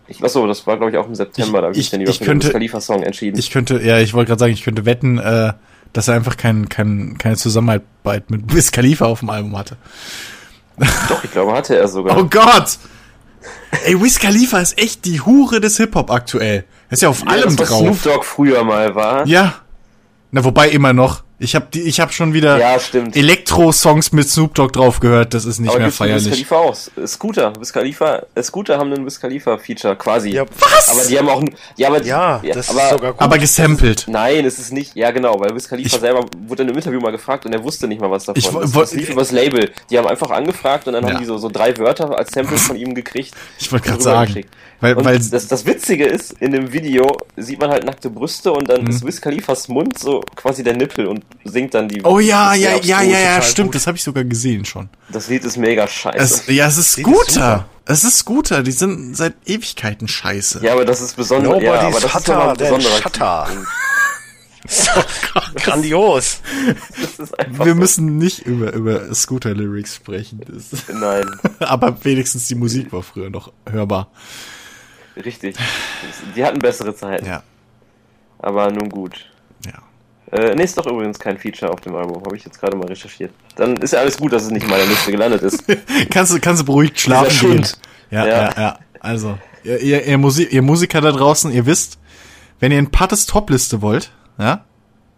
Ich achso, das war glaube ich auch im September, Ich- da habe ich, ich- dann ich für den könnte- Wiz Khalifa Song entschieden. Ich könnte, ja, ich wollte gerade sagen, ich könnte wetten, äh, dass er einfach kein, kein, keine Zusammenarbeit mit Wiz Khalifa auf dem Album hatte. Doch, ich glaube, hatte er sogar. Oh Gott! Ey, Wiz Khalifa ist echt die Hure des Hip-Hop aktuell. Er ist ja auf Ja, allem das, was drauf. Snoop Dogg früher mal war. Ja. Na, wobei immer noch. Ich habe die, ich habe schon wieder Ja, stimmt. Elektro-Songs mit Snoop Dogg drauf gehört. Das ist nicht Aber mehr einen Wiz feierlich. Khalifa auch. Scooter, Wiz Khalifa, äh, Scooter haben einen Wiz Khalifa Feature quasi. Ja, Aber die haben auch, ein- ja, aber, ja, ja, das aber, ist sogar gut. Aber gesampelt. Nein, es ist nicht, ja genau, weil Wiz Khalifa Ich- selber wurde in einem Interview mal gefragt und er wusste nicht mal was davon. Ich das, das lief übers Label. Die haben einfach angefragt und dann Ja. haben die so, so drei Wörter als Samples von ihm gekriegt. Ich wollte gerade sagen. Weil, Und weil das, das Witzige ist, in dem Video sieht man halt nackte Brüste und Mhm. dann ist Wiz Khalifas Mund so quasi der Nippel und singt dann die. Oh ja, ist ja, ja, ja, ja, stimmt. gut. Das habe ich sogar gesehen schon. Das Lied ist mega scheiße. Es, ja, es ist ist Scooter. Es ist Scooter. Die sind seit Ewigkeiten scheiße. ja, aber das ist besonders. Nobody's ja, aber das ist hotter nochmal ein Shutter. Grandios. Ist Wir so. müssen nicht über, über Scooter-Lyrics sprechen. Das, Nein, aber wenigstens die Musik war früher noch hörbar. richtig. Die hatten bessere Zeiten. Ja, Aber nun gut. Ja. Äh, nee, ist doch übrigens kein Feature auf dem Album. Habe ich jetzt gerade mal recherchiert. Dann ist ja alles gut, dass es nicht in meiner Liste gelandet ist. Kannst du, kannst du beruhigt schlafen gehen. Ja, ja, Ja. ja, Also, ihr, ihr, ihr, Musik, ihr Musiker da draußen, ihr wisst, wenn ihr ein Pattes Top-Liste wollt, ja,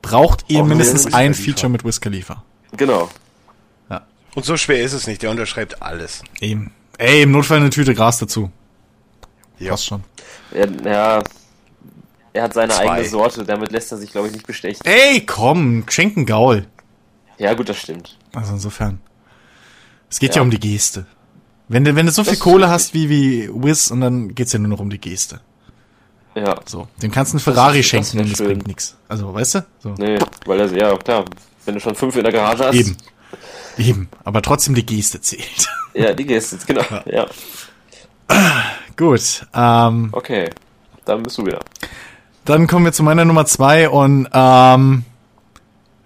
braucht ihr wir mindestens ein. Feature mit Wiz Khalifa. Genau. Und so schwer ist es nicht. Der unterschreibt alles. Eben. Ey, im Notfall eine Tüte Gras dazu. Ja. Passt schon. Er, ja, er hat seine Zwei. eigene Sorte. Damit lässt er sich, glaube ich, nicht bestechen. Ey, komm, schenken Gaul. Ja, gut, das stimmt. Also insofern. Es geht ja, Ja. um die Geste. Wenn du, wenn du so viel Kohle hast wie, wie Wiz und dann geht's ja nur noch um die Geste. Ja. So. Dem kannst du einen Ferrari das schenken wär und das schön. bringt nichts. Also, weißt du? So. Nee, weil er, ja, klar. Wenn du schon fünf in der Garage hast. Eben. Eben. Aber trotzdem die Geste zählt. Ja, die Geste, genau. Ja. Gut. Ähm, Okay. Dann bist du wieder. Dann kommen wir zu meiner Nummer zwei und ähm,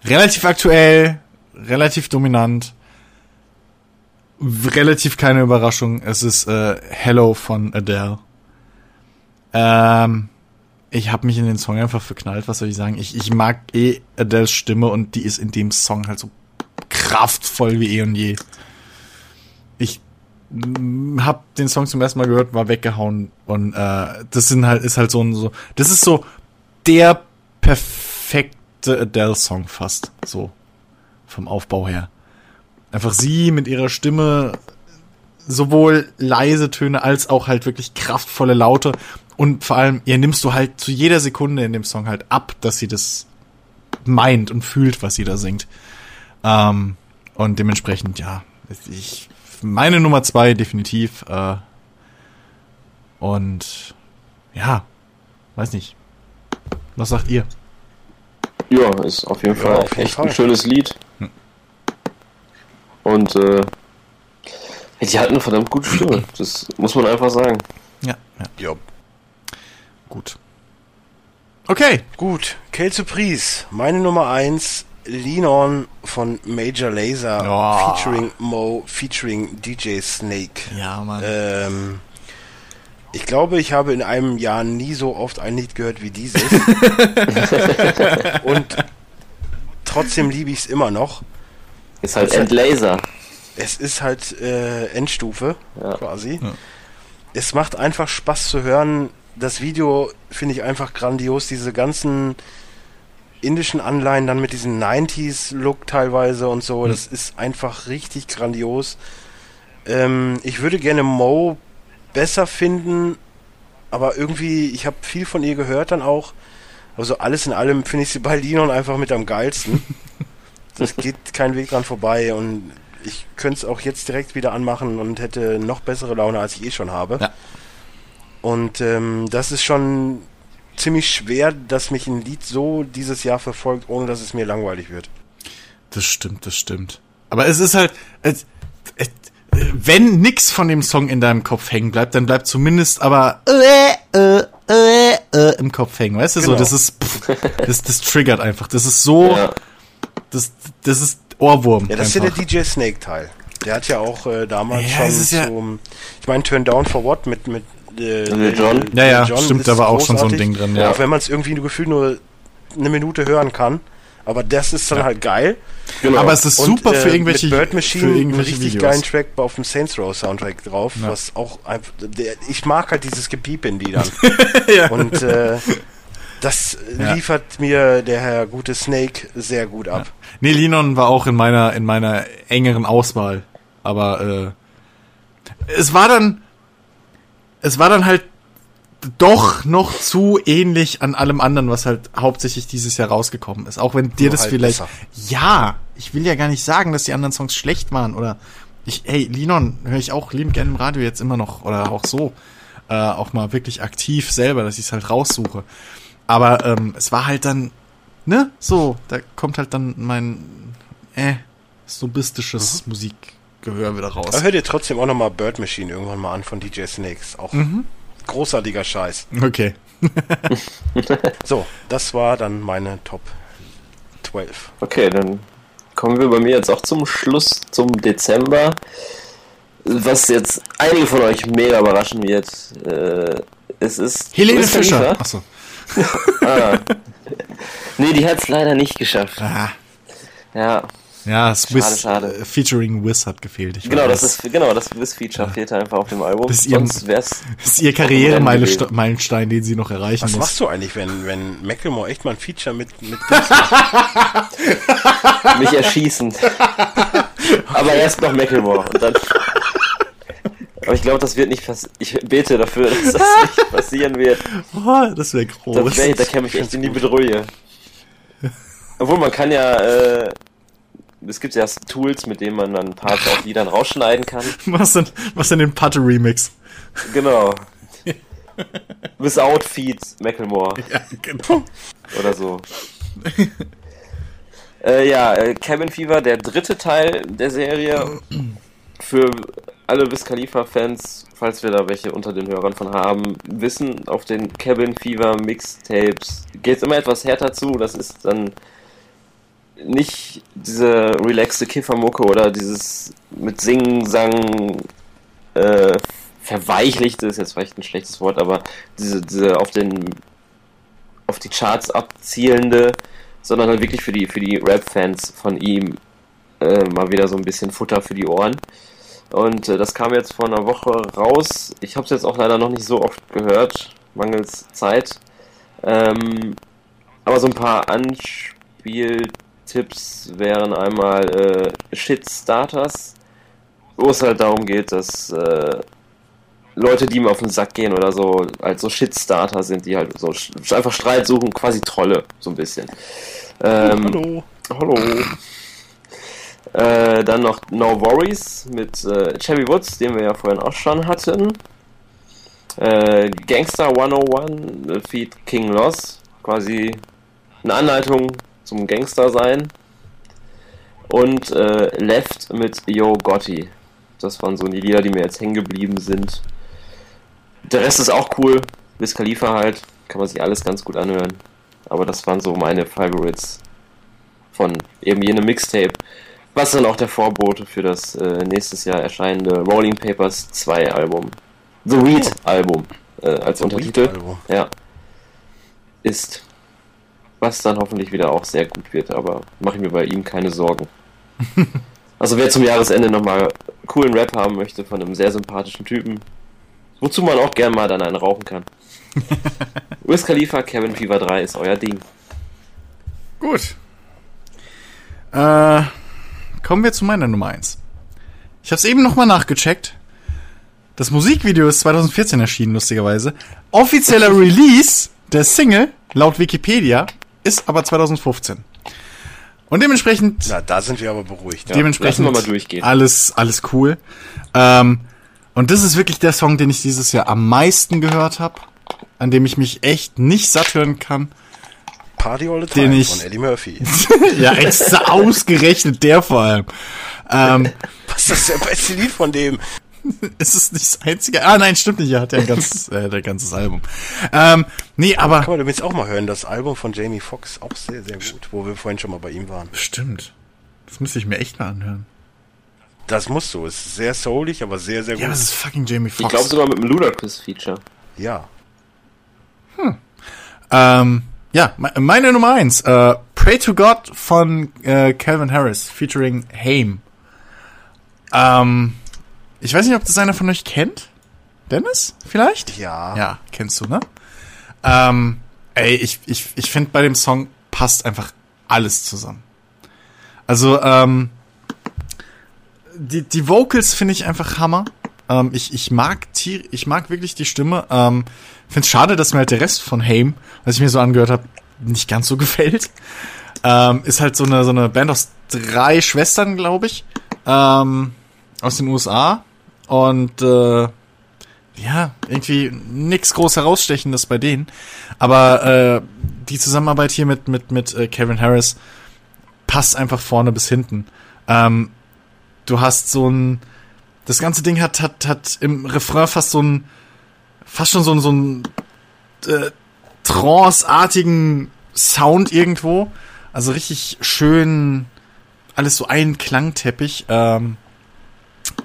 relativ aktuell, relativ dominant, relativ keine Überraschung. Es ist äh, Hello von Adele. Ähm, ich habe mich in den Song einfach verknallt, was soll ich sagen? Ich, ich mag eh Adeles Stimme und die ist in dem Song halt so kraftvoll wie eh und je. Hab den Song zum ersten Mal gehört, war weggehauen und äh, das sind halt ist halt so ein so das ist so der perfekte Adele-Song fast so vom Aufbau her. Einfach sie mit ihrer Stimme sowohl leise Töne als auch halt wirklich kraftvolle Laute und vor allem ihr nimmst du halt zu jeder Sekunde in dem Song halt ab, dass sie das meint und fühlt, was sie da singt. Ähm, und dementsprechend ja, ich meine Nummer zwei definitiv äh, und ja, weiß nicht. Was sagt ihr? Ja, ist auf jeden Ja, Fall auf jeden echt ein Fall. schönes Lied. Und äh, die hat eine verdammt gute Stimme. Das muss man einfach sagen. Ja, ja, Ja. gut. Okay. Gut, Kale Surprise. Meine Nummer 1, Lean On von Major Laser, Oh. featuring Mo, featuring DJ Snake. Ja, Mann. Ähm, ich glaube, ich habe in einem Jahr nie so oft ein Lied gehört wie dieses. Und trotzdem liebe ich es immer noch. Ist halt Das hat- Endlaser. Es ist halt äh, Endstufe Ja. quasi. Ja. Es macht einfach Spaß zu hören. Das Video finde ich einfach grandios. Diese ganzen indischen Anleihen dann mit diesem 90s-Look teilweise und so. Hm. Das ist einfach richtig grandios. Ähm, ich würde gerne Mo besser finden, aber irgendwie, ich habe viel von ihr gehört dann auch. Also alles in allem finde ich sie bei Linon einfach mit am geilsten. Das geht kein Weg dran vorbei und ich könnte es auch jetzt direkt wieder anmachen und hätte noch bessere Laune, als ich eh schon habe. Ja. Und ähm, das ist schon ziemlich schwer, dass mich ein Lied so dieses Jahr verfolgt, ohne dass es mir langweilig wird. Das stimmt, das stimmt. Aber es ist halt, es, es, wenn nix von dem Song in deinem Kopf hängen bleibt, dann bleibt zumindest aber äh, äh, äh, äh, im Kopf hängen, weißt du? So, Genau. das ist, pff, das, das triggert einfach. Das ist so, Ja. das, das ist Ohrwurm. Ja, das ist ja einfach. der DJ Snake Teil. Der hat ja auch äh, damals Ja, schon ist ja- zum, ich meine, Turn Down for What mit mit äh, Lil Jon? Ja, ja, Lil Jon stimmt, ist da war auch schon so ein. Ding drin, ja. ja. Auch wenn man es irgendwie nur gefühlt nur eine Minute hören kann, aber das ist dann halt geil. Genau. Aber es ist Und, super für äh, irgendwelche, mit Bird Machine für einen irgendwelche richtig Videos. geilen Track auf dem Saints Row Soundtrack drauf, Ja. was auch einfach, der, ich mag halt dieses Gepiep in Liedern. ja. Und äh, das Ja. liefert mir der Herr gute Snake sehr gut ab. Nee, Linon war auch in meiner, in meiner engeren Auswahl. Aber äh, es war dann, es war dann halt doch noch zu ähnlich an allem anderen, was halt hauptsächlich dieses Jahr rausgekommen ist. Auch wenn dir Nur das halt vielleicht, besser. ja, ich will ja gar nicht sagen, dass die anderen Songs schlecht waren oder ich, hey, Linon höre ich auch liebend gerne im Radio jetzt immer noch oder auch so, äh, auch mal wirklich aktiv selber, dass ich es halt raussuche. Aber ähm, es war halt dann, ne, so, da kommt halt dann mein, äh, snobistisches Musikgehör wieder raus. Aber hör dir trotzdem auch nochmal Bird Machine irgendwann mal an von DJ Snakes. Auch Mhm. großartiger Scheiß. Okay. So, das war dann meine Top 12. Okay, dann kommen wir bei mir jetzt auch zum Schluss, zum Dezember. Was jetzt einige von euch mega überraschen wird. Äh, es ist. Helene Khalifa. Fischer. Achso. Ah. Nee, die hat es leider nicht geschafft. Ah. Ja, Ja, das Schade, Wiz, schade. äh, featuring Wiz hat gefehlt. Ich genau, weiß. das ist genau das Wiz-Feature fehlte einfach auf dem Album. Das ist ihr- Sonst wär's. Das ist ihr Karrieremeilenstein, den sie noch erreichen Was muss. machst du eigentlich, wenn, wenn Macklemore echt mal ein Feature mit, mit mich erschießen. Aber erst noch Macklemore und dann. Aber ich glaube, das wird nicht passieren. Ich bete dafür, dass das nicht passieren wird. Oh, das wäre groß. Das wär, da käme ich echt in die Bedrohung. Obwohl man kann ja, äh, es gibt ja Tools, mit denen man dann Parts auf Liedern rausschneiden kann. was denn, was denn den Patte-Remix? Genau. Without Feed Macklemore Ja, genau. oder so. äh, ja, äh, Cabin Fever, der dritte Teil der Serie. Für alle Wiz Khalifa-Fans, falls wir da welche unter den Hörern von haben, wissen, auf den Cabin Fever Mixtapes geht es immer etwas härter zu. Das ist dann nicht diese relaxte Kiffermucke oder dieses mit Singen, Sang, äh, verweichlichte ist jetzt vielleicht ein schlechtes Wort, aber diese, diese auf den auf die Charts abzielende, sondern halt wirklich für die für die Rap-Fans von ihm äh, mal wieder so ein bisschen Futter für die Ohren. Und äh, das kam jetzt vor einer Woche raus. Ich habe es jetzt auch leider noch nicht so oft gehört, mangels Zeit. Ähm, aber so ein paar Anspieltipps wären einmal äh, Shitstarters, wo es halt darum geht, dass äh, Leute, die ihm auf den Sack gehen oder so, halt so Shitstarter sind, die halt so einfach Streit suchen, quasi Trolle, so ein bisschen. Ähm, Hallo. Hallo. Äh, dann noch No Worries mit äh, Chevy Woods, den wir ja vorhin auch schon hatten. Äh, Gangster 101 äh, Feed King Loss, quasi eine Anleitung zum Gangster sein. Und äh, Left mit Yo Gotti. Das waren so die Lieder, die mir jetzt hängen geblieben sind. Der Rest ist auch cool. Wiz Khalifa halt. Kann man sich alles ganz gut anhören. Aber das waren so meine Favorites von eben jenem Mixtape. Was dann auch der Vorbote für das äh, nächstes Jahr erscheinende Rolling Papers 2 Album. The Weed Album äh, als Untertitel. Album. Ja. Ist. Was dann hoffentlich wieder auch sehr gut wird, aber mache ich mir bei ihm keine Sorgen. also wer zum Jahresende nochmal coolen Rap haben möchte von einem sehr sympathischen Typen, wozu man auch gern mal dann einen rauchen kann. Wiz Khalifa, Kevin Fever 3 ist euer Ding. Gut. Äh, kommen wir zu meiner Nummer 1. Ich habe es eben nochmal nachgecheckt. Das Musikvideo ist 2014 erschienen, lustigerweise. Offizieller Release der Single, laut Wikipedia, ist aber 2015. Und dementsprechend Na, da sind wir aber beruhigt. dementsprechend lassen wir mal durchgehen. alles alles cool. Ähm, und das ist wirklich der Song, den ich dieses Jahr am meisten gehört habe, an dem ich mich echt nicht satt hören kann. Party All the Den Time ich- von Eddie Murphy. ja, extra ausgerechnet der vor allem. Ähm, Was ist das beste Lied von dem? ist es nicht das einzige? Ah, nein, stimmt nicht. Er hat ja ein ganzes, äh, ein ganzes Album. Ähm, nee, aber Kann man übrigens auch mal hören, das Album von Jamie Foxx, auch sehr, sehr gut, wo wir vorhin schon mal bei ihm waren. stimmt. Das müsste ich mir echt mal anhören. Das musst du, ist sehr soulig, aber sehr, sehr Ja, gut. das ist fucking Jamie Foxx. Ich glaube sogar mit einem Ludacris-Feature. Ja. Ähm, ja, me- meine Nummer eins. Äh, Pray to God von äh, Calvin Harris featuring Haim. Ähm, ich weiß nicht, ob das einer von euch kennt. Dennis, vielleicht? Ja. Ja, kennst du, ne? Ähm, ey, ich, ich, ich finde bei dem Song passt einfach alles zusammen. Also, ähm, die, die Vocals finde ich einfach Hammer. Ähm, ich, ich mag Tier, ich mag wirklich die Stimme. Ähm, finde schade, dass mir halt der Rest von Haim, was ich mir so angehört habe, nicht ganz so gefällt. Ähm, ist halt so eine, so eine Band aus drei Schwestern, glaube ich. Ähm, aus den USA. Und äh, ja, irgendwie nix groß herausstechendes bei denen. Aber äh, die Zusammenarbeit hier mit, mit, mit äh, Kevin Harris passt einfach vorne bis hinten. Ähm, du hast so ein. Das ganze Ding hat, hat, hat im Refrain fast so ein. Fast schon so ein, so ein äh, Trance-artigen Sound irgendwo. Also richtig schön. Alles so ein Klangteppich. Ähm,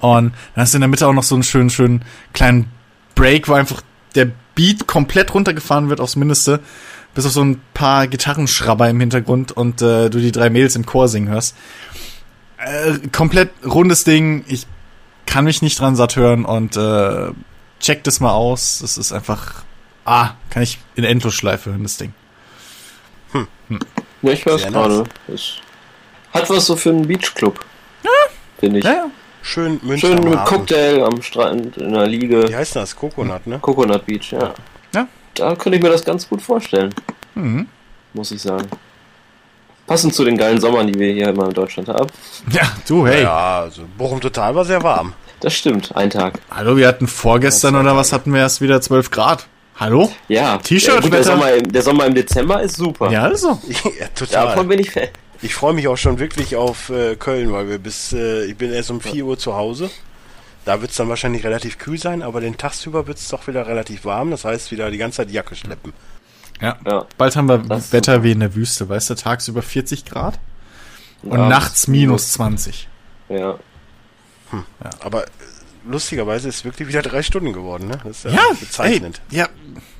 und dann hast du in der Mitte auch noch so einen schönen, schönen kleinen Break, wo einfach der Beat komplett runtergefahren wird aufs Mindeste, bis auf so ein paar Gitarrenschrabber im Hintergrund und äh, du die drei Mädels im Chor singen hörst. Äh, komplett rundes Ding. Ich kann mich nicht dran satt hören und äh, check das mal aus. Es ist einfach, ah, kann ich in Endlosschleife hören, das Ding. Ja, ich höre es Sehr gerade. Es Hat was so für einen Beachclub. Ja. Finde ich. Ja, ja. Schön München. Schön mit Abend. Cocktail am Strand in der Liege. Wie heißt das? Coconut, ne? Coconut Beach, ja. Ja. Da könnte ich mir das ganz gut vorstellen. Mhm. Muss ich sagen. Passend zu den geilen Sommern, die wir hier immer in Deutschland haben. Ja, du, hey. Ja, also Bochum total war sehr warm. Das stimmt, ein Tag. Hallo, wir hatten vorgestern oder was hatten wir erst wieder 12 Grad. Hallo? Ja, T-Shirt, der Wetter. Sommer, im, der Sommer im Dezember ist super. Ja, also. ja, total. Davon bin ich Fan. Ich freue mich auch schon wirklich auf äh, Köln, weil wir bis, äh, ich bin erst um 4 Uhr zu Hause. Da wird es dann wahrscheinlich relativ kühl sein, aber den tagsüber wird es doch wieder relativ warm. Das heißt, wieder die ganze Zeit Jacke schleppen. Ja. Ja. Bald haben wir Wetter super. wie in der Wüste, weißt du, tagsüber 40 Grad und abends nachts minus 20. Ja. Aber äh, lustigerweise ist es wirklich wieder drei Stunden geworden, ne? Das ist ja, Ja, bezeichnend. Ey, ja,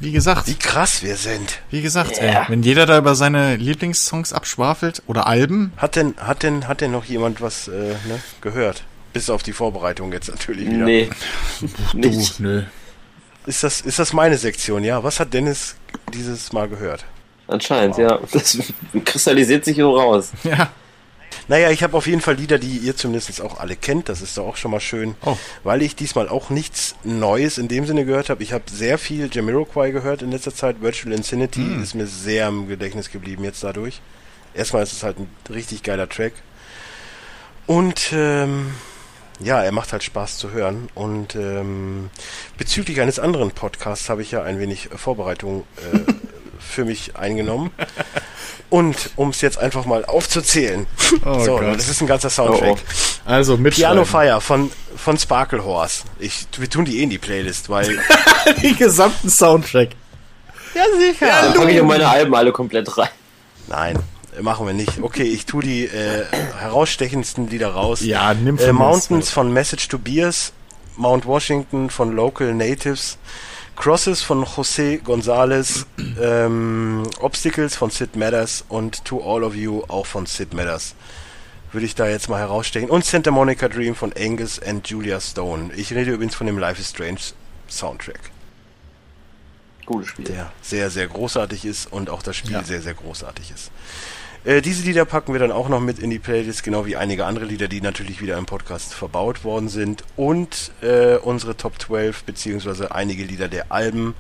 wie gesagt, Wie krass wir sind. wie gesagt, Ja. ey, wenn jeder da über seine Lieblingssongs abschwafelt oder Alben, Hat denn, hat denn, hat denn noch jemand was äh, ne, gehört? Bis auf die Vorbereitung jetzt natürlich wieder. Nee. du, Nicht. nö. Ist das, ist das meine Sektion, ja? Was hat Dennis dieses Mal gehört? Anscheinend, ja. Das kristallisiert sich so raus. Ja, Naja, ich habe auf jeden Fall Lieder, die ihr zumindest auch alle kennt. Das ist doch auch schon mal schön. Oh. Weil ich diesmal auch nichts Neues in dem Sinne gehört habe. Ich habe sehr viel Jamiroquai gehört in letzter Zeit. Virtual Insanity Hm. ist mir sehr im Gedächtnis geblieben jetzt dadurch. Erstmal ist es halt ein richtig geiler Track. Und ähm, ja, er macht halt Spaß zu hören. Und ähm, bezüglich eines anderen Podcasts habe ich ja ein wenig Vorbereitung äh, für mich eingenommen. Und um es jetzt einfach mal aufzuzählen. Oh so, Gott. das ist ein ganzer Soundtrack. Oh, also mit Piano Fire von, von Sparkle Horse. Ich, wir tun die eh in die Playlist, weil. den gesamten Soundtrack. ja, sicher. Da packe ich meine Alben alle komplett rein. Nein, machen wir nicht. Okay, ich tue die äh, herausstechendsten Lieder raus. Ja, nimm von äh, Mountains von Message to Beers, Mount Washington von Local Natives, Crosses von José González, ähm, Obstacles von Sid Matters und To All of You auch von Sid Matters. Würde ich da jetzt mal herausstechen. Und Santa Monica Dream von Angus and Julia Stone. Ich rede übrigens von dem Life is Strange Soundtrack, Gutes Spiel. der sehr, sehr großartig ist und auch das Spiel Ja. sehr, sehr großartig ist. Äh, diese Lieder packen wir dann auch noch mit in die Playlist, genau wie einige andere Lieder, die natürlich wieder im Podcast verbaut worden sind. Und äh, unsere Top 12, beziehungsweise einige Lieder der Alben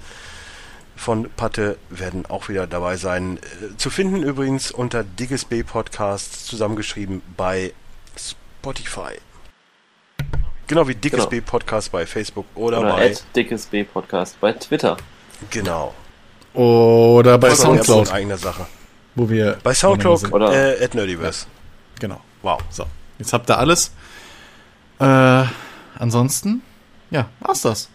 von Patte werden auch wieder dabei sein. Äh, zu finden übrigens unter Dickes B Podcast, zusammengeschrieben bei Spotify. Genau wie Dickes Genau. B Podcast bei Facebook oder, Oder bei. at Dickes B Podcast bei Twitter. Genau. Oder bei Soundcloud, In eigener Sache. Wo wir Bei Soundcloud. Oder- äh, at Nerdiverse. Genau. Wow. So, jetzt habt ihr alles. Äh, ansonsten, ja, war's das.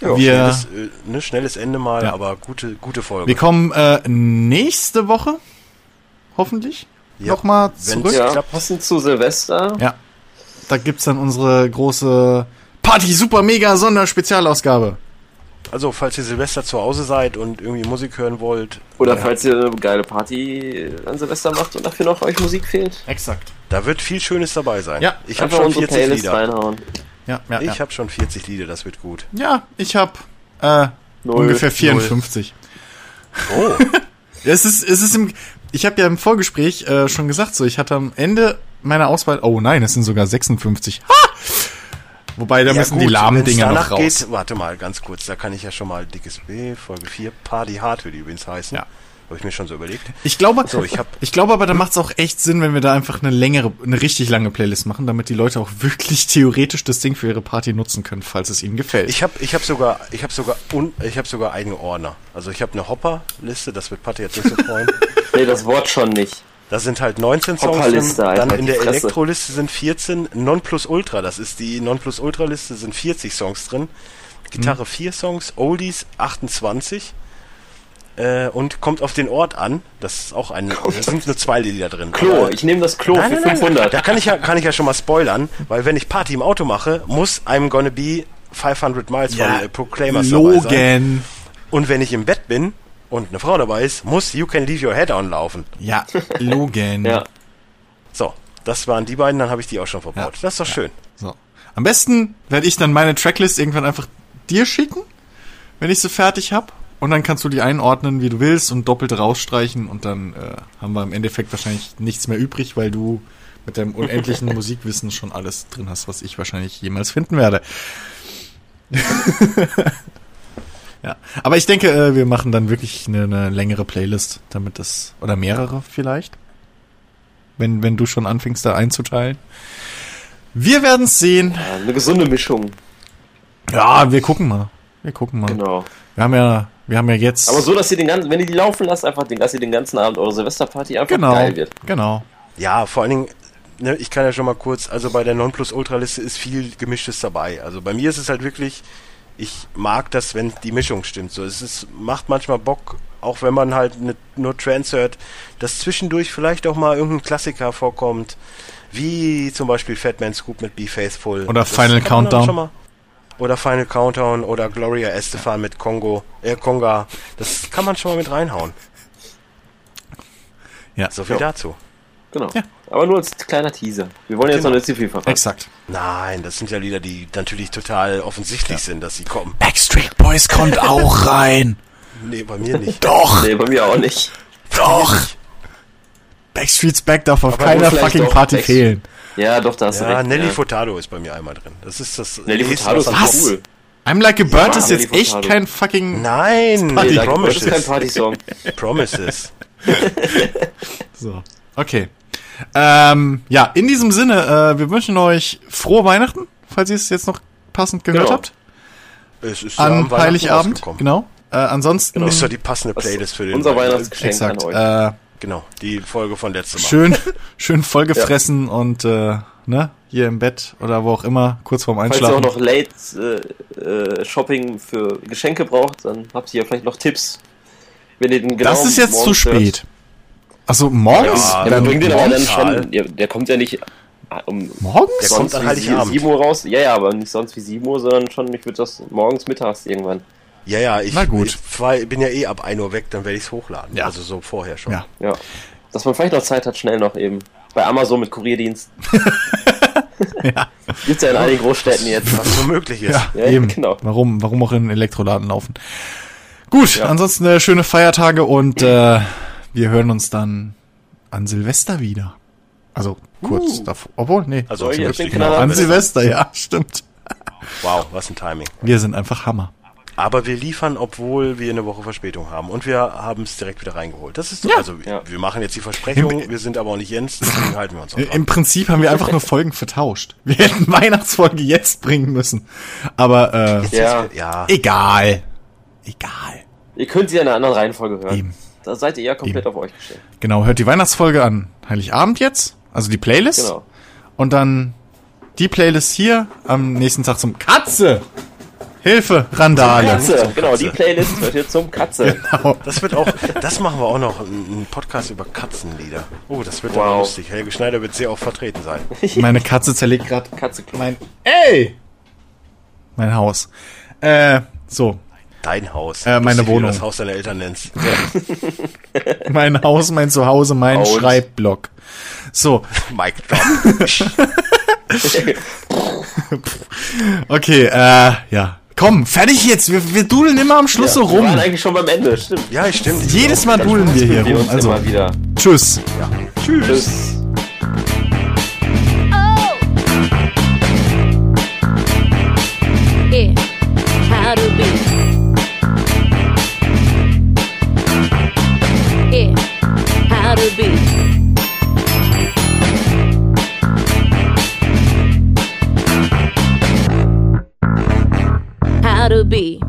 Ja, Wir- schnelles, äh, ne, schnelles Ende mal, Ja. aber gute, gute Folge. Wir kommen äh, nächste Woche, hoffentlich, Ja, nochmal zurück. Ja, passend zu Silvester. Ja. Da gibt's dann unsere große Party Super Mega Sonderspezialausgabe. Also, falls ihr Silvester zu Hause seid und irgendwie Musik hören wollt, Oder falls ihr eine geile Party an Silvester macht und dafür noch euch Musik fehlt. Exakt. da wird viel Schönes dabei sein. Ja, ich habe schon unsere 40 Playlist Lieder. reinhauen. Ja, ja, Ich ja. habe schon 40 Lieder, das wird gut. ja, ich habe äh, Null. ungefähr 54. Oh, Es ist, es ist im, ich habe ja im Vorgespräch äh, schon gesagt, so ich hatte am Ende meiner Auswahl, oh nein, es sind sogar 56. Ha! Wobei, da Ja, müssen gut, die lahmen Dinger noch raus. Geht, warte mal, ganz kurz, da kann ich ja schon mal dickes B, Folge 4, Party Hard würde die übrigens heißen. Ja. Habe ich mir schon so überlegt. Ich glaube, So, ich hab- ich glaube aber, da macht es auch echt Sinn, wenn wir da einfach eine längere, eine richtig lange Playlist machen, damit die Leute auch wirklich theoretisch das Ding für ihre Party nutzen können, falls es ihnen gefällt. Ich habe ich hab sogar, ich habe sogar, un, ich habe sogar eigene Ordner. Also ich habe eine Hopper-Liste, das wird Patti jetzt nicht so freuen. Nee, das Wort schon nicht. Da sind halt 19 Songs drin. Dann Alter, in der. Elektroliste sind 14. Nonplusultra, das ist die Nonplusultra-Liste, sind 40 Songs drin. Gitarre Mhm. 4 Songs, Oldies 28. Äh, und kommt auf den Ort an. Das ist auch ein. Da sind nur zwei Lieder drin. Klo, Aber- ich nehme das Klo Nein, für nein, nein. 500. Da kann ich, ja, kann ich ja schon mal spoilern, weil wenn ich Party im Auto mache, muss I'm Gonna Be 500 Miles von äh, Proclaimers dabei sein. Logan. Und wenn ich im Bett bin und eine Frau dabei ist, muss You Can Leave Your Head On laufen. Ja, Logan. Ja. So, das waren die beiden, dann habe ich die auch schon verbaut. Ja. Das ist doch schön. So. Am besten werde ich dann meine Tracklist irgendwann einfach dir schicken, wenn ich sie fertig hab. Und dann kannst du die einordnen, wie du willst und doppelt rausstreichen und dann äh, haben wir im Endeffekt wahrscheinlich nichts mehr übrig, weil du mit deinem unendlichen Musikwissen schon alles drin hast, was ich wahrscheinlich jemals finden werde. ja, aber ich denke, äh, wir machen dann wirklich eine, eine längere Playlist, damit das oder mehrere vielleicht, wenn wenn du schon anfängst da einzuteilen. Wir werden es sehen. Ja, Eine gesunde Mischung. Ja, wir gucken mal. Wir gucken mal. Genau. Wir haben ja, wir haben ja jetzt. Aber so, dass ihr den ganzen, wenn ihr die laufen lasst, einfach den, dass ihr den ganzen Abend eure Silvesterparty einfach genau, geil wird. genau. Ja, vor allen Dingen, ne, ich kann ja schon mal kurz, also bei der Nonplusultra-Liste ist viel Gemischtes dabei. Also bei mir ist es halt wirklich, ich mag das, wenn die Mischung stimmt. So, es ist, macht manchmal Bock, auch wenn man halt ne, nur Trance hört, dass zwischendurch vielleicht auch mal irgendein Klassiker vorkommt, wie zum Beispiel Fat Man Scoop mit Be Faithful. Oder Das Final Countdown. schon mal- Oder Final Countdown oder Gloria Estefan mit Kongo, äh, Konga. Das kann man schon mal mit reinhauen. Ja, So viel Ja. dazu. Genau. Ja. Aber nur als kleiner Teaser. Wir wollen jetzt Genau. noch nicht zu viel verraten. exakt. Nein, das sind ja Lieder, die natürlich total offensichtlich sind, dass sie kommen. Backstreet Boys kommt auch rein. Nee, bei mir nicht. Doch, Nee, bei mir auch nicht. doch. Backstreet's Back darf auf Aber keiner fucking Party Backst- fehlen. Ja, doch, da hast du Ja, recht. Nelly ja. Furtado ist bei mir einmal drin. Das ist das. Nelly Furtado ist was cool. I'm Like a Bird Ja, ist jetzt Nelly echt Furtado. kein fucking Nein, Party- Nee, die da das ist kein Promises. Party-Song. Promises. So, okay. Ähm, ja, in diesem Sinne, äh, wir wünschen euch frohe Weihnachten, falls ihr es jetzt noch passend gehört Genau. habt. Es ist ja An am Weihnachten Heiligabend, genau. Äh, ansonsten, Ist doch die passende Playlist für den unser Weihnachtsgeschenk exakt, an euch. äh, Genau, die Folge von letztem Mal. schön, schön vollgefressen und, äh, ne, hier im Bett oder wo auch immer, kurz vorm Falls ihr auch Einschlafen. noch Late äh, äh, Shopping für Geschenke braucht, dann habt ihr ja vielleicht noch Tipps. Wenn ihr den genau das ist jetzt zu morgens hört. Also morgens? Ja, Ja, Dann wir bringen den aber dann schon. Der, der kommt ja nicht ah, um Morgens? Der sonst kommt an wie Heiligabend. 7 Uhr raus. Ja, ja, aber nicht sonst wie 7 Uhr, sondern schon, ich würde das morgens, mittags irgendwann. Ja, ja, ich, Na gut. ich bin ja eh ab 1 Uhr weg, dann werde ich es hochladen. Ja. Also so vorher schon. Ja. Ja. Dass man vielleicht noch Zeit hat, schnell noch eben. Bei Amazon mit Kurierdienst. Ja. Gibt's ja in einigen Großstädten jetzt. Was so möglich ist. Ja, Ja, eben. genau. Warum, warum auch in den Elektroladen laufen? Gut, Ja. ansonsten äh, schöne Feiertage und äh, wir hören uns dann an Silvester wieder. Also kurz Uh. davor. Obwohl, nee. Also ich Kanal an Silvester. Silvester, ja, stimmt. Wow, was ein Timing. Wir sind einfach Hammer. Aber wir liefern, obwohl wir eine Woche Verspätung haben. Und wir haben es direkt wieder reingeholt. Das ist so. Ja. Also Ja. wir machen jetzt die Versprechung, Im- wir sind aber auch nicht Jens, deswegen halten wir uns auch dran. Im Prinzip haben wir einfach nur Folgen vertauscht. Wir hätten Weihnachtsfolge jetzt bringen müssen. Aber äh, Ja. ja. egal. Egal. Ihr könnt sie in einer anderen Reihenfolge hören. Eben. Da seid ihr ja komplett Eben. auf euch gestellt. Genau, hört die Weihnachtsfolge an Heiligabend jetzt. Also die Playlist. Genau. Und dann die Playlist hier am nächsten Tag zum Katze. Hilfe, Randale. Katze, zum genau, Katze. die Playlist hört ihr zum Katze. Genau. Das wird auch, das machen wir auch noch, einen Podcast über Katzenlieder. Oh, das wird Wow. lustig. Helge Schneider wird sehr oft vertreten sein. Meine Katze zerlegt gerade Katze mein. Ey! Mein Haus. Äh, so. Dein Haus. Äh, meine Wohnung. Das Haus deiner Eltern nennst. Mein Haus, mein Zuhause, mein Haus. Schreibblock. So, Mike Drop. okay, äh, ja. Komm, fertig jetzt. Wir, wir dudeln immer am Schluss so Wir rum. waren eigentlich schon beim Ende, stimmt. ja, stimmt. Jedes Mal dudeln wir hier Wir rum. uns Also, immer wieder. tschüss. Tschüss. Tschüss. Yeah. the beat. How to be.